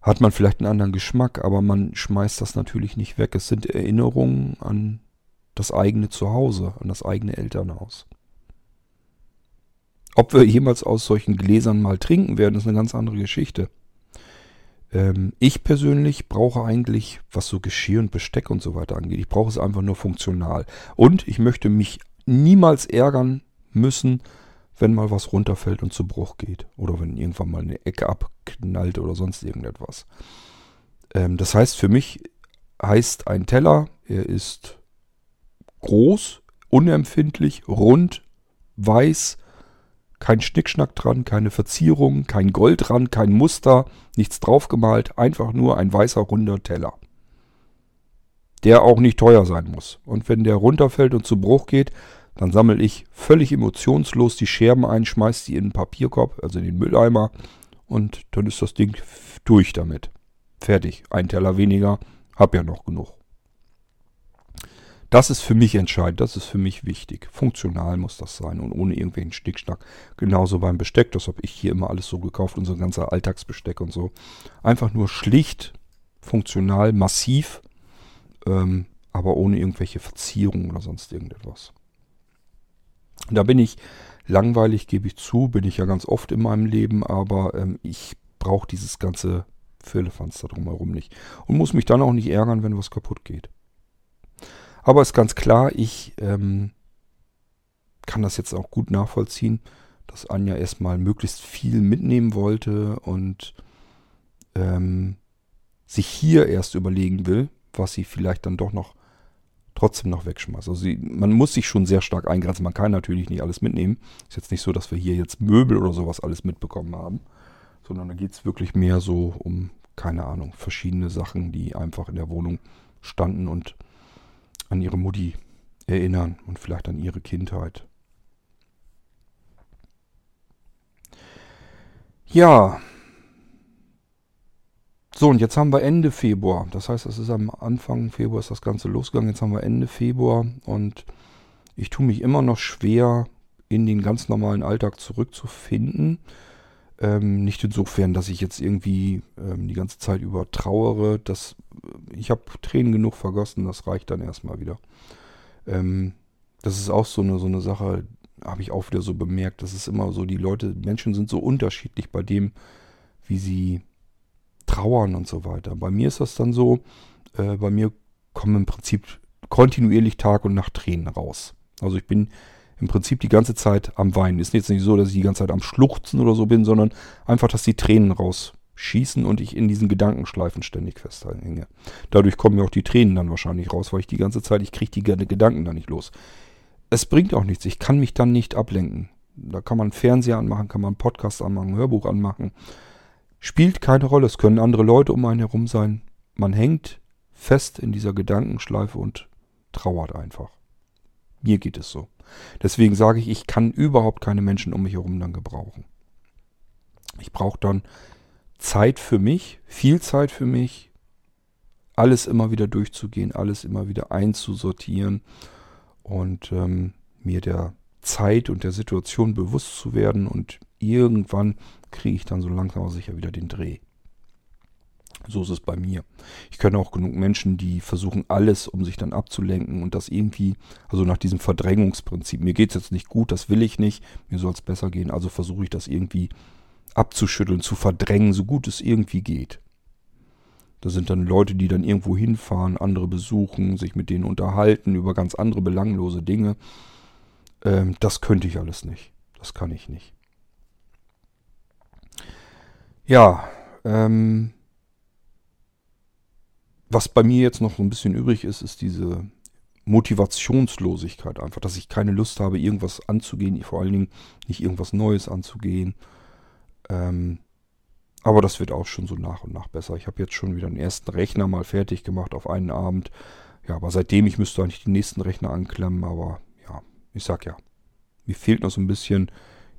hat man vielleicht einen anderen Geschmack, aber man schmeißt das natürlich nicht weg. Es sind Erinnerungen an das eigene Zuhause, an das eigene Elternhaus. Ob wir jemals aus solchen Gläsern mal trinken werden, ist eine ganz andere Geschichte. Ähm, ich persönlich brauche eigentlich, was so Geschirr und Besteck und so weiter angeht, ich brauche es einfach nur funktional. Und ich möchte mich niemals ärgern müssen, wenn mal was runterfällt und zu Bruch geht. Oder wenn irgendwann mal eine Ecke abknallt oder sonst irgendetwas. Ähm, das heißt, für mich heißt ein Teller, er ist groß, unempfindlich, rund, weiß, kein Schnickschnack dran, keine Verzierung, kein Gold dran, kein Muster, nichts draufgemalt, einfach nur ein weißer runder Teller. Der auch nicht teuer sein muss. Und wenn der runterfällt und zu Bruch geht, dann sammle ich völlig emotionslos die Scherben ein, schmeiße die in den Papierkorb, also in den Mülleimer und dann ist das Ding durch damit. Fertig. Ein Teller weniger, hab ja noch genug. Das ist für mich entscheidend, das ist für mich wichtig. Funktional muss das sein und ohne irgendwelchen Stickschnack. Genauso beim Besteck, das habe ich hier immer alles so gekauft, unser ganzer Alltagsbesteck und so. Einfach nur schlicht, funktional, massiv, ähm, aber ohne irgendwelche Verzierungen oder sonst irgendetwas. Da bin ich langweilig, gebe ich zu, bin ich ja ganz oft in meinem Leben, aber ähm, ich brauche dieses ganze Firlefanz da drumherum nicht. Und muss mich dann auch nicht ärgern, wenn was kaputt geht. Aber ist ganz klar, ich ähm, kann das jetzt auch gut nachvollziehen, dass Anja erstmal möglichst viel mitnehmen wollte und ähm, sich hier erst überlegen will, was sie vielleicht dann doch noch trotzdem noch wegschmeißt. Also sie, man muss sich schon sehr stark eingrenzen. Man kann natürlich nicht alles mitnehmen. Ist jetzt nicht so, dass wir hier jetzt Möbel oder sowas alles mitbekommen haben, sondern da geht es wirklich mehr so um, keine Ahnung, verschiedene Sachen, die einfach in der Wohnung standen und an ihre Mutti erinnern und vielleicht an ihre Kindheit. Ja, So, und jetzt haben wir Ende Februar. Das heißt, es ist am Anfang Februar ist das Ganze losgegangen. Jetzt haben wir Ende Februar und ich tue mich immer noch schwer, in den ganz normalen Alltag zurückzufinden. Ähm, nicht insofern, dass ich jetzt irgendwie ähm, die ganze Zeit über trauere. Das, ich habe Tränen genug vergossen, das reicht dann erstmal wieder. Ähm, das ist auch so eine, so eine Sache, habe ich auch wieder so bemerkt. Das ist immer so, die Leute, Menschen sind so unterschiedlich bei dem, wie sie trauern und so weiter. Bei mir ist das dann so, äh, bei mir kommen im Prinzip kontinuierlich Tag und Nacht Tränen raus. Also ich bin im Prinzip die ganze Zeit am Weinen. Ist jetzt nicht so, dass ich die ganze Zeit am Schluchzen oder so bin, sondern einfach, dass die Tränen rausschießen und ich in diesen Gedankenschleifen ständig festhänge. Dadurch kommen mir auch die Tränen dann wahrscheinlich raus, weil ich die ganze Zeit, ich kriege die Gedanken da nicht los. Es bringt auch nichts. Ich kann mich dann nicht ablenken. Da kann man Fernseher anmachen, kann man Podcast anmachen, Hörbuch anmachen. Spielt keine Rolle. Es können andere Leute um einen herum sein. Man hängt fest in dieser Gedankenschleife und trauert einfach. Mir geht es so. Deswegen sage ich, ich kann überhaupt keine Menschen um mich herum dann gebrauchen. Ich brauche dann Zeit für mich, viel Zeit für mich, alles immer wieder durchzugehen, alles immer wieder einzusortieren und ähm, mir der Zeit und der Situation bewusst zu werden und irgendwann kriege ich dann so langsam aber sicher wieder den Dreh. So ist es bei mir. Ich kenne auch genug Menschen, die versuchen alles, um sich dann abzulenken und das irgendwie, also nach diesem Verdrängungsprinzip. Mir geht es jetzt nicht gut, das will ich nicht, mir soll es besser gehen, also versuche ich das irgendwie abzuschütteln, zu verdrängen, so gut es irgendwie geht. Da sind dann Leute, die dann irgendwo hinfahren, andere besuchen, sich mit denen unterhalten über ganz andere belanglose Dinge. Ähm, das könnte ich alles nicht. Das kann ich nicht. Ja, ähm, was bei mir jetzt noch so ein bisschen übrig ist, ist diese Motivationslosigkeit einfach, dass ich keine Lust habe, irgendwas anzugehen, vor allen Dingen nicht irgendwas Neues anzugehen. Ähm, aber das wird auch schon so nach und nach besser. Ich habe jetzt schon wieder den ersten Rechner mal fertig gemacht auf einen Abend. Ja, aber seitdem, ich müsste eigentlich die nächsten Rechner anklemmen, aber ja, ich sag ja, mir fehlt noch so ein bisschen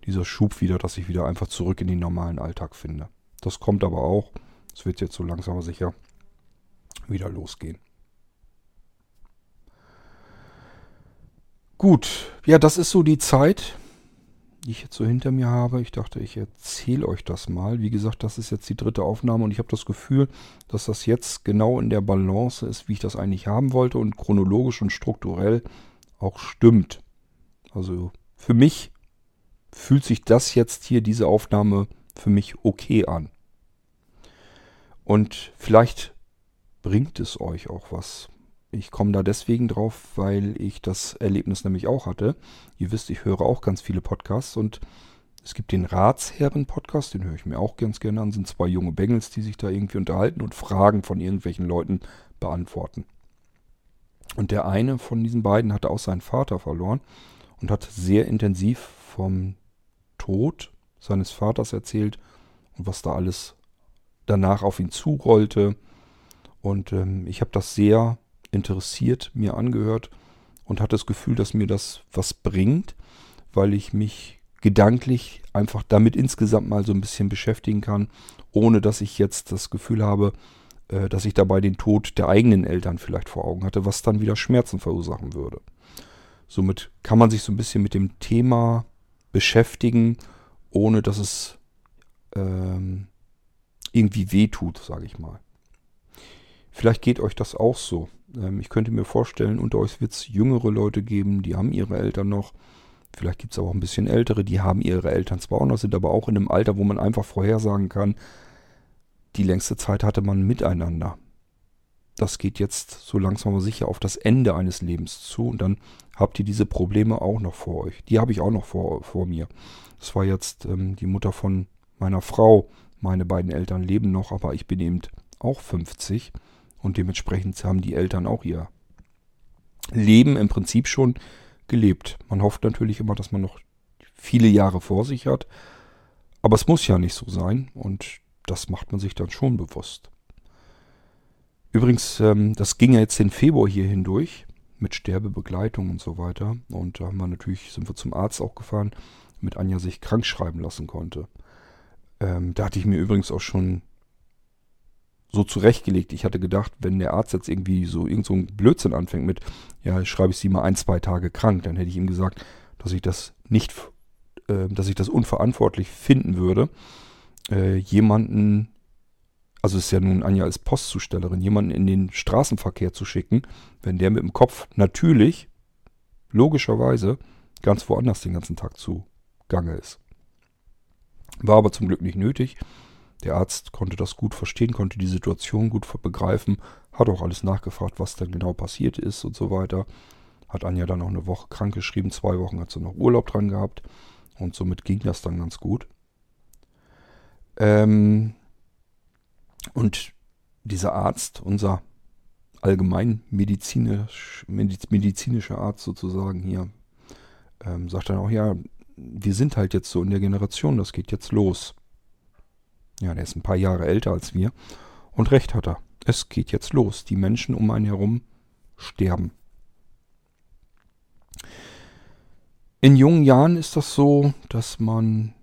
dieser Schub wieder, dass ich wieder einfach zurück in den normalen Alltag finde. Das kommt aber auch. Es wird jetzt so langsam aber sicher wieder losgehen. Gut, ja, das ist so die Zeit, die ich jetzt so hinter mir habe. Ich dachte, ich erzähle euch das mal. Wie gesagt, das ist jetzt die dritte Aufnahme und ich habe das Gefühl, dass das jetzt genau in der Balance ist, wie ich das eigentlich haben wollte und chronologisch und strukturell auch stimmt. Also für mich fühlt sich das jetzt hier, diese Aufnahme, für mich okay an. Und vielleicht bringt es euch auch was. Ich komme da deswegen drauf, weil ich das Erlebnis nämlich auch hatte. Ihr wisst, ich höre auch ganz viele Podcasts und es gibt den Ratsherren-Podcast, den höre ich mir auch ganz gerne an. Sind zwei junge Bengels, die sich da irgendwie unterhalten und Fragen von irgendwelchen Leuten beantworten. Und der eine von diesen beiden hatte auch seinen Vater verloren und hat sehr intensiv vom Tod seines Vaters erzählt und was da alles danach auf ihn zurollte und ähm, ich habe das sehr interessiert mir angehört und hatte das Gefühl, dass mir das was bringt, weil ich mich gedanklich einfach damit insgesamt mal so ein bisschen beschäftigen kann, ohne dass ich jetzt das Gefühl habe, äh, dass ich dabei den Tod der eigenen Eltern vielleicht vor Augen hatte, was dann wieder Schmerzen verursachen würde. Somit kann man sich so ein bisschen mit dem Thema beschäftigen, ohne dass es ähm, irgendwie wehtut, sage ich mal. Vielleicht geht euch das auch so. Ähm, ich könnte mir vorstellen, unter euch wird es jüngere Leute geben, die haben ihre Eltern noch. Vielleicht gibt es aber auch ein bisschen ältere, die haben ihre Eltern zwar auch noch, sind aber auch in einem Alter, wo man einfach vorhersagen kann, die längste Zeit hatte man miteinander. Das geht jetzt so langsam aber sicher auf das Ende eines Lebens zu und dann habt ihr diese Probleme auch noch vor euch. Die habe ich auch noch vor, vor mir. Das war jetzt ähm, die Mutter von meiner Frau. Meine beiden Eltern leben noch, aber ich bin eben auch 50. Und dementsprechend haben die Eltern auch ihr Leben im Prinzip schon gelebt. Man hofft natürlich immer, dass man noch viele Jahre vor sich hat. Aber es muss ja nicht so sein und das macht man sich dann schon bewusst. Übrigens, ähm, das ging ja jetzt den Februar hier hindurch mit Sterbebegleitung und so weiter. Und da haben wir natürlich, sind wir zum Arzt auch gefahren, mit Anja sich krank schreiben lassen konnte. Ähm, da hatte ich mir übrigens auch schon so zurechtgelegt. Ich hatte gedacht, wenn der Arzt jetzt irgendwie so irgend so ein Blödsinn anfängt mit, ja, schreibe ich sie mal ein, zwei Tage krank, dann hätte ich ihm gesagt, dass ich das nicht, äh, dass ich das unverantwortlich finden würde, äh, jemanden, also es ist ja nun Anja als Postzustellerin, jemanden in den Straßenverkehr zu schicken, wenn der mit dem Kopf natürlich, logischerweise, ganz woanders den ganzen Tag zugange ist. War aber zum Glück nicht nötig. Der Arzt konnte das gut verstehen, konnte die Situation gut begreifen, hat auch alles nachgefragt, was dann genau passiert ist und so weiter. Hat Anja dann auch eine Woche krank geschrieben, zwei Wochen hat sie noch Urlaub dran gehabt und somit ging das dann ganz gut. Ähm und dieser Arzt, unser allgemein medizinisch, medizinischer Arzt sozusagen hier, ähm, sagt dann auch, ja, wir sind halt jetzt so in der Generation, das geht jetzt los. Ja, der ist ein paar Jahre älter als wir. Und recht hat er. Es geht jetzt los. Die Menschen um einen herum sterben. In jungen Jahren ist das so, dass man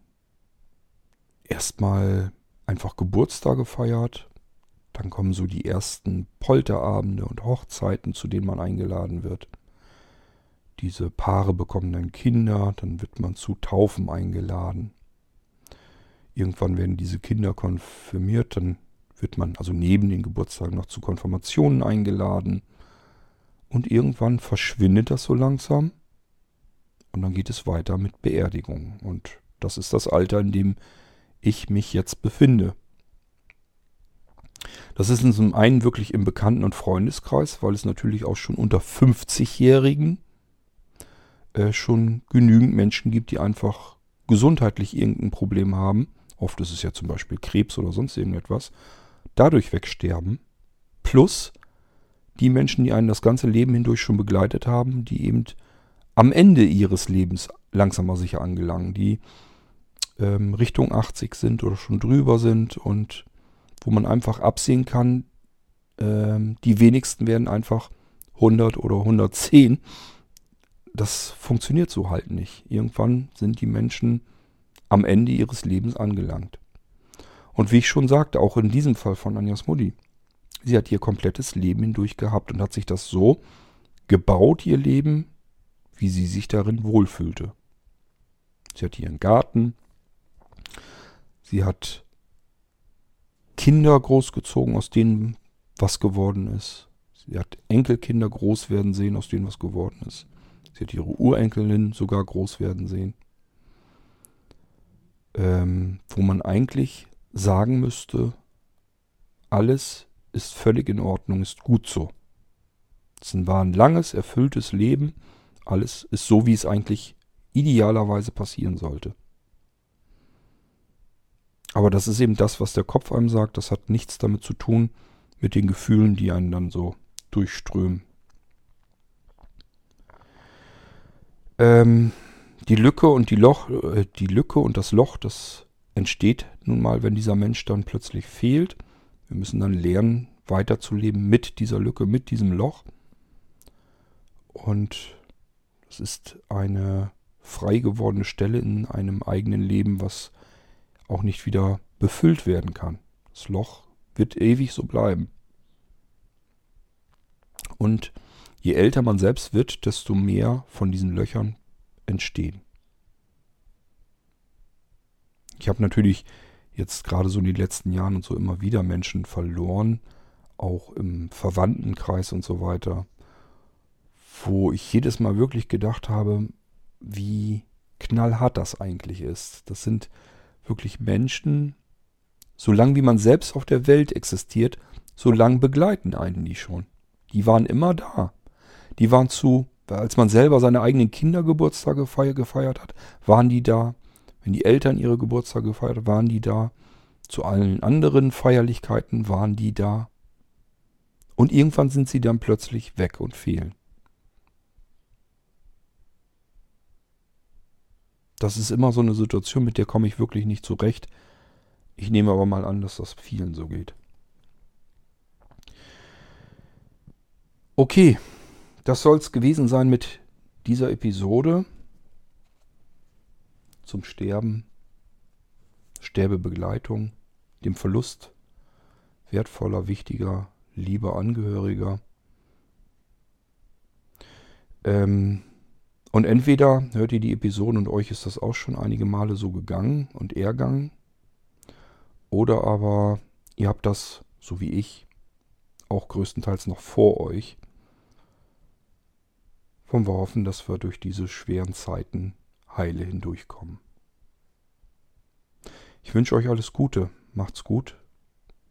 erstmal einfach Geburtstage feiert. Dann kommen so die ersten Polterabende und Hochzeiten, zu denen man eingeladen wird. Diese Paare bekommen dann Kinder, dann wird man zu Taufen eingeladen. Irgendwann werden diese Kinder konfirmiert, dann wird man also neben den Geburtstagen noch zu Konfirmationen eingeladen. Und irgendwann verschwindet das so langsam. Und dann geht es weiter mit Beerdigungen. Und das ist das Alter, in dem ich mich jetzt befinde. Das ist in zum einen wirklich im Bekannten- und Freundeskreis, weil es natürlich auch schon unter 50-Jährigen äh, schon genügend Menschen gibt, die einfach gesundheitlich irgendein Problem haben oft ist es ja zum Beispiel Krebs oder sonst irgendetwas, dadurch wegsterben. Plus die Menschen, die einen das ganze Leben hindurch schon begleitet haben, die eben am Ende ihres Lebens langsam aber sicher angelangen, die ähm, Richtung 80 sind oder schon drüber sind und wo man einfach absehen kann, ähm, die wenigsten werden einfach 100 oder 110. Das funktioniert so halt nicht. Irgendwann sind die Menschen am Ende ihres Lebens angelangt. Und wie ich schon sagte, auch in diesem Fall von Anjas Mutti, sie hat ihr komplettes Leben hindurch gehabt und hat sich das so gebaut, ihr Leben, wie sie sich darin wohlfühlte. Sie hat ihren Garten, sie hat Kinder großgezogen, aus denen was geworden ist. Sie hat Enkelkinder groß werden sehen, aus denen was geworden ist. Sie hat ihre Urenkelin sogar groß werden sehen ähm, wo man eigentlich sagen müsste, alles ist völlig in Ordnung, ist gut so. Es war ein langes, erfülltes Leben. Alles ist so, wie es eigentlich idealerweise passieren sollte. Aber das ist eben das, was der Kopf einem sagt. Das hat nichts damit zu tun mit den Gefühlen, die einen dann so durchströmen. Ähm, die Lücke und die Loch, äh, die Lücke und das Loch, das entsteht nun mal, wenn dieser Mensch dann plötzlich fehlt. Wir müssen dann lernen, weiterzuleben mit dieser Lücke, mit diesem Loch. Und es ist eine frei gewordene Stelle in einem eigenen Leben, was auch nicht wieder befüllt werden kann. Das Loch wird ewig so bleiben. Und je älter man selbst wird, desto mehr von diesen Löchern entstehen. Ich habe natürlich jetzt gerade so in den letzten Jahren und so immer wieder Menschen verloren, auch im Verwandtenkreis und so weiter, wo ich jedes Mal wirklich gedacht habe, wie knallhart das eigentlich ist. Das sind wirklich Menschen, solange wie man selbst auf der Welt existiert, so lang begleiten einen die schon. Die waren immer da. Die waren zu als man selber seine eigenen Kindergeburtstage gefeiert hat, waren die da. Wenn die Eltern ihre Geburtstage gefeiert haben, waren die da. Zu allen anderen Feierlichkeiten waren die da. Und irgendwann sind sie dann plötzlich weg und fehlen. Das ist immer so eine Situation, mit der komme ich wirklich nicht zurecht. Ich nehme aber mal an, dass das vielen so geht. Okay, das soll es gewesen sein mit dieser Episode zum Sterben, Sterbebegleitung, dem Verlust wertvoller, wichtiger, lieber Angehöriger. Ähm, und entweder hört ihr die Episoden und euch ist das auch schon einige Male so gegangen und ergangen. Oder aber ihr habt das, so wie ich, auch größtenteils noch vor euch. Wollen wir hoffen, dass wir durch diese schweren Zeiten heile hindurchkommen. Ich wünsche euch alles Gute. Macht's gut.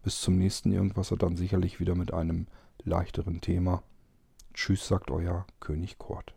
Bis zum nächsten Irgendwasser dann sicherlich wieder mit einem leichteren Thema. Tschüss, sagt euer König Kurt.